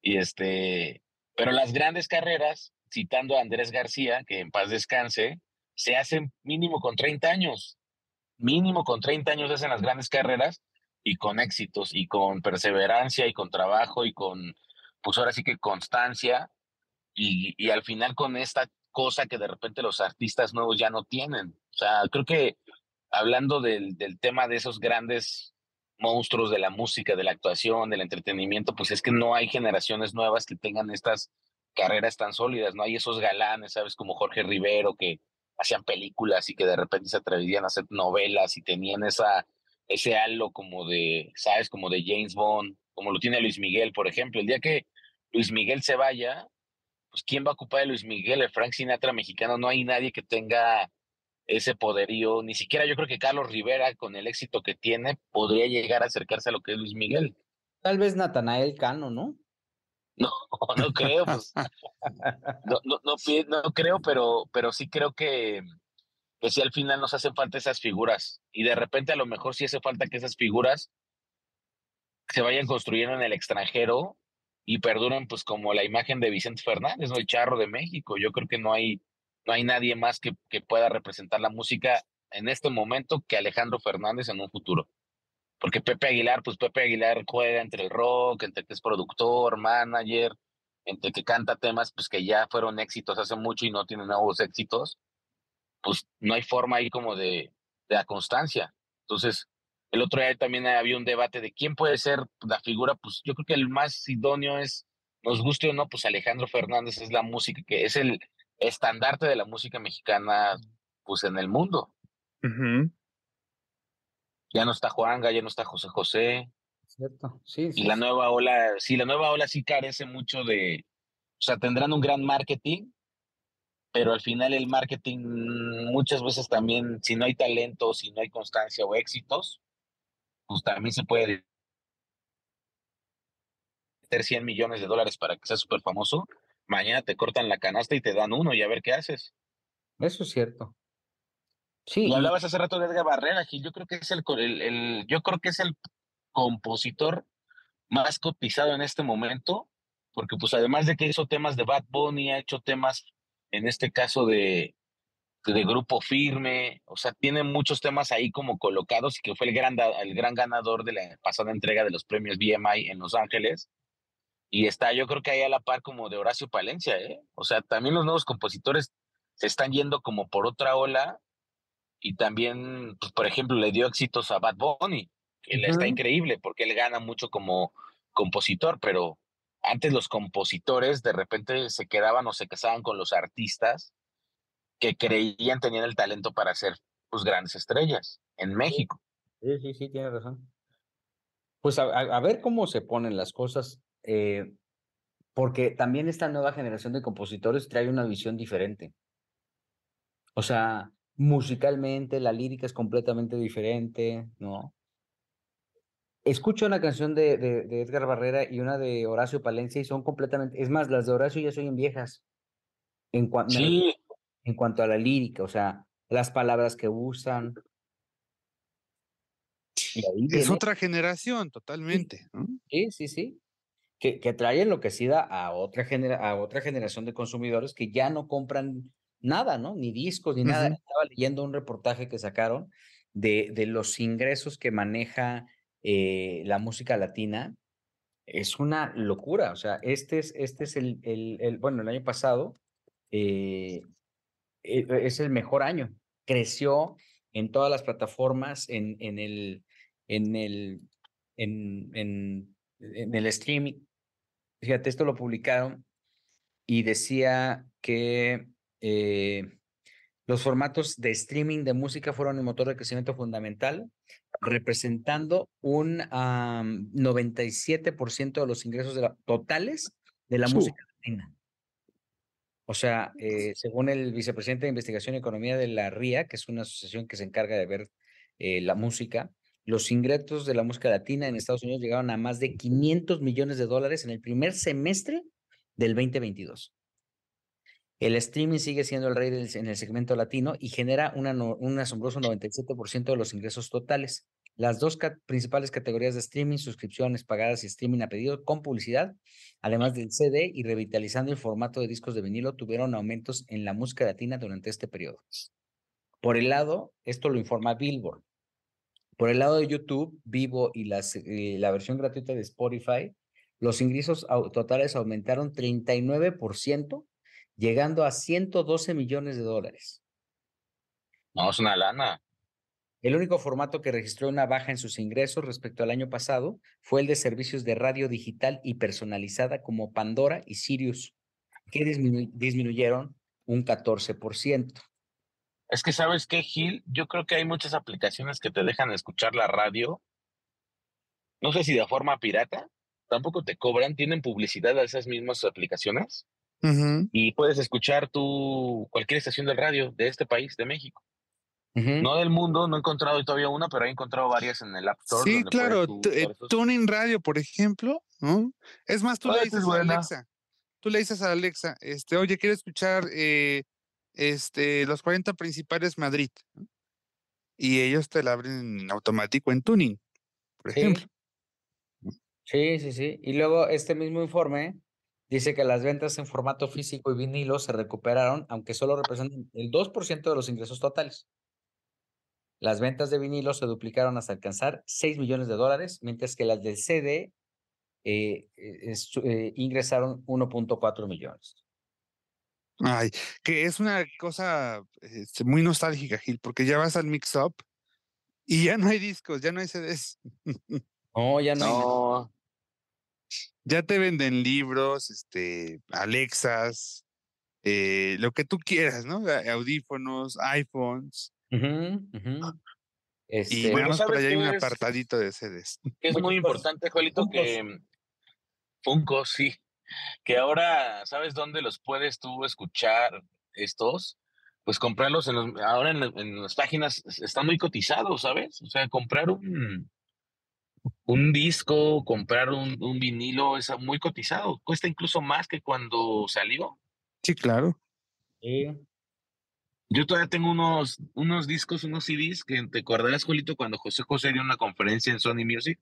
Y este, pero las grandes carreras, citando a Andrés García, que en paz descanse, se hacen mínimo con 30 años. Mínimo con 30 años hacen las grandes carreras y con éxitos y con perseverancia y con trabajo y con, pues ahora sí que constancia y, y al final con esta cosa que de repente los artistas nuevos ya no tienen. O sea, creo que hablando del, tema de esos grandes monstruos de la música, de la actuación, del entretenimiento, pues es que no hay generaciones nuevas que tengan estas carreras tan sólidas, no hay esos galanes, ¿sabes? Como Jorge Rivero, que hacían películas y que de repente se atrevían a hacer novelas y tenían esa ese halo como de, ¿sabes? Como de James Bond, como lo tiene Luis Miguel, por ejemplo. El día que Luis Miguel se vaya, pues ¿quién va a ocupar a Luis Miguel? El Frank Sinatra mexicano, no hay nadie que tenga ese poderío, ni siquiera yo creo que Carlos Rivera, con el éxito que tiene, podría llegar a acercarse a lo que es Luis Miguel. Tal vez Natanael Cano, ¿no? No, no creo, pues. no, no, no, no, creo, pero, pero sí creo que, que si al final nos hacen falta esas figuras y de repente a lo mejor sí hace falta que esas figuras se vayan construyendo en el extranjero y perduren pues como la imagen de Vicente Fernández, ¿no? el charro de México. Yo creo que no hay, no hay nadie más que, que pueda representar la música en este momento que Alejandro Fernández en un futuro. Porque Pepe Aguilar, pues Pepe Aguilar juega entre el rock, entre que es productor, manager, entre que canta temas pues que ya fueron éxitos hace mucho y no tienen nuevos éxitos pues no hay forma ahí como de, de la constancia. Entonces, el otro día también había un debate de quién puede ser la figura, pues yo creo que el más idóneo es, nos guste o no, pues Alejandro Fernández es la música, que es el estandarte de la música mexicana, pues en el mundo. Ya no está Juanga, ya no está José José. Cierto, sí. Y la nueva ola, sí, la nueva ola sí carece mucho de, o sea, tendrán un gran marketing, pero al final el marketing muchas veces también, si no hay talento, si no hay constancia o éxitos, pues también se puede meter 100 millones de dólares para que sea súper famoso. Mañana te cortan la canasta y te dan uno y a ver qué haces. Eso es cierto. Sí. Y hablabas hace rato de Edgar Barrera, Gil. Yo creo que es el, el, el, yo creo que es el compositor más cotizado en este momento, porque pues además de que hizo temas de Bad Bunny, ha hecho temas en este caso de, de grupo firme, o sea, tiene muchos temas ahí como colocados y que fue el gran, el gran ganador de la pasada entrega de los premios BMI en Los Ángeles. Y está, yo creo que ahí a la par como de Horacio Palencia, ¿eh? O sea, también los nuevos compositores se están yendo como por otra ola y también, pues, por ejemplo, le dio éxitos a Bad Bunny, que le está increíble porque él gana mucho como compositor, pero antes los compositores de repente se quedaban o se casaban con los artistas que creían tenían el talento para ser pues grandes estrellas en México. Sí, sí, sí, tiene razón. Pues a, ver cómo se ponen las cosas, eh, porque también esta nueva generación de compositores trae una visión diferente. O sea, musicalmente la lírica es completamente diferente, ¿no? escucho una canción de, de, Edgar Barrera y una de Horacio Palencia y son completamente, es más, las de Horacio ya son viejas en, en cuanto a la lírica, o sea, las palabras que usan. es otra generación, totalmente. Sí, sí, sí. Que, que trae enloquecida a otra, genera, a otra generación de consumidores que ya no compran nada, ¿no? Ni discos, ni nada. Estaba leyendo un reportaje que sacaron de, de los ingresos que maneja eh, la música latina es una locura. O sea, este es, este es el, el, bueno, el año pasado eh, es el mejor año. Creció en todas las plataformas, en, en el, en el, en, en, en el streaming. Fíjate, esto lo publicaron y decía que eh, Los formatos de streaming de música fueron un motor de crecimiento fundamental, representando un 97% de los ingresos totales de la música latina. O sea, eh, según el vicepresidente de Investigación y Economía de la RIA, que es una asociación que se encarga de ver eh, la música, los ingresos de la música latina en Estados Unidos llegaron a más de 500 millones de dólares en el primer semestre del 2022. El streaming sigue siendo el rey en el segmento latino y genera una, un asombroso 97% de los ingresos totales. Las dos principales categorías de streaming, suscripciones pagadas y streaming a pedido con publicidad, además del CD y revitalizando el formato de discos de vinilo, tuvieron aumentos en la música latina durante este periodo. Por el lado, esto lo informa Billboard. Por el lado de YouTube, Vivo y, y la versión gratuita de Spotify, los ingresos totales aumentaron 39% llegando a 112 millones de dólares. No, es una lana. El único formato que registró una baja en sus ingresos respecto al año pasado fue el de servicios de radio digital y personalizada como Pandora y Sirius, que disminuyeron un 14%. Es que sabes qué, Gil, yo creo que hay muchas aplicaciones que te dejan escuchar la radio. No sé si de forma pirata, tampoco te cobran, tienen publicidad a esas mismas aplicaciones y puedes escuchar tu cualquier estación del radio de este país, de México. No del mundo, no he encontrado todavía una, pero he encontrado varias en el App Store. Sí, claro, eh, Tuning Radio, por ejemplo, ¿no? Es más, tú le dices a Alexa, tú le dices a Alexa, este, oye, quiero escuchar eh, este, los 40 principales Madrid. Y ellos te la abren en automático en Tuning, por ejemplo. Sí, sí, sí. Y luego este mismo informe Dice que las ventas en formato físico y vinilo se recuperaron, aunque solo representan el 2% de los ingresos totales. Las ventas de vinilo se duplicaron hasta alcanzar 6 millones de dólares, mientras que las del CD eh, eh, eh, ingresaron 1.4 millones. Ay, que es una cosa este, muy nostálgica, Gil, porque ya vas al mix-up y ya no hay discos, ya no hay CDs. No, ya no ya te venden libros, este, Alexas, eh, lo que tú quieras, ¿no? Audífonos, iPhones. Este, y bueno, por allá hay un apartadito de CDs. Es muy importante, Juelito, que Funko, sí. Que ahora, ¿sabes dónde los puedes tú escuchar estos? Pues comprarlos en los, ahora en, en las páginas están muy cotizados, ¿sabes? O sea, comprar un, un disco, comprar un, vinilo es muy cotizado. Cuesta incluso más que cuando salió. Sí, claro. Yo todavía tengo unos, unos discos, unos CDs que te acordarás, Julito, cuando José José dio una conferencia en Sony Music.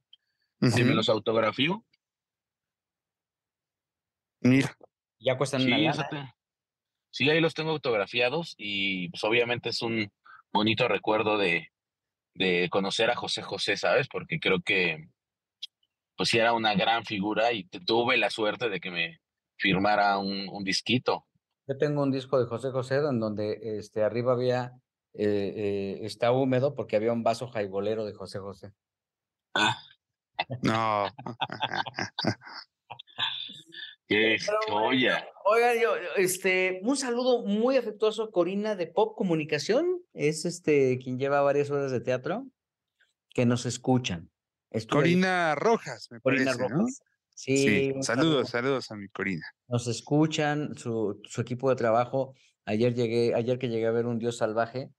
y me los autografió. Mira. Ya cuestan sí, una Sí, ahí los tengo autografiados y pues obviamente es un bonito recuerdo de, de conocer a José José, ¿sabes? Porque creo que pues sí era una gran figura y tuve la suerte de que me firmara un, un, disquito. Yo tengo un disco de José José en donde este, arriba había, eh, eh, está húmedo porque había un vaso jaibolero de José José. Ah. No. Qué joya. Oigan, yo, este, un saludo muy afectuoso a Corina de Pop Comunicación, es este quien lleva varias horas de teatro, que nos escuchan. Corina Rojas, me Corina parece, Rojas. Sí, saludos, saludos a mi Corina. Nos escuchan, su, su equipo de trabajo. Ayer llegué, ayer que llegué a ver un Dios salvaje,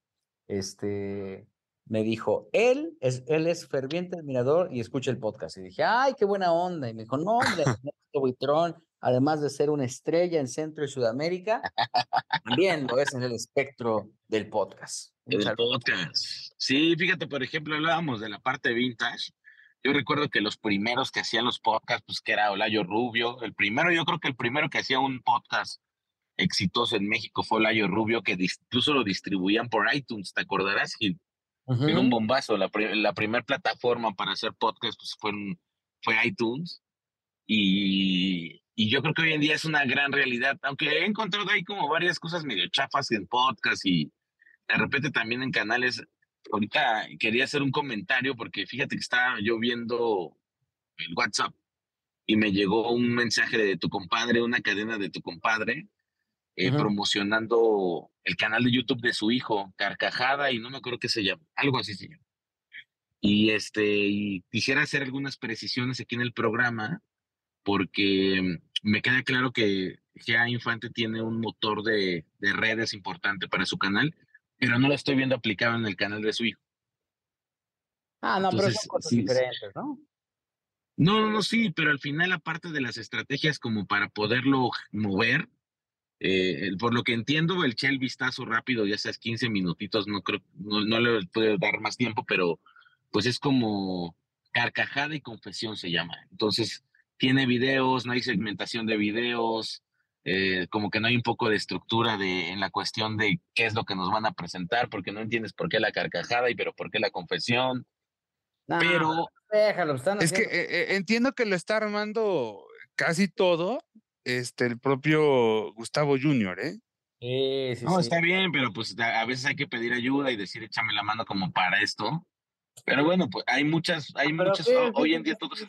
este, me dijo, él es, él es ferviente admirador y escucha el podcast. Y dije, ay, qué buena onda. Y me dijo, no, hombre, Buitrón, además de ser una estrella en Centro y Sudamérica, también lo es en el espectro del podcast. El podcast. Sí, fíjate, por ejemplo, hablábamos de la parte vintage. Yo recuerdo que los primeros que hacían los podcasts, pues que era Olayo Rubio. El primero, yo creo que el primero que hacía un podcast exitoso en México fue Olayo Rubio, que incluso lo distribuían por iTunes, ¿te acordarás? Y un bombazo. La, la primera plataforma para hacer podcast pues, fue, fue iTunes. Y, y yo creo que hoy en día es una gran realidad, aunque he encontrado ahí como varias cosas medio chafas en podcast y de repente también en canales. Ahorita quería hacer un comentario porque fíjate que estaba yo viendo el WhatsApp y me llegó un mensaje de tu compadre, una cadena de tu compadre, eh, promocionando el canal de YouTube de su hijo, Carcajada, y no me acuerdo qué se llama, algo así se llama. Y este, y quisiera hacer algunas precisiones aquí en el programa, porque me queda claro que ya Infante tiene un motor de, de redes importante para su canal, pero no lo estoy viendo aplicado en el canal de su hijo. Ah, no, pero son cosas diferentes, ¿no? No, no, no, sí, pero al final, aparte de las estrategias como para poderlo mover, eh, por lo que entiendo, el el vistazo rápido, ya seas 15 minutitos, no creo, no, no le puede dar más tiempo, pero pues es como carcajada y confesión se llama. Entonces, tiene videos, no hay segmentación de videos, eh, como que no hay un poco de estructura de, en la cuestión de qué es lo que nos van a presentar, porque no entiendes por qué la carcajada y pero por qué la confesión. pero déjalo, están es que eh, eh, entiendo que lo está armando casi todo este el propio Gustavo Junior, ¿eh? Sí, sí, no, está bien, pero pues a veces hay que pedir ayuda y decir échame la mano como para esto. Pero bueno, pues hay muchas, hay muchas, hoy en día todo se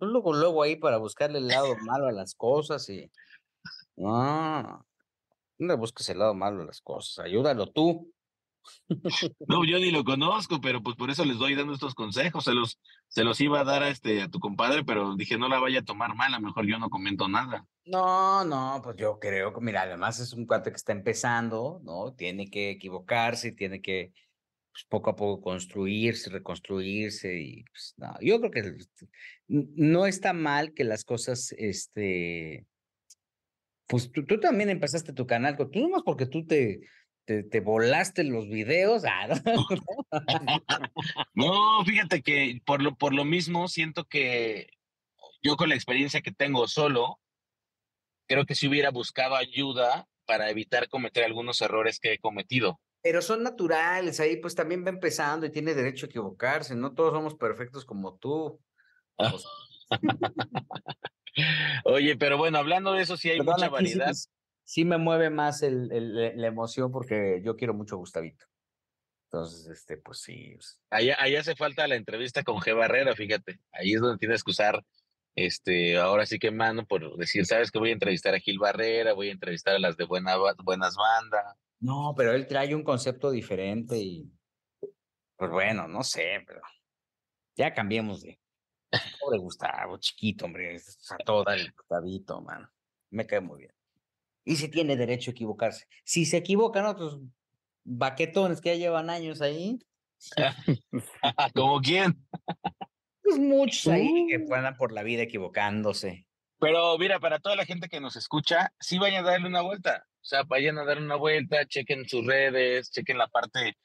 luego, luego ahí para buscarle el lado malo a las cosas y no, no le busques el lado malo a las cosas, ayúdalo tú. No, yo ni lo conozco, pero pues por eso les doy dando estos consejos. Se los, se los iba a dar a este a tu compadre, pero dije no la vaya a tomar mal, a lo mejor yo no comento nada. No, no, pues yo creo que, mira, además es un cuate que está empezando, ¿no? Tiene que equivocarse, tiene que pues, poco a poco construirse, reconstruirse y pues, no, yo creo que no está mal que las cosas, este, pues tú, tú también empezaste tu canal, tú nomás porque tú te, te, volaste los videos. Ah, ¿no? fíjate que por lo, por lo mismo siento que yo con la experiencia que tengo solo, creo que si hubiera buscado ayuda para evitar cometer algunos errores que he cometido. Pero son naturales, ahí pues también va empezando y tiene derecho a equivocarse, no todos somos perfectos como tú. Oye, pero bueno, hablando de eso, sí hay mucha variedad sí me mueve más el, la emoción porque yo quiero mucho a Gustavito. Entonces, este, pues sí. Pues ahí, ahí, hace falta la entrevista con G. Barrera, fíjate. Ahí es donde tienes que usar, este, ahora sí que mano por decir, sabes que voy a entrevistar a Gil Barrera, voy a entrevistar a las de buena, buenas bandas. No, pero él trae un concepto diferente y, pues bueno, no sé, pero ya cambiemos de. Pobre Gustavo, chiquito, hombre, a todo el Gustavito, mano. Me cae muy bien y se tiene derecho a equivocarse. Si se equivocan otros baquetones que ya llevan años ahí. ¿Como quién? Pues muchos ahí que uh. andan por la vida equivocándose. Pero mira, para toda la gente que nos escucha, sí vayan a darle una vuelta. O sea, vayan a dar una vuelta, chequen sus redes, chequen la parte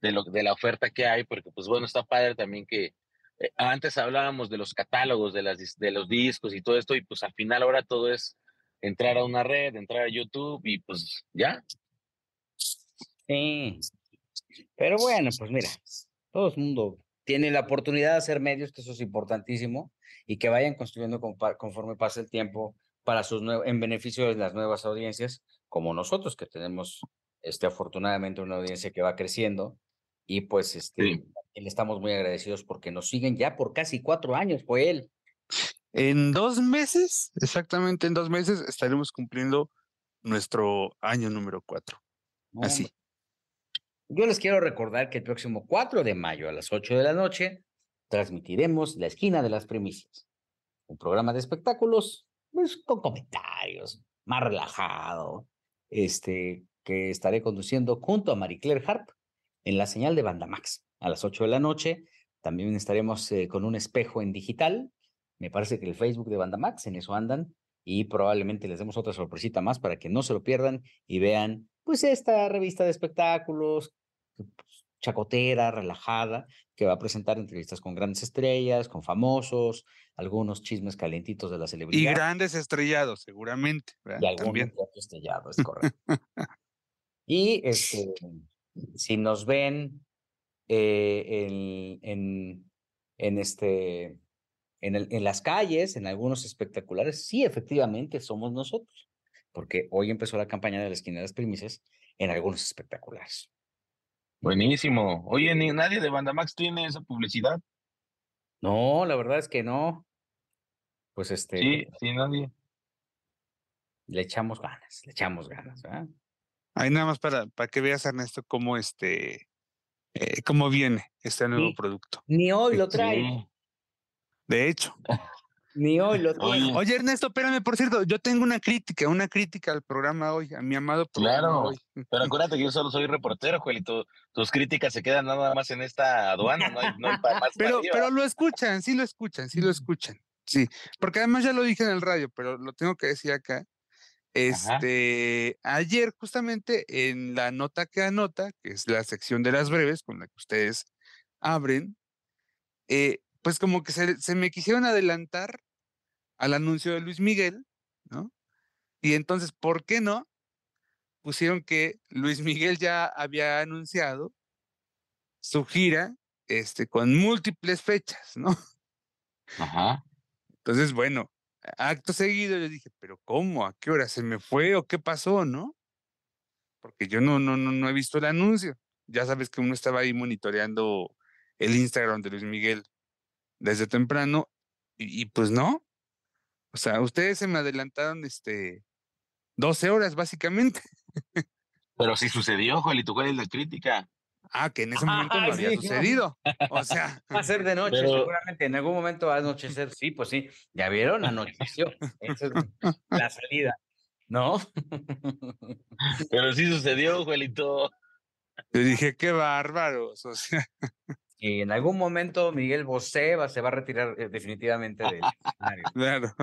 de, lo, de la oferta que hay, porque pues bueno, está padre también que eh, antes hablábamos de los catálogos, de, las, de los discos y todo esto, y pues al final ahora todo es entrar a una red, entrar a YouTube y pues ya. Sí. Pero bueno, pues mira, todo el mundo tiene la oportunidad de hacer medios, que eso es importantísimo, y que vayan construyendo conforme pasa el tiempo para sus en beneficio de las nuevas audiencias, como nosotros que tenemos este afortunadamente una audiencia que va creciendo y pues este le estamos muy agradecidos porque nos siguen ya por casi cuatro años, fue él. En dos meses, exactamente en dos meses, estaremos cumpliendo nuestro año número cuatro. Así. Yo les quiero recordar que el próximo 4 de mayo a las 8 de la noche transmitiremos La Esquina de las Primicias, un programa de espectáculos pues, con comentarios, más relajado, este, que estaré conduciendo junto a Marie Claire Harp en la señal de Banda Max a las 8 de la noche. También estaremos eh, con un espejo en digital me parece que el Facebook de Banda Max, en eso andan, y probablemente les demos otra sorpresita más para que no se lo pierdan y vean, pues, esta revista de espectáculos, pues, chacotera, relajada, que va a presentar entrevistas con grandes estrellas, con famosos, algunos chismes calentitos de la celebridad. Y grandes estrellados, seguramente. Y algunos También. estrellados, es correcto. y este, si nos ven eh, en, en, este, en, las calles, en algunos espectaculares, sí, efectivamente somos nosotros, porque hoy empezó la campaña de la esquina de las primicias en algunos espectaculares. Buenísimo. Oye, ni nadie de Banda Max tiene esa publicidad. No, la verdad es que no. Pues este. Sí, sí, nadie. Le echamos ganas, le echamos ganas, ¿verdad? Ahí nada más para, para que veas, Ernesto, cómo este, eh, cómo viene este nuevo Sí. producto. Ni hoy lo Sí. trae. De hecho. Ni hoy lo trae. Oye, Oye, Ernesto, espérame, por cierto, yo tengo una crítica, una crítica al programa hoy, a mi amado programa Claro. hoy. Pero acuérdate que yo solo soy reportero, Joelito. Tus críticas se quedan nada más en esta aduana, no hay, no hay pa- más para Pero, pero lo escuchan, sí lo escuchan, sí lo escuchan. Sí, porque además ya lo dije en el radio, pero lo tengo que decir acá. Este, ayer justamente en la nota que anota, que es la sección de las breves con la que ustedes abren, eh, pues como que se, se me quisieron adelantar al anuncio de Luis Miguel, ¿no? Y entonces, ¿por qué no? Pusieron que Luis Miguel ya había anunciado su gira este, con múltiples fechas, ¿no? Ajá. Entonces, bueno, acto seguido yo dije, pero ¿cómo? ¿A qué hora se me fue o qué pasó, no? Porque yo no, no, no, no he visto el anuncio. Ya sabes que uno estaba ahí monitoreando el Instagram de Luis Miguel desde temprano y, y pues no. O sea, ustedes se me adelantaron este 12 horas básicamente. Pero sí sucedió, Joelito. ¿Cuál es la crítica? Ah, que en ese momento Ah, no había sí. sucedido. O sea, Va a ser de noche, Pero- seguramente. En algún momento va a anochecer. Sí, pues sí. ¿Ya vieron? Anocheció. Esa es la salida. ¿No? Pero sí sucedió, Joelito. yo dije, qué bárbaros. O sea, Y en algún momento Miguel Bosé va, se va a retirar eh, definitivamente del escenario. claro.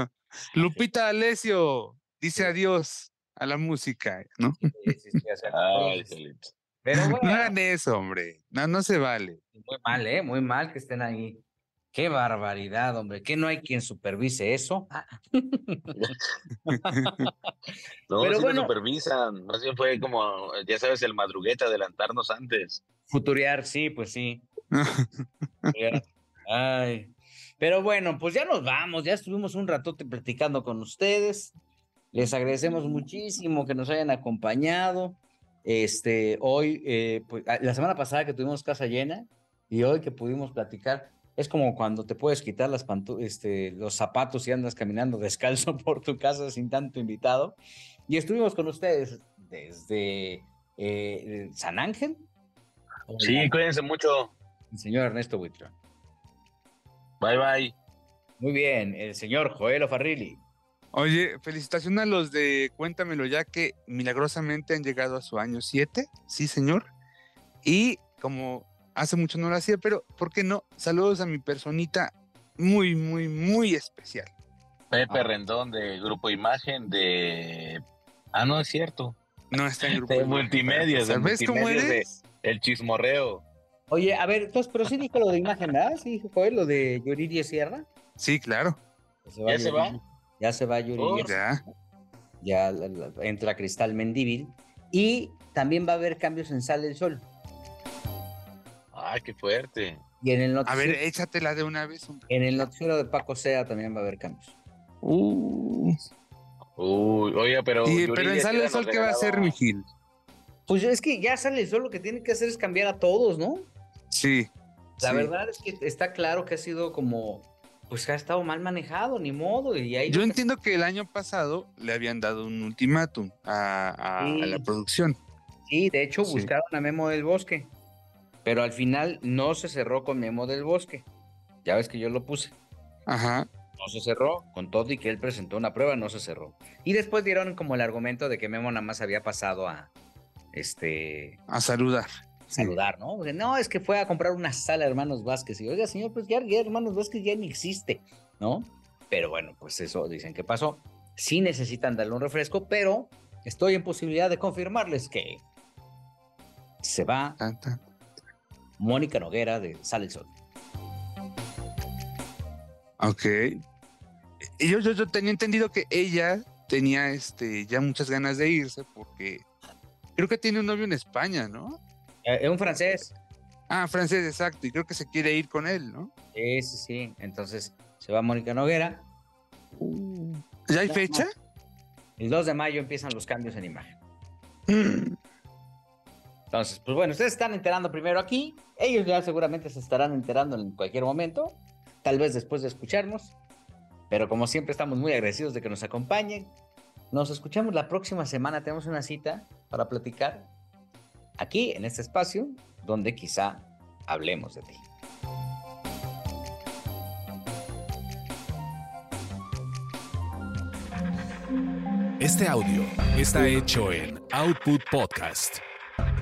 Lupita Alessio dice adiós a la música, ¿no? Sí, sí, sí, o sea, Ay, entonces, Joelito. pero No bueno, hagan eso, hombre. No, no se vale. muy mal, ¿eh? Muy mal que estén ahí. Qué barbaridad, hombre. Que no hay quien supervise eso. Ah, No, Pero sí bueno. lo supervisan. Más bien fue como, ya sabes, el madruguete, adelantarnos antes. Futurear, sí, pues sí. Ay. Pero bueno, pues ya nos vamos. Ya estuvimos un ratote platicando con ustedes. Les agradecemos muchísimo que nos hayan acompañado. Este, hoy, eh, pues, ah, la semana pasada que tuvimos casa llena y hoy que pudimos platicar, es como cuando te puedes quitar las pantu- este, los zapatos y andas caminando descalzo por tu casa sin tanto invitado. Y estuvimos con ustedes desde eh, San Ángel. Sí, cuídense mucho. El señor Ernesto Buitrón. Bye, bye. Muy bien, el señor Joel Farrilli. Oye, felicitación a los de Cuéntamelo ya que milagrosamente han llegado a su año 7, sí señor. Y como hace mucho no lo hacía, pero ¿por qué no? Saludos a mi personita muy, muy, muy especial. Pepe Ah. Rendón de Grupo Imagen de... Ah, no, es cierto. No está en grupo. De imagen, multimedios, de ¿Sabes cómo eres? El chismorreo. Oye, a ver, entonces, pero sí dijo lo de imagen, ¿verdad? Sí Joel lo de Yuridia Sierra. Sí, claro. ¿Ya se va? Ya se va Yuridia. Ya. Ya la- la- entra Cristal Mendíbil. Y también va a haber cambios en Sale el Sol. Ay, qué fuerte. Y en el A ver, échatela de una vez. hombre. en el noticiero de Paco Sea también va a haber cambios. Uh. Uy, oye, pero... Y- Yuridia pero en Sale el Sol, ¿qué va a hacer, regalaba- mi Gil? Pues es que ya Sale el Sol lo que tiene que hacer es cambiar a todos, ¿no? Sí. La sí. verdad es que está claro que ha sido como, pues que ha estado mal manejado, ni modo. Y ahí Yo entiendo que el año pasado le habían dado un ultimátum a, a- a la Sí. producción. Sí, de hecho Sí. buscaron a Memo del Bosque, pero al final no se cerró con Memo del Bosque. Ya ves que yo lo puse. Ajá. No se cerró, con todo y que él presentó una prueba, no se cerró. Y después dieron como el argumento de que Memo nada más había pasado a este A saludar. Saludar, ¿no? Porque, no, es que fue a comprar una sala Hermanos Vázquez. Y oiga, señor, pues ya, ya Hermanos Vázquez ya ni existe, ¿no? Pero bueno, pues eso dicen que pasó. Sí necesitan darle un refresco, pero estoy en posibilidad de confirmarles que se va Tan, tan. Mónica Noguera de Sale el Sol. Ok. Yo, yo, yo tenía entendido que ella tenía este, ya muchas ganas de irse porque creo que tiene un novio en España, ¿no? Eh, Es un francés. Ah, francés, exacto. Y creo que se quiere ir con él, ¿no? Sí, sí, sí. Entonces se va Mónica Noguera. ¿Ya hay fecha? El 2 de mayo empiezan los cambios en imagen. Mm. Entonces, pues bueno, ustedes están enterando primero aquí, ellos ya seguramente se estarán enterando en cualquier momento, tal vez después de escucharnos, pero como siempre estamos muy agradecidos de que nos acompañen. Nos escuchamos la próxima semana, tenemos una cita para platicar aquí en este espacio donde quizá hablemos de ti. Este audio está hecho en Output Podcast.